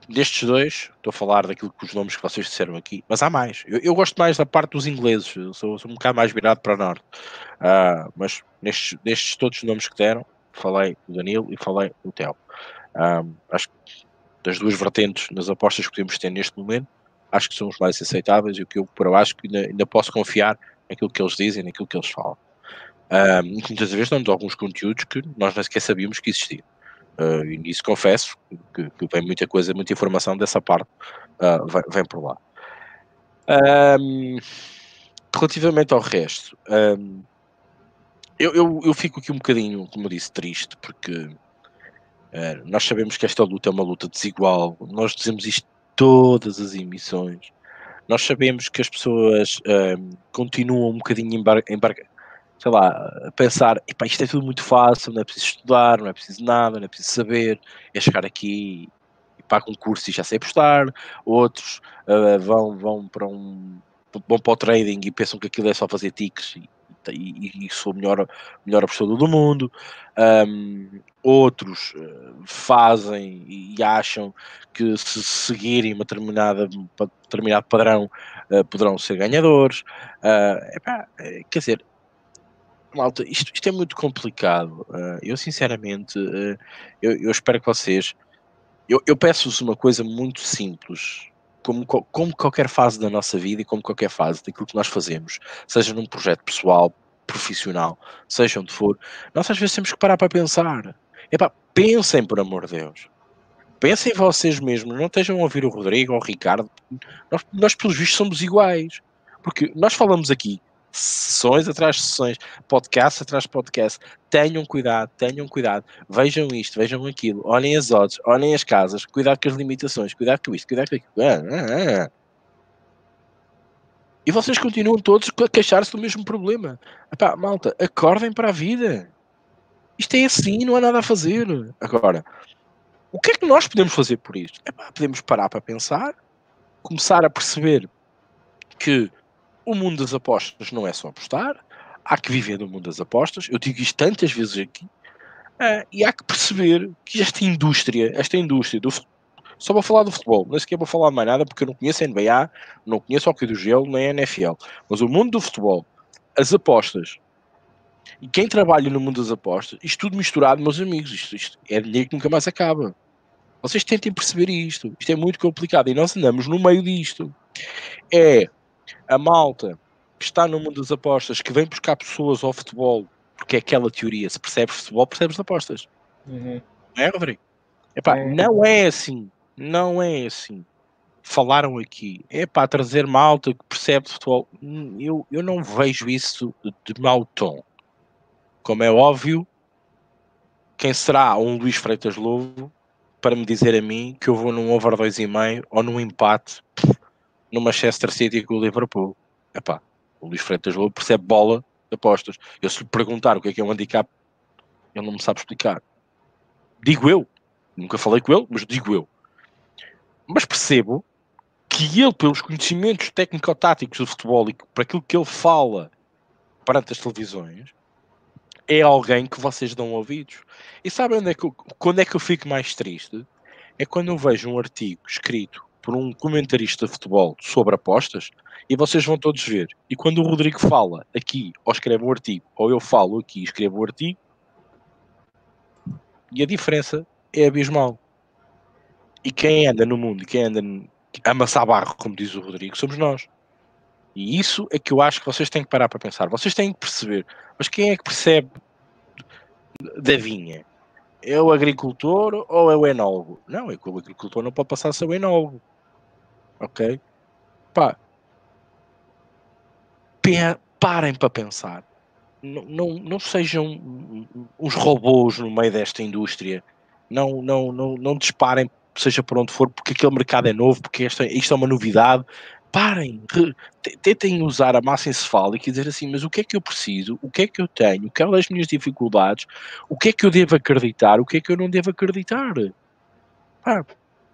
destes dois, estou a falar daquilo que os nomes que vocês disseram aqui, mas há mais. Eu, eu gosto mais da parte dos ingleses, sou, sou um bocado mais virado para o norte. Uh, mas nestes, nestes todos os nomes que deram, falei o Danilo e falei o Theo. Uh, acho que das duas vertentes nas apostas que podemos ter neste momento, acho que são os mais aceitáveis e o que eu, eu acho que ainda, ainda posso confiar naquilo que eles dizem, naquilo que eles falam. Uh, muitas vezes dão-nos alguns conteúdos que nós nem sequer sabíamos que existiam. Uh, e nisso confesso que, que, vem muita coisa, muita informação dessa parte, uh, vem, vem, por lá. Um, relativamente ao resto, um, eu, eu, eu, fico aqui um bocadinho, como eu disse, triste, porque uh, nós sabemos que esta luta é uma luta desigual, nós dizemos isto todas as emissões, nós sabemos que as pessoas continuam um bocadinho embarcadas sei lá, pensar, isto é tudo muito fácil, não é preciso estudar, não é preciso nada, não é preciso saber, é chegar aqui e pago e já sei apostar, outros uh, vão, vão para um vão para o trading e pensam que aquilo é só fazer tics e, e, e sou o melhor, melhor apostador do mundo, um, outros uh, fazem e acham que se seguirem uma determinada, determinado padrão uh, poderão ser ganhadores, epá, quer dizer, malta, isto, isto é muito complicado. Uh, eu, sinceramente, uh, eu, eu, espero que vocês. Eu, eu peço-vos uma coisa muito simples. Como, como qualquer fase da nossa vida e como qualquer fase daquilo que nós fazemos, seja num projeto pessoal, profissional, seja onde for, nós às vezes temos que parar para pensar. Epá, pensem, por amor de Deus. Pensem em vocês mesmos, não estejam a ouvir o Rodrigo ou o Ricardo. Nós, nós pelos vistos, somos iguais. Porque nós falamos aqui sessões atrás de sessões, podcast atrás de podcast. Tenham cuidado, tenham cuidado. Vejam isto, vejam aquilo. Olhem as odds, olhem as casas. Cuidado com as limitações, cuidado com isto, cuidado com aquilo. Ah, ah, ah. E vocês continuam todos a queixar-se do mesmo problema. Epá, malta, acordem para a vida. Isto é assim, não há nada a fazer. Agora, o que é que nós podemos fazer por isto? Epá, podemos parar para pensar, começar a perceber que o mundo das apostas não é só apostar, há que viver no mundo das apostas. Eu digo isto tantas vezes aqui. Uh, e há que perceber que esta indústria, esta indústria do só vou falar do futebol, nem sequer vou falar mais nada porque eu não conheço a NBA, não conheço o hockey do gelo, nem a NFL. Mas o mundo do futebol, as apostas e quem trabalha no mundo das apostas, isto tudo misturado, meus amigos, isto, isto é dinheiro que nunca mais acaba. Vocês tentem perceber isto, isto é muito complicado e nós andamos no meio disto. É a malta que está no mundo das apostas, que vem buscar pessoas ao futebol, porque é aquela teoria, se percebes futebol, percebes apostas. Uhum. Não é, Rodrigo? Epá, é. Não é assim. Não é assim. Falaram aqui, é para trazer malta que percebe futebol. Eu, eu não vejo isso de mau tom. Como é óbvio, quem será um Luís Freitas Lobo para me dizer a mim que eu vou num over 2,5 ou num empate no Manchester City com o Liverpool. Epá, o Luís Freitas Lobo percebe bola de apostas. Eu se lhe perguntar o que é que é um handicap, ele não me sabe explicar. Digo eu. Nunca falei com ele, mas digo eu. Mas percebo que ele, pelos conhecimentos técnico-táticos do futebol e para aquilo que ele fala perante as televisões, é alguém que vocês dão ouvidos. E sabem é quando é que eu fico mais triste? É quando eu vejo um artigo escrito por um comentarista de futebol sobre apostas e vocês vão todos ver. E quando o Rodrigo fala aqui ou escreve um artigo, ou eu falo aqui e escrevo um artigo, e a diferença é abismal. E quem anda no mundo, quem anda amassar barro, como diz o Rodrigo, somos nós. E isso é que eu acho que vocês têm que parar para pensar. Vocês têm que perceber. Mas quem é que percebe da vinha? é o agricultor ou é o enólogo? Não, é que o agricultor não pode passar a ser o enólogo. Ok? Pá. Parem para pensar. Não, não, não sejam uns robôs no meio desta indústria. Não, não, não, não disparem, seja por onde for, porque aquele mercado é novo, porque esta, isto é uma novidade parem, tentem usar a massa encefálica e dizer assim, mas o que é que eu preciso, o que é que eu tenho, quais são as minhas dificuldades, o que é que eu devo acreditar, o que é que eu não devo acreditar. Pá,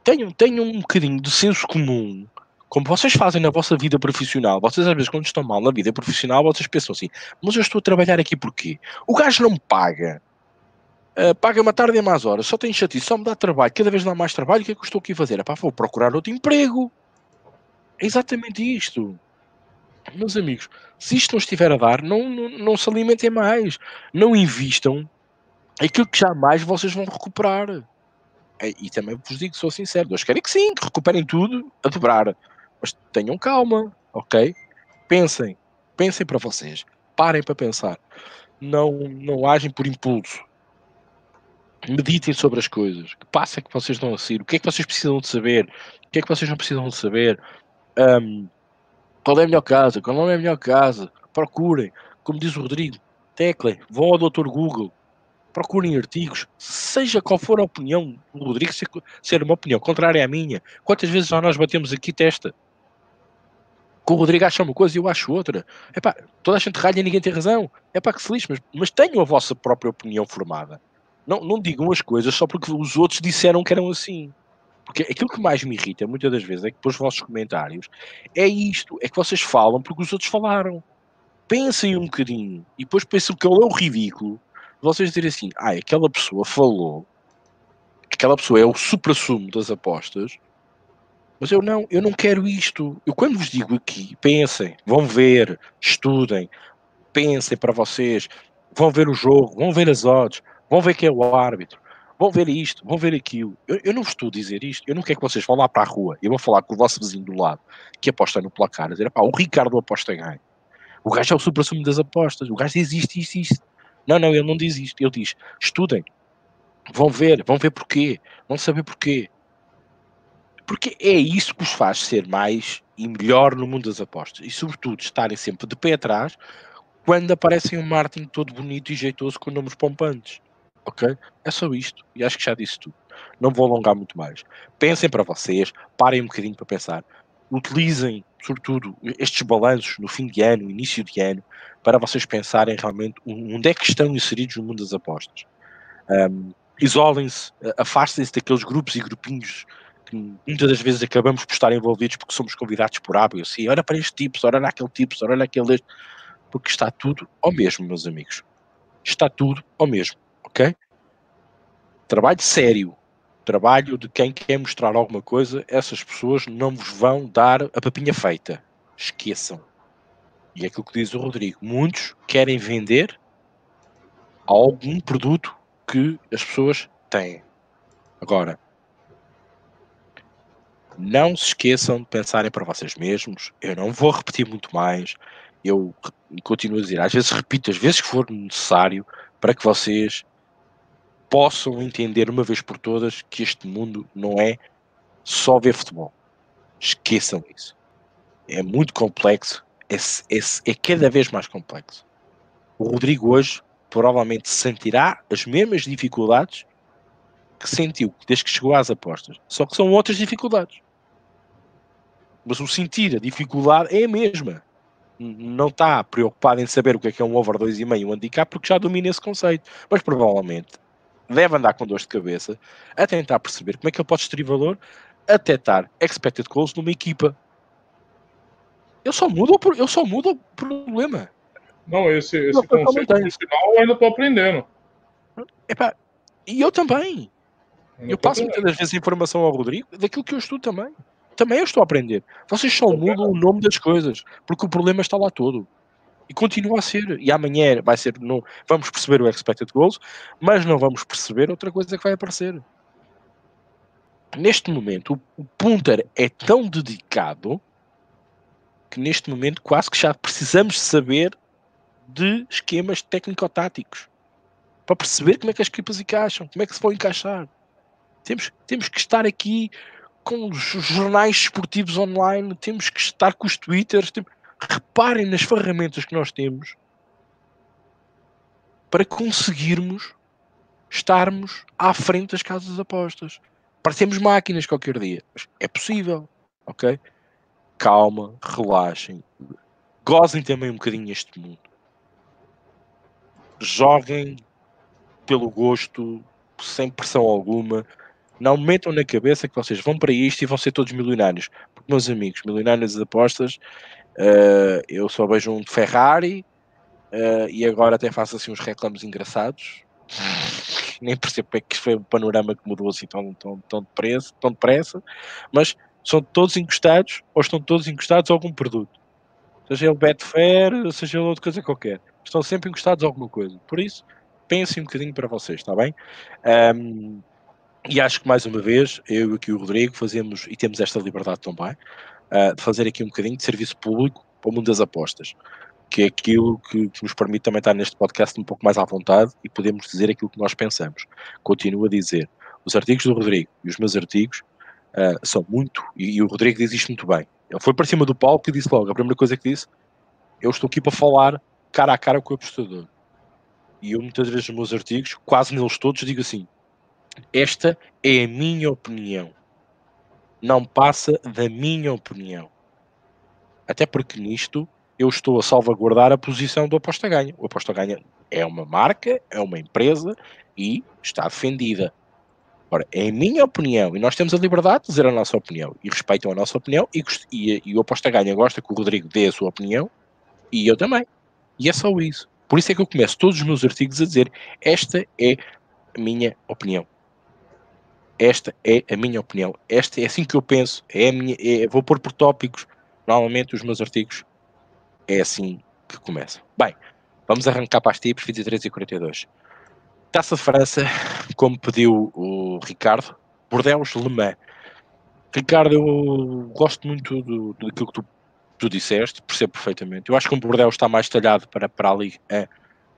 tenham, tenham um bocadinho de senso comum, como vocês fazem na vossa vida profissional, vocês às vezes quando estão mal na vida profissional, vocês pensam assim, mas eu estou a trabalhar aqui porquê? O gajo não me paga. Uh, paga-me a tarde e mais horas, só tem chatice, só me dá trabalho, cada vez dá mais trabalho, o que é que eu estou aqui a fazer? Epá, vou procurar outro emprego. É exatamente isto. Meus amigos, se isto não estiver a dar, não, não, não se alimentem mais. Não invistam aquilo que jamais vocês vão recuperar. É, e também vos digo, sou sincero, Deus querem que sim, que recuperem tudo a dobrar. Mas tenham calma, ok? Pensem, pensem para vocês. Parem para pensar. Não, não agem por impulso. Meditem sobre as coisas. Que passo é que vocês estão a seguir? O que é que vocês precisam de saber? O que é que vocês não precisam de saber? Um, qual é a melhor casa? Qual não é a melhor casa? Procurem. Como diz o Rodrigo, teclem, vão ao Dr. Google, procurem artigos, seja qual for a opinião do Rodrigo, ser, ser uma opinião contrária à minha. Quantas vezes nós batemos aqui testa? Com o Rodrigo acha uma coisa e eu acho outra. Epá, toda a gente ralha e ninguém tem razão. É para que se lixe, mas, mas tenham a vossa própria opinião formada. Não, não digam as coisas só porque os outros disseram que eram assim. Porque aquilo que mais me irrita muitas das vezes é que depois os vossos comentários é isto, é que vocês falam porque os outros falaram. Pensem um bocadinho e depois pensem que é o ridículo vocês dizerem assim, ah, aquela pessoa falou, aquela pessoa é o supra-sumo das apostas, mas eu não, eu não quero isto. Eu quando vos digo aqui, pensem, vão ver, estudem, pensem para vocês, vão ver o jogo, vão ver as odds, vão ver quem é o árbitro, vão ver isto, vão ver aquilo. Eu, eu não estou a dizer isto, eu não quero que vocês vão lá para a rua, eu vou falar com o vosso vizinho do lado, que aposta no placar, a dizer, pá, o Ricardo aposta ganho. O gajo é o supra-sumo das apostas, o gajo diz isto, isto, isto. Não, não, ele não diz isto, ele diz, estudem, vão ver, vão ver porquê, vão saber porquê. Porque é isso que os faz ser mais e melhor no mundo das apostas. E, sobretudo, estarem sempre de pé atrás quando aparecem um marketing todo bonito e jeitoso com números pompantes. Ok? É só isto. E acho que já disse tudo. Não vou alongar muito mais. Pensem para vocês, parem um bocadinho para pensar. Utilizem, sobretudo, estes balanços no fim de ano, início de ano, para vocês pensarem realmente onde é que estão inseridos no mundo das apostas. Um, Isolem-se, afastem-se daqueles grupos e grupinhos que muitas das vezes acabamos por estar envolvidos porque somos convidados por hábito. Assim, olha para este tipo, olha naquele tipo, olha naquele. Porque está tudo ao mesmo, meus amigos. Está tudo ao mesmo ok? Trabalho sério, trabalho de quem quer mostrar alguma coisa, essas pessoas não vos vão dar a papinha feita. Esqueçam. E é aquilo que diz o Rodrigo. Muitos querem vender algum produto que as pessoas têm. Agora, não se esqueçam de pensarem para vocês mesmos. Eu não vou repetir muito mais. Eu continuo a dizer, às vezes repito, às vezes que for necessário, para que vocês possam entender uma vez por todas que este mundo não é só ver futebol. Esqueçam isso. É muito complexo, é, é, é cada vez mais complexo. O Rodrigo hoje provavelmente sentirá as mesmas dificuldades que sentiu desde que chegou às apostas. Só que são outras dificuldades. Mas o sentir a dificuldade é a mesma. Não está preocupado em saber o que é que é um over 2,5 um handicap porque já domina esse conceito. Mas provavelmente deve andar com dor de cabeça a tentar perceber como é que ele pode extrair valor até estar expected goals numa equipa. Eu só mudo, eu só mudo o problema. Não, esse, esse não, conceito final eu ainda estou aprendendo. Epá, e eu também. Eu, eu passo muitas das vezes informação ao Rodrigo daquilo que eu estudo também. Também eu estou a aprender. Vocês só mudam o nome das coisas, porque o problema está lá todo. E continua a ser. E amanhã vai ser. No, vamos perceber o expected goals, mas não vamos perceber outra coisa que vai aparecer. Neste momento, o, o punter é tão dedicado que neste momento quase que já precisamos saber de esquemas técnico-táticos. para perceber como é que as equipas encaixam, como é que se vão encaixar. Temos, temos que estar aqui com os jornais esportivos online, temos que estar com os twitters. Temos... Reparem nas ferramentas que nós temos para conseguirmos estarmos à frente das casas de apostas. Parecemos máquinas qualquer dia. É possível, ok? Calma, relaxem. Gozem também um bocadinho este mundo. Joguem pelo gosto, sem pressão alguma. Não metam na cabeça que vocês vão para isto e vão ser todos milionários. Porque, meus amigos, milionários de apostas, uh, eu só vejo um de Ferrari uh, e agora até faço assim uns reclamos engraçados. Nem percebo é que foi um panorama que mudou assim tão, tão, tão, depressa, tão depressa, mas são todos encostados ou estão todos encostados a algum produto. Seja ele Betfair, seja ele outra coisa qualquer. Estão sempre encostados a alguma coisa. Por isso, pensem um bocadinho para vocês, está bem? Um, e acho que mais uma vez, eu e aqui o Rodrigo fazemos e temos esta liberdade também uh, de fazer aqui um bocadinho de serviço público para o mundo das apostas, que é aquilo que, que, nos permite também estar neste podcast um pouco mais à vontade e podemos dizer aquilo que nós pensamos. Continuo a dizer, os artigos do Rodrigo e os meus artigos uh, são muito, e, e, o Rodrigo diz isto muito bem. Ele foi para cima do palco e disse logo, a primeira coisa que disse, eu estou aqui para falar cara a cara com o apostador e eu muitas vezes nos meus artigos, quase neles todos, digo assim: esta é a minha opinião. Não passa da minha opinião. Até porque nisto eu estou a salvaguardar a posição do Aposta Ganha. O Aposta Ganha é uma marca, é uma empresa e está defendida. Ora, é minha opinião e nós temos a liberdade de dizer a nossa opinião e respeitam a nossa opinião e, e, e o Aposta Ganha gosta que o Rodrigo dê a sua opinião e eu também. E é só isso. Por isso é que eu começo todos os meus artigos a dizer esta é a minha opinião. Esta é a minha opinião. Esta é assim que eu penso. É a minha, é, vou pôr por tópicos. Normalmente os meus artigos é assim que começam. Bem, vamos arrancar para as tipos 23 e 42. Taça de França, como pediu o Ricardo, Bordeaux Le Mans. Ricardo, eu gosto muito do, daquilo que tu tu disseste, percebo perfeitamente. Eu acho que o Bordeaux está mais talhado para, para ali. É,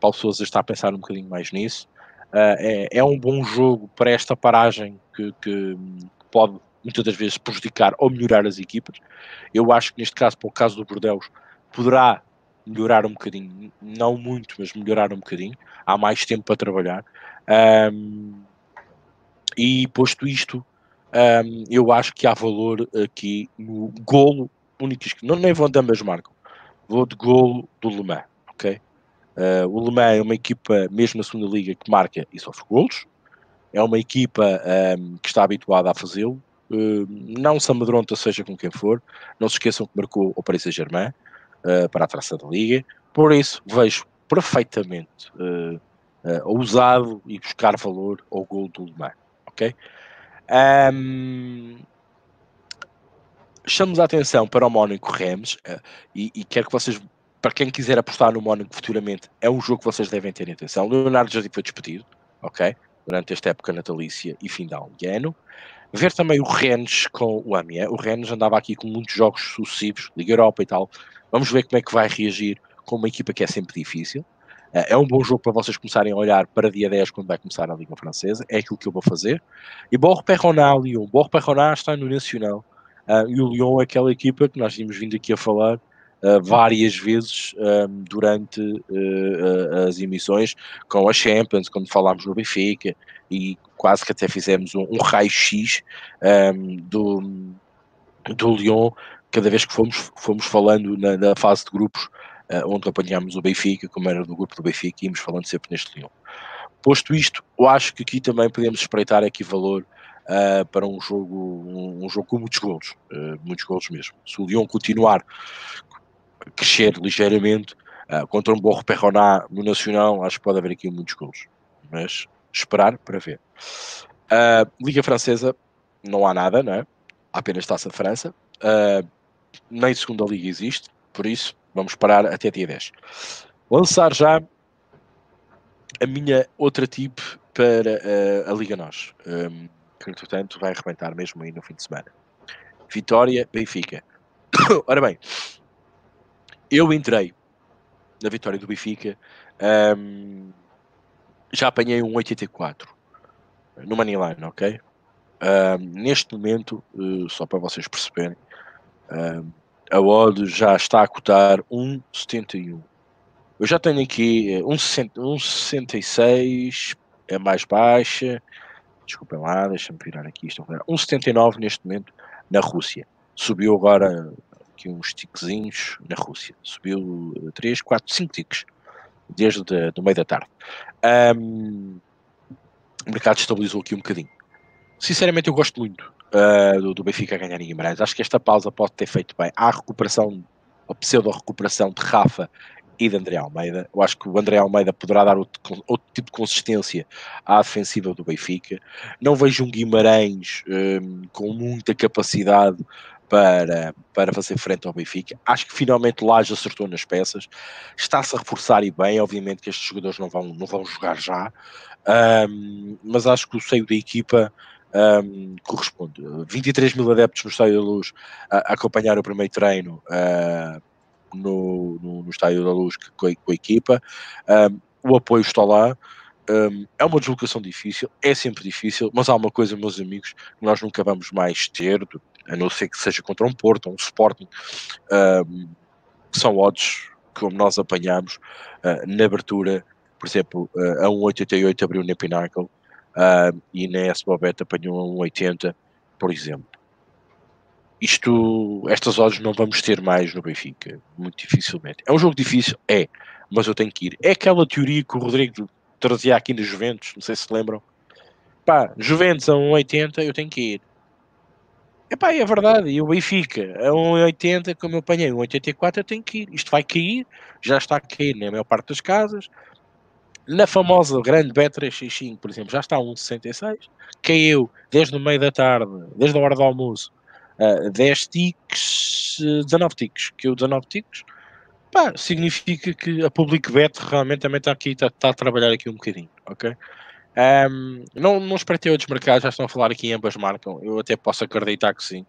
Paulo Souza está a pensar um bocadinho mais nisso. Uh, é, é, um bom jogo para esta paragem que, que, pode muitas das vezes prejudicar ou melhorar as equipas. Eu acho que neste caso, para o caso do Bordeaux, poderá melhorar um bocadinho, não muito, mas melhorar um bocadinho. Há mais tempo para trabalhar. Um, e posto isto, um, eu acho que há valor aqui no golo únicos que não nem vão de ambas marcam. Vou de golo do Le Mans, ok? Uh, o Le Mans é uma equipa, mesmo na segunda liga, que marca e sofre golos. É uma equipa um, que está habituada a fazê-lo. Uh, não se amedronta, seja com quem for. Não se esqueçam que marcou o Paris Saint-Germain uh, para a traça da liga. Por isso, vejo perfeitamente ousado e buscar valor ao gol do Le Mans, ok? Um, chamamos a atenção para o Mónaco Rams uh, e, e, quero que vocês, para quem quiser apostar no Mónaco futuramente, é um jogo que vocês devem ter atenção. Leonardo Jardim foi despedido, ok? Durante esta época natalícia e final de ano. Ver também o Rennes com o Amiens. O Rennes andava aqui com muitos jogos sucessivos, Liga Europa e tal. Vamos ver como é que vai reagir com uma equipa que é sempre difícil. Uh, é um bom jogo para vocês começarem a olhar para dia 10 quando vai começar a Liga Francesa. É aquilo que eu vou fazer. E Borro Perroná, Lyon. Borro Perroná está no Nacional Uh, e o Lyon é aquela equipa que nós tínhamos vindo aqui a falar várias vezes um, durante uh, as emissões com a Champions, quando falámos no Benfica, e quase que até fizemos um, um raio-x um, do, do Lyon, cada vez que fomos, fomos falando na, na fase de grupos, onde apanhámos o Benfica, como era do grupo do Benfica, íamos falando sempre neste Lyon. Posto isto, eu acho que aqui também podemos espreitar aqui valor uh, para um jogo, um, um, jogo com muitos golos, uh, muitos golos mesmo. Se o Lyon continuar crescer ligeiramente uh, contra um Borro Perroná no Nacional, acho que pode haver aqui muitos golos, mas esperar para ver. Liga Francesa, não há nada, não é? Há apenas Taça de França, nem segunda Liga existe, por isso vamos parar até dia 10. Lançar já a minha outra tip para uh, a Liga Nós. Um, que entretanto vai arrebentar mesmo aí no fim de semana. Vitória, Benfica. Ora bem, eu entrei na vitória do Benfica um, já apanhei um 84 no Moneyline, ok? Uh, neste momento, uh, só para vocês perceberem, uh, a odd já está a cotar 1,71. Eu já tenho aqui 1,66, é mais baixa. Desculpem lá, deixa-me virar aqui. 1,79 neste momento na Rússia. Subiu agora aqui uns tiquezinhos na Rússia. Subiu 3, 4, 5 tiques desde o meio da tarde. Um, o mercado estabilizou aqui um bocadinho. Sinceramente, eu gosto muito uh, do, do, Benfica ganhar em Guimarães. Acho que esta pausa pode ter feito bem. Há a recuperação, a pseudo-recuperação de Rafa e de André Almeida. Eu acho que o André Almeida poderá dar outro, outro, tipo de consistência à defensiva do Benfica. Não vejo um Guimarães um, com muita capacidade para, para fazer frente ao Benfica. Acho que finalmente o Laje acertou nas peças, está-se a reforçar e bem. Obviamente que estes jogadores não vão, não vão jogar já, um, mas acho que o seio da equipa um, corresponde. 23 mil adeptos no Estádio da Luz a, a acompanhar o primeiro treino uh, no, no, no, Estádio da Luz com a, com a equipa. Um, o apoio está lá. Um, é uma deslocação difícil, é sempre difícil, mas há uma coisa, meus amigos, que nós nunca vamos mais ter, a não ser que seja contra um Porto um Sporting, um, são odds como nós apanhamos uh, na abertura, por exemplo, uh, a 1,88 abriu na Pinnacle uh, e na S-Bobet apanhou a 1,80, por exemplo. Isto, estas odds não vamos ter mais no Benfica, muito dificilmente. É um jogo difícil? É, mas eu tenho que ir. É aquela teoria que o Rodrigo trazia aqui nos Juventus, não sei se lembram. Pá, Juventus a 1,80 eu tenho que ir. Epá, é verdade, e o Benfica a 1,80, como eu apanhei 1,84, eu tenho que ir. Isto vai cair, já está a cair na maior parte das casas. Na famosa grande B365, por exemplo, já está a 1,66. Caiu desde o meio da tarde, desde a hora do almoço, uh, 10 ticks, 19 ticks. Que o 19 ticks, pá, significa que a Public Bet realmente também está aqui, está, está a trabalhar aqui um bocadinho, ok? Um, não, não espreitei outros mercados, já estão a falar aqui ambas marcam. Eu até posso acreditar que sim.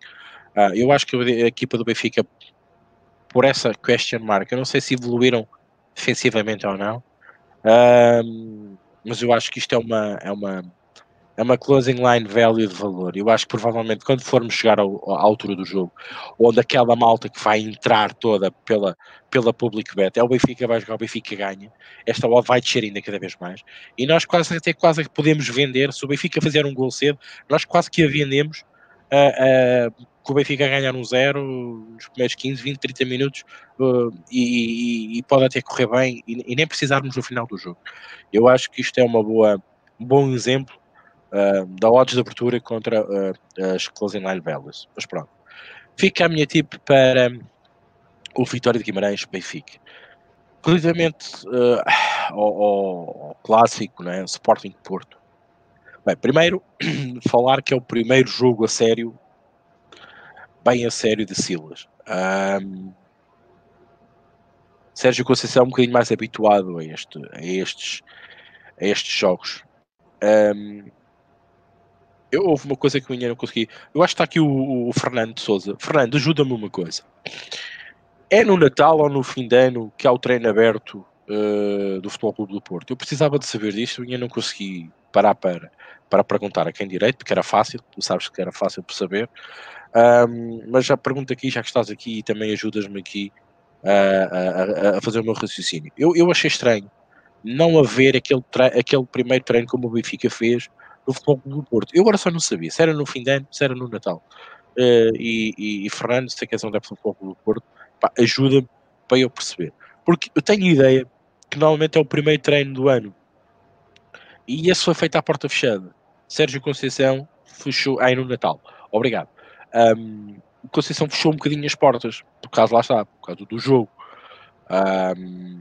Uh, eu acho que a equipa do Benfica, por essa question mark, eu não sei se evoluíram defensivamente ou não, um, mas eu acho que isto é uma, é uma é uma closing line value de valor. Eu acho que provavelmente quando formos chegar ao, à altura do jogo, onde aquela malta que vai entrar toda pela, pela public bet, é o Benfica vai jogar, o Benfica ganha, esta odd vai descer ainda cada vez mais. E nós quase até quase que podemos vender, se o Benfica fizer um gol cedo, nós quase que a vendemos que o Benfica ganhar um zero nos primeiros 15, 20, 30 minutos uh, e, e, e, pode até correr bem e, e nem precisarmos no final do jogo. Eu acho que isto é uma boa, um bom exemplo da odds de abertura contra uh, as Closing Line Velas. Mas pronto. Fica a minha tip para o Vitória de Guimarães Benfica. Relativamente uh, ao, ao, clássico, né, Sporting Porto. Bem, primeiro, falar que é o primeiro jogo a sério, bem a sério de Silas. Um, Sérgio Conceição é um bocadinho mais habituado a, este, a, estes, a estes jogos. Um, eu, houve uma coisa que eu ainda não consegui. Eu acho que está aqui o, o Fernando Souza. Fernando, ajuda-me uma coisa. É no Natal ou no fim de ano que há o treino aberto uh, do Futebol Clube do Porto? Eu precisava de saber disto e ainda não consegui parar para, para perguntar a quem direito, porque era fácil, tu sabes que era fácil por saber. Um, mas já pergunto aqui, já que estás aqui e também ajudas-me aqui uh, a, a, fazer o meu raciocínio. Eu, eu achei estranho não haver aquele, aquele primeiro treino como o Benfica fez no Futebol do Porto. Eu agora só não sabia se era no fim de ano, se era no Natal. Uh, e, e, e, Fernando, se és um adepto do Futebol do Porto, ajuda-me para eu perceber. Porque eu tenho ideia que normalmente é o primeiro treino do ano. E esse foi feito à porta fechada. Sérgio Conceição fechou aí no Natal. Obrigado. Um, Conceição fechou um bocadinho as portas, por causa lá está, por causa do jogo. Um,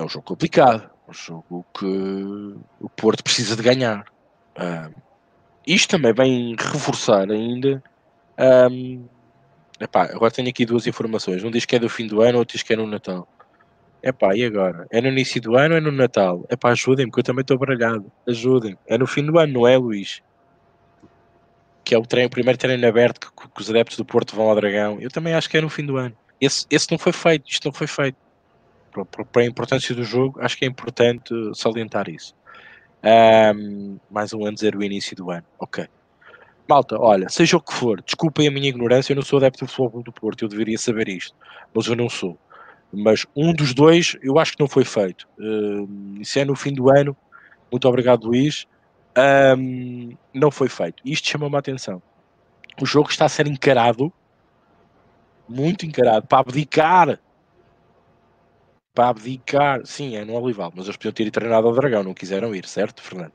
é um jogo complicado, um jogo que o Porto precisa de ganhar. Um, isto também vem reforçar ainda. Um, epá, agora tenho aqui duas informações. Um diz que é do fim do ano, outro diz que é no Natal. Epá, e agora? É no início do ano ou é no Natal? Epá, ajudem-me, que eu também estou baralhado. Ajudem. É no fim do ano, não é, Luís? Que é o, treino, o primeiro treino aberto que, que, os adeptos do Porto vão ao Dragão. Eu também acho que é no fim do ano. Esse, esse não foi feito, isto não foi feito. Para a importância do jogo, acho que é importante salientar isso. Um, mais um ano dizer o início do ano. Ok. Malta, olha, seja o que for, desculpem a minha ignorância, eu não sou adepto do futebol do Porto, eu deveria saber isto, mas eu não sou. Mas um dos dois eu acho que não foi feito. Uh, isso é no fim do ano. Muito obrigado, Luís. Um, não foi feito. Isto chama-me a atenção. O jogo está a ser encarado, muito encarado, para abdicar. Para abdicar. Sim, é no Olival, mas eles podiam ter treinado ao Dragão, não quiseram ir, certo, Fernando?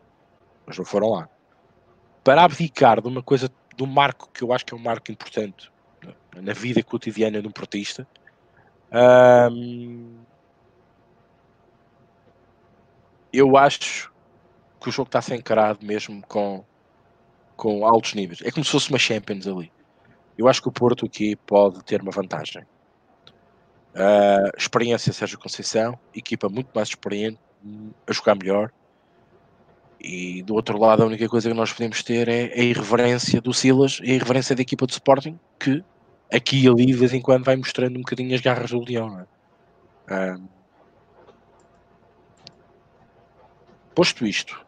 Mas não foram lá. Para abdicar de uma coisa, de um marco que eu acho que é um marco importante na vida cotidiana de um portista, um, eu acho que o jogo está a ser encarado mesmo com, com altos níveis. É como se fosse uma Champions ali. Eu acho que o Porto aqui pode ter uma vantagem. Uh, experiência Sérgio Conceição, equipa muito mais experiente, a jogar melhor. E do outro lado, a única coisa que nós podemos ter é a irreverência do Silas e a irreverência da equipa do Sporting, que aqui e ali, de vez em quando, vai mostrando um bocadinho as garras do Leão. É? posto isto,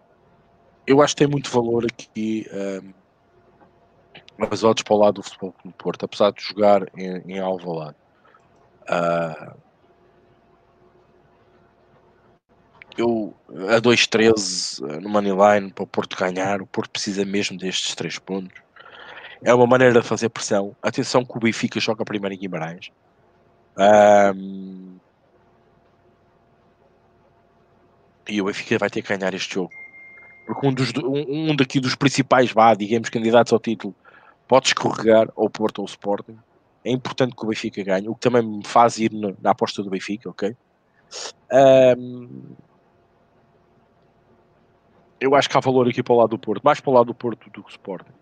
eu acho que tem muito valor aqui um, as odds para o lado do futebol do Porto, apesar de jogar em, em Alvalade. Uh, eu a 2-13 no Moneyline para o Porto ganhar, o Porto precisa mesmo destes 3 pontos é uma maneira de fazer pressão. Atenção que o Benfica joga primeiro em Guimarães. Um, e o Benfica vai ter que ganhar este jogo. Porque um, dos, um, um daqui dos principais, vá, digamos, candidatos ao título, pode escorregar ao Porto ou ao Sporting. É importante que o Benfica ganhe, o que também me faz ir na, na aposta do Benfica, ok? Um, eu acho que há valor aqui para o lado do Porto, mais para o lado do Porto do que o Sporting.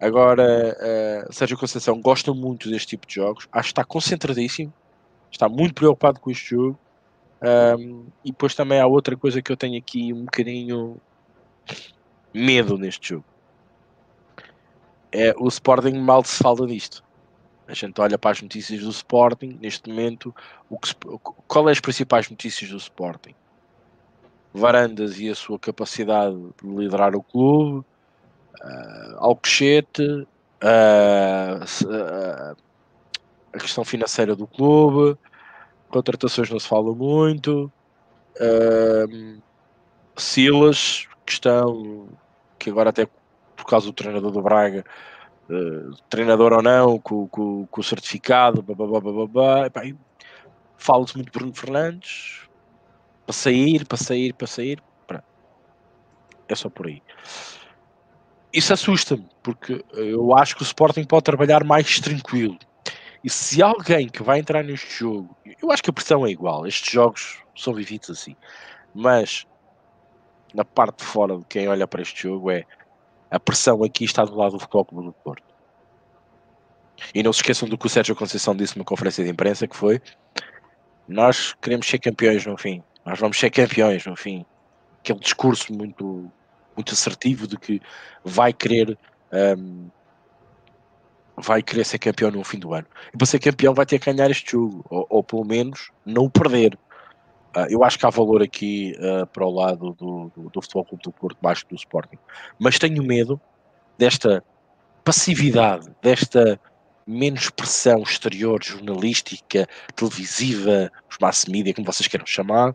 Agora, uh, Sérgio Conceição gosta muito deste tipo de jogos, acho que está concentradíssimo, está muito preocupado com este jogo. Um, e depois também há outra coisa que eu tenho aqui um bocadinho medo neste jogo. É o Sporting mal se fala disto. A gente olha para as notícias do Sporting, neste momento, o que, qual é as principais notícias do Sporting? Varandas e a sua capacidade de liderar o clube, uh, Alcochete, uh, uh, a questão financeira do clube, contratações não se fala muito, uh, Silas, questão que agora até por causa do treinador do Braga, uh, treinador ou não, com, com, com o certificado, fala-se muito de Bruno Fernandes, para sair, para sair, para sair, é só por aí. Isso assusta-me, porque eu acho que o Sporting pode trabalhar mais tranquilo. E se alguém que vai entrar neste jogo, eu acho que a pressão é igual, estes jogos são vividos assim, mas na parte de fora de quem olha para este jogo é a pressão aqui está do lado do Futebol Clube do Porto. E não se esqueçam do que o Sérgio Conceição disse numa conferência de imprensa que foi nós queremos ser campeões no fim, nós vamos ser campeões no fim. Aquele discurso muito muito assertivo de que vai querer um, vai querer ser campeão no fim do ano. E para ser campeão vai ter que ganhar este jogo, ou, ou pelo menos não o perder. Uh, eu acho que há valor aqui uh, para o lado do, do, do Futebol Clube do Porto, mais do Sporting. Mas tenho medo desta passividade, desta menos pressão exterior, jornalística, televisiva, os mass media, como vocês queiram chamar,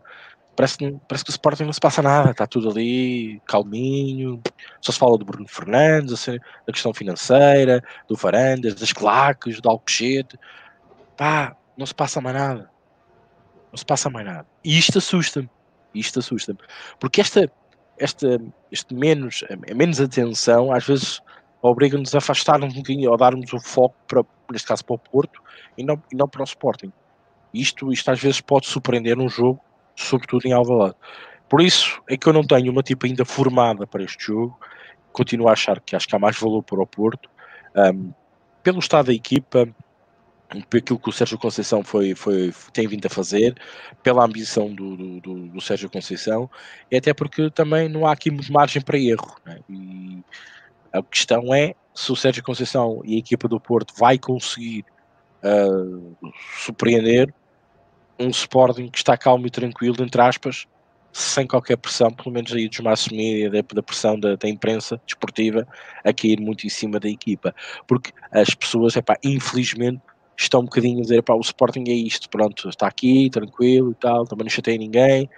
parece, parece que o Sporting não se passa nada, está tudo ali calminho, só se fala do Bruno Fernandes, assim, da questão financeira, do Varandas, das claques, do Alcochete, pá, não se passa mais nada, não se passa mais nada, e isto assusta-me, isto assusta-me, porque esta, esta, este menos, a menos atenção, às vezes obriga-nos a afastar um bocadinho, ou darmos o foco, para, neste caso para o Porto, e não, e não para o Sporting. Isto, isto às vezes pode surpreender um jogo sobretudo em Alvalade. Por isso é que eu não tenho uma tipo ainda formada para este jogo. Continuo a achar que acho que há mais valor para o Porto. Um, pelo estado da equipa, aquilo que o Sérgio Conceição foi, foi, tem vindo a fazer, pela ambição do, do, do, Sérgio Conceição, e até porque também não há aqui muito margem para erro. Né? E a questão é se o Sérgio Conceição e a equipa do Porto vai conseguir uh, surpreender um Sporting que está calmo e tranquilo, entre aspas, sem qualquer pressão, pelo menos aí dos massos mídia, da, da pressão da, da, imprensa desportiva, a cair muito em cima da equipa. Porque as pessoas, epá, infelizmente, estão um bocadinho a dizer, epá, o Sporting é isto, pronto, está aqui, tranquilo e tal, também não chateia ninguém,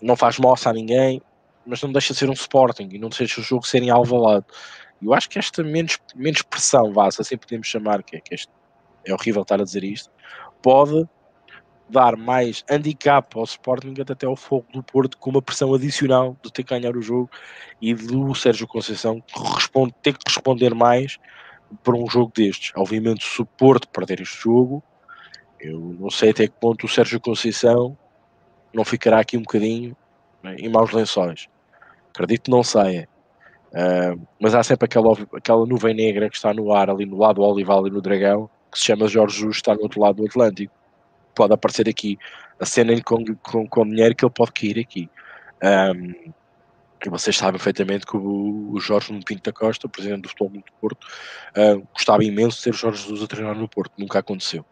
não faz moça a ninguém, mas não deixa de ser um Sporting e não deixa o jogo ser em alvalado. Eu acho que esta menos, menos pressão, vá, assim podemos chamar, que é, que este, é horrível estar a dizer isto, pode dar mais handicap ao Sporting até ao fogo do Porto com uma pressão adicional de ter que ganhar o jogo e do Sérgio Conceição ter que responder mais por um jogo destes. Obviamente, se perder este jogo, eu não sei até que ponto o Sérgio Conceição não ficará aqui um bocadinho né, em maus lençóis. Acredito que não saia. Uh, mas há sempre aquela, aquela nuvem negra que está no ar ali no lado do Olival e no Dragão, que se chama Jorge Jesus, está no outro lado do Atlântico pode aparecer aqui a cena com, com, com dinheiro que ele pode cair aqui. Um, e vocês sabem perfeitamente que o, Jorge Pinto da Costa, presidente do Futebol do Porto, uh, gostava imenso de ter Jorge Jesus a treinar no Porto, nunca aconteceu.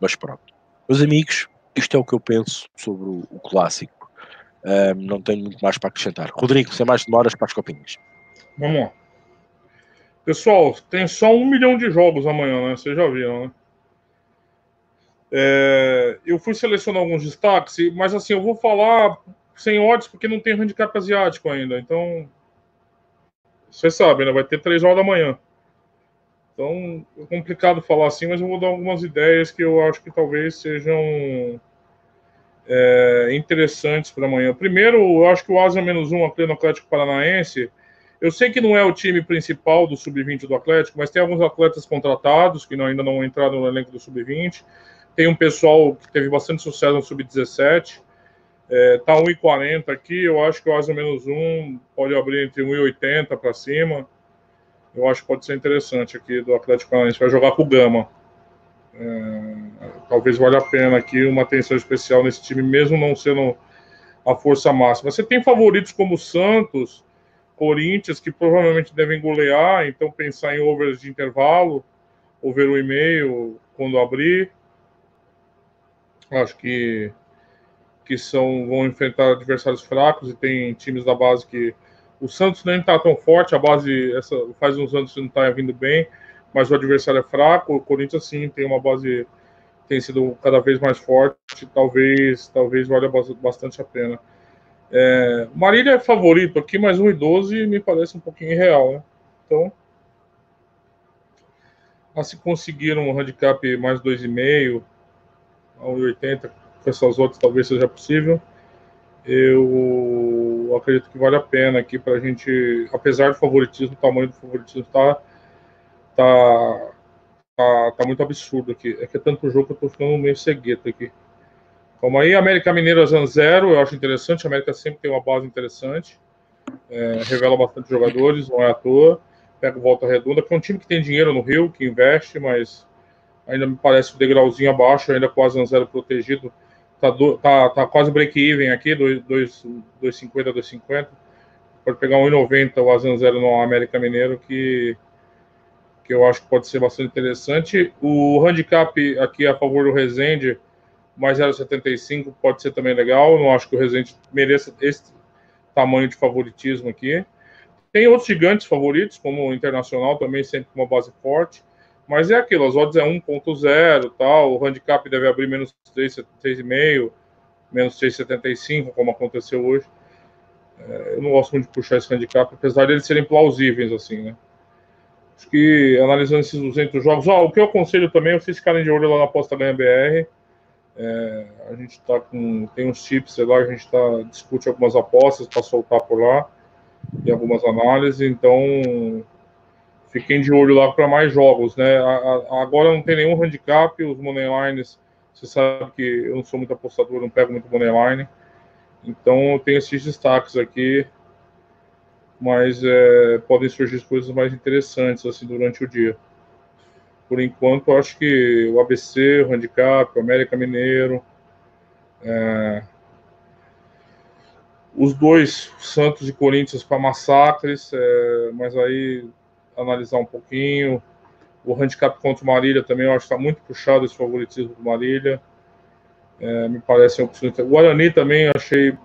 Mas pronto. Meus amigos, isto é o que eu penso sobre o, o clássico. Um, não tenho muito mais para acrescentar. Rodrigo, sem mais demoras para as copinhas. Vamos lá. Pessoal, tem só um milhão de jogos amanhã, né? Vocês já viram, né? É, eu fui selecionar alguns destaques, mas assim, eu vou falar sem odds porque não tem handicap asiático ainda. Então, você sabe, né? Vai ter três horas da manhã. Então, é complicado falar assim, mas eu vou dar algumas ideias que eu acho que talvez sejam é, interessantes para amanhã. Primeiro, eu acho que o Asa menos um no Atlético Paranaense. Eu sei que não é o time principal do Sub-20 do Atlético, mas tem alguns atletas contratados que ainda não entraram no elenco do Sub-20. Tem um pessoal que teve bastante sucesso no Sub-17. É, tá 1,40 aqui. Eu acho que o Asa menos um pode abrir entre 1,80 para cima. Eu acho que pode ser interessante aqui do Atlético Paranaense. Vai jogar com o Gama. É, talvez valha a pena aqui uma atenção especial nesse time, mesmo não sendo a força máxima. Você tem favoritos como Santos, Corinthians, que provavelmente devem golear, então pensar em overs de intervalo, over o e-mail quando abrir. Acho que, que são, vão enfrentar adversários fracos e tem times da base que. O Santos nem está tão forte, a base essa, faz uns anos que não está vindo bem, mas o adversário é fraco. O Corinthians, sim, tem uma base tem sido cada vez mais forte, talvez talvez valha bastante a pena. É, Marília é favorito aqui, mas 1,12 me parece um pouquinho irreal, né? Então, a se conseguir um handicap mais 2,5, a 1,80, com essas outras talvez seja possível. Eu acredito que vale a pena aqui para a gente, apesar do favoritismo, o tamanho do favoritismo tá, tá, tá, tá muito absurdo aqui. É que é tanto jogo que eu tô ficando meio cegueta aqui. Como aí, América Mineira Zan Zero, eu acho interessante. A América sempre tem uma base interessante, é, revela bastante jogadores, não é à toa. Pega volta redonda, que é um time que tem dinheiro no Rio, que investe, mas ainda me parece um degrauzinho abaixo, ainda quase um zero protegido. Tá, tá, tá quase break-even aqui, 2,50, 2,50. Pode pegar 1,90 o Azan Zero no América Mineiro, que, que eu acho que pode ser bastante interessante. O handicap aqui a favor do Rezende, mais 0,75, pode ser também legal. Não acho que o Rezende mereça esse tamanho de favoritismo aqui. Tem outros gigantes favoritos, como o Internacional, também sempre com uma base forte. Mas é aquilo, as odds é 1.0 tal, o handicap deve abrir menos 3,5, menos 3,75, como aconteceu hoje. É, eu não gosto muito de puxar esse handicap, apesar de eles serem plausíveis, assim, né? Acho que analisando esses 200 jogos, ó, o que eu aconselho também é vocês ficarem de olho lá na aposta ganha BR. É, a gente tá com. Tem uns chips lá, a gente tá, discute algumas apostas para soltar por lá e algumas análises, então fiquem de olho lá para mais jogos, né? agora não tem nenhum handicap, os moneylines, você sabe que eu não sou muito apostador, não pego muito moneyline, então tem esses destaques aqui, mas é, podem surgir coisas mais interessantes assim durante o dia. Por enquanto, acho que o ABC, o handicap, o América Mineiro, é, os dois, Santos e Corinthians, para massacres, é, mas aí analisar um pouquinho. O handicap contra o Marília também, eu acho que está muito puxado esse favoritismo do Marília. É, me parece opções. O Guarani também achei,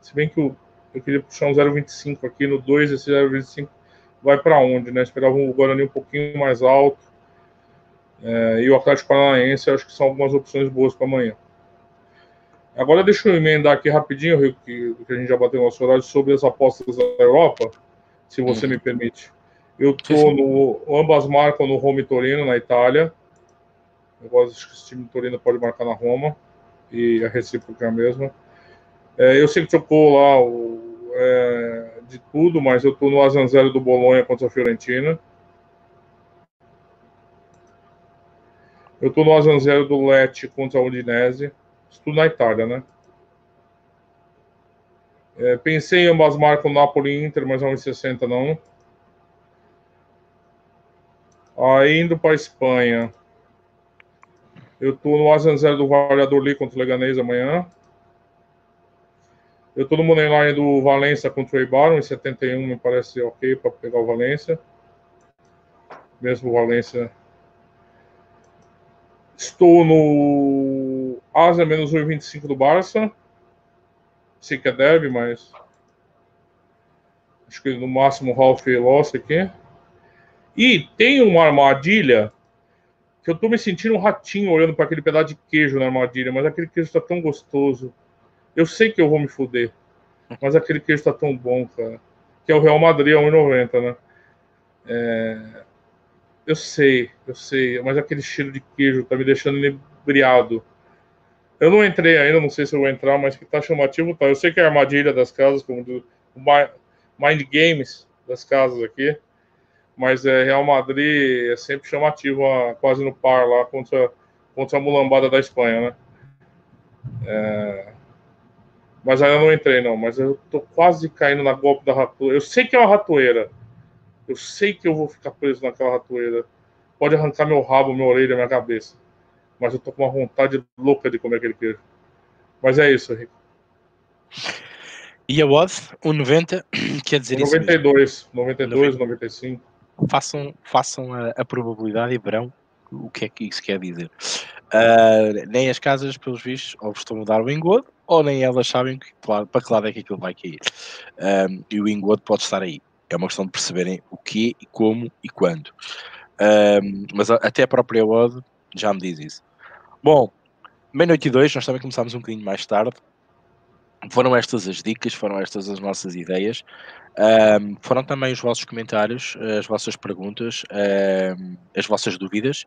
se bem que eu, eu queria puxar um 0,25 aqui no 2, esse 0,25 vai para onde, né? Esperava o Guarani um pouquinho mais alto. É, e o Atlético Paranaense, acho que são algumas opções boas para amanhã. Agora deixa eu emendar aqui rapidinho, Rico, que, que a gente já bateu no nosso horário, sobre as apostas da Europa, se você me permite. Eu tô no. Ambas marcam no Roma e Torino, na Itália. Eu gosto que esse time de Torino pode marcar na Roma. E a recíproca é a mesma. É, eu sei que trocou lá o, é, de tudo, mas eu tô no Azanzello do Bolonha contra a Fiorentina. Eu tô no Azanzello do Lecce contra a Udinese. Isso tudo na Itália, né? É, pensei em ambas marcas Napoli e Inter, mas a 1,60 não. Aí indo para Espanha. Eu tô no Azanzero do Valladolid contra o Leganês amanhã. Eu tô no Moneyline do Valência contra o Eibar, em 71 me parece ok para pegar o Valência. Mesmo o Valência. Estou no Asa menos 1,25 do Barça. Sei que é derby, mas acho que no máximo Ralph Loss aqui. E tem uma armadilha que eu tô me sentindo um ratinho olhando para aquele pedaço de queijo na armadilha, mas aquele queijo tá tão gostoso. Eu sei que eu vou me fuder, mas aquele queijo tá tão bom, cara. Que é o Real Madrid a 1,90, né? É... Eu sei, eu sei, mas aquele cheiro de queijo tá me deixando inebriado. Eu não entrei ainda, não sei se eu vou entrar, mas que tá chamativo tá. Eu sei que é a armadilha das casas, como do Mind Games das casas aqui mas é, Real Madrid é sempre chamativo, quase no par lá contra, contra a mulambada da Espanha, né? É, mas ainda não entrei, não. Mas eu tô quase caindo na golpe da ratoeira. Eu sei que é uma ratoeira. Eu sei que eu vou ficar preso naquela ratoeira. Pode arrancar meu rabo, minha orelha, minha cabeça. Mas eu tô com uma vontade louca de comer aquele queijo. Mas é isso, Rico. E a odd? 1,90 quer dizer 92, isso? 92, 92, 95 façam, façam a, a, probabilidade e verão o que é que isso quer dizer. Uh, nem as casas, pelos vistos, ou estão a dar o engodo, ou nem elas sabem que, claro, para que lado é que aquilo vai cair. Uh, e o engodo pode estar aí. É uma questão de perceberem o que, e como e quando. Uh, mas até a própria odd já me diz isso. Bom, meia-noite e dois, nós também começámos um bocadinho mais tarde. Foram estas as dicas, foram estas as nossas ideias. Um, foram também os vossos comentários, as vossas perguntas, um, as vossas dúvidas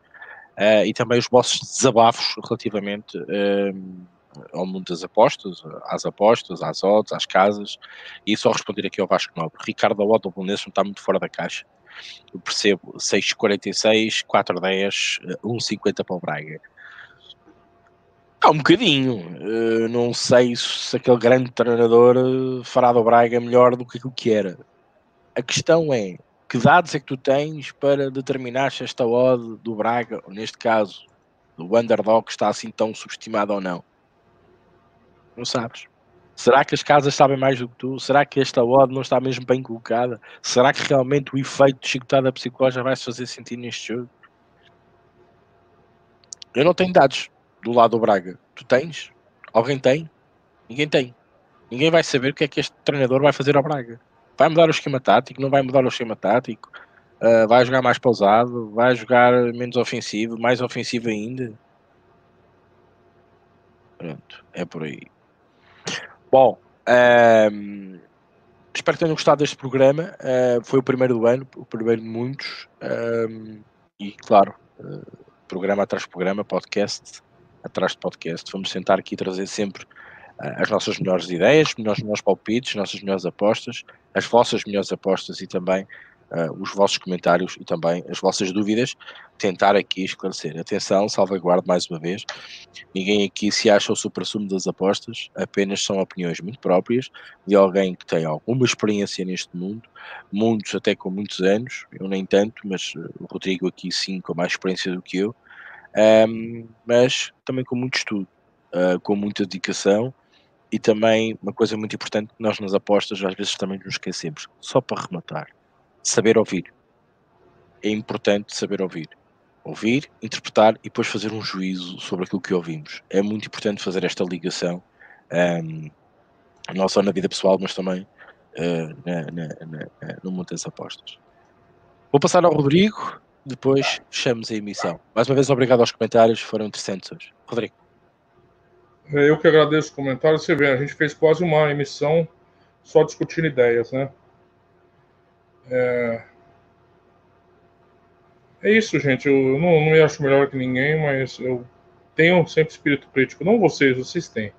uh, e também os vossos desabafos relativamente um, ao mundo das apostas, às apostas, às odds, às casas, e só responder aqui ao Vasco Nobre. Ricardo Otto do Bolonense está muito fora da caixa. Eu percebo 6,46, 4,10, 1,50 para o Braga. Há um bocadinho. Uh, não sei se aquele grande treinador eh, fará do Braga melhor do que aquilo que era. A questão é que dados é que tu tens para determinar se esta odd do Braga, ou neste caso do underdog, está assim tão subestimado ou não? Não sabes. Será que as casas sabem mais do que tu? Será que esta odd não está mesmo bem colocada? Será que realmente o efeito de chicotada psicológica vai se fazer sentir neste jogo? Eu não tenho dados do lado do Braga? Tu tens? Alguém tem? Ninguém tem. Ninguém vai saber o que é que este treinador vai fazer ao Braga. Vai mudar o esquema tático? Não vai mudar o esquema tático? Uh, vai jogar mais pausado? Vai jogar menos ofensivo? Mais ofensivo ainda? Pronto, é por aí. Bom, um, espero que tenham gostado deste programa. Uh, foi o primeiro do ano, o primeiro de muitos. Um, e claro, uh, programa atrás programa, podcast atrás de podcast. Vamos sentar aqui trazer sempre uh, as nossas melhores ideias, os melhores palpites, as nossas melhores apostas, as vossas melhores apostas e também uh, os vossos comentários e também as vossas dúvidas. Tentar aqui esclarecer. Atenção, salvaguardo mais uma vez. Ninguém aqui se acha o supra-sumo das apostas, apenas são opiniões muito próprias de alguém que tem alguma experiência neste mundo, muitos até com muitos anos, eu nem tanto, mas uh, o Rodrigo aqui sim com mais experiência do que eu um, mas também com muito estudo, uh, com muita dedicação e também uma coisa muito importante que nós nas apostas às vezes também nos esquecemos, só para rematar, saber ouvir. É importante saber ouvir. ouvir, interpretar e depois fazer um juízo sobre aquilo que ouvimos. É muito importante fazer esta ligação, um, não só na vida pessoal, mas também uh, na, na, na, no mundo das apostas. Vou passar ao Rodrigo, depois fechamos a emissão. Mais uma vez, obrigado aos comentários, foram interessantes hoje. Rodrigo. Eu que agradeço os comentários. Você vê, a gente fez quase uma emissão só discutindo ideias, né? É, é isso, gente. Eu não, não me acho melhor que ninguém, mas eu tenho sempre espírito crítico. Não vocês, vocês têm.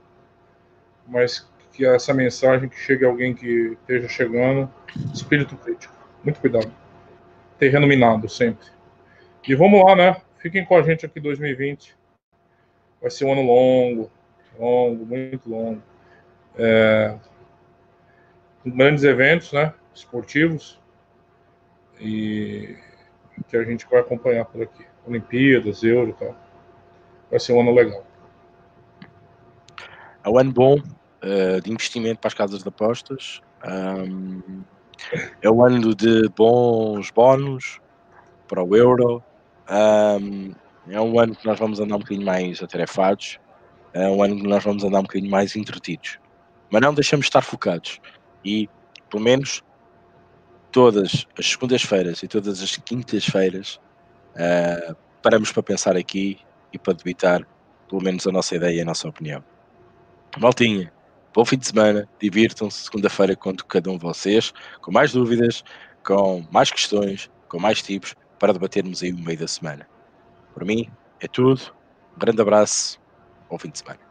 Mas que essa mensagem que chegue a alguém que esteja chegando, espírito crítico. Muito cuidado. Terreno minado, sempre. E vamos lá, né? Fiquem com a gente aqui 2020. Vai ser um ano longo, longo, muito longo. É, com grandes eventos, né? Esportivos. E que a gente vai acompanhar por aqui. Olimpíadas, Euro e tal. Vai ser um ano legal. É um ano bom uh, de investimento para as casas de apostas. Um, é um ano de bons bónus para o Euro. Um, é um ano que nós vamos andar um bocadinho mais atarefados. É um ano que nós vamos andar um bocadinho mais entretidos. Mas não deixamos de estar focados. E, pelo menos, todas as segundas-feiras e todas as quintas-feiras uh, paramos para pensar aqui e para debitar pelo menos a nossa ideia e a nossa opinião. Maltinha, bom fim de semana, divirtam-se segunda-feira com cada um de vocês, com mais dúvidas, com mais questões, com mais tipos, para debatermos aí no meio da semana. Por mim, é tudo. Um grande abraço, bom fim de semana.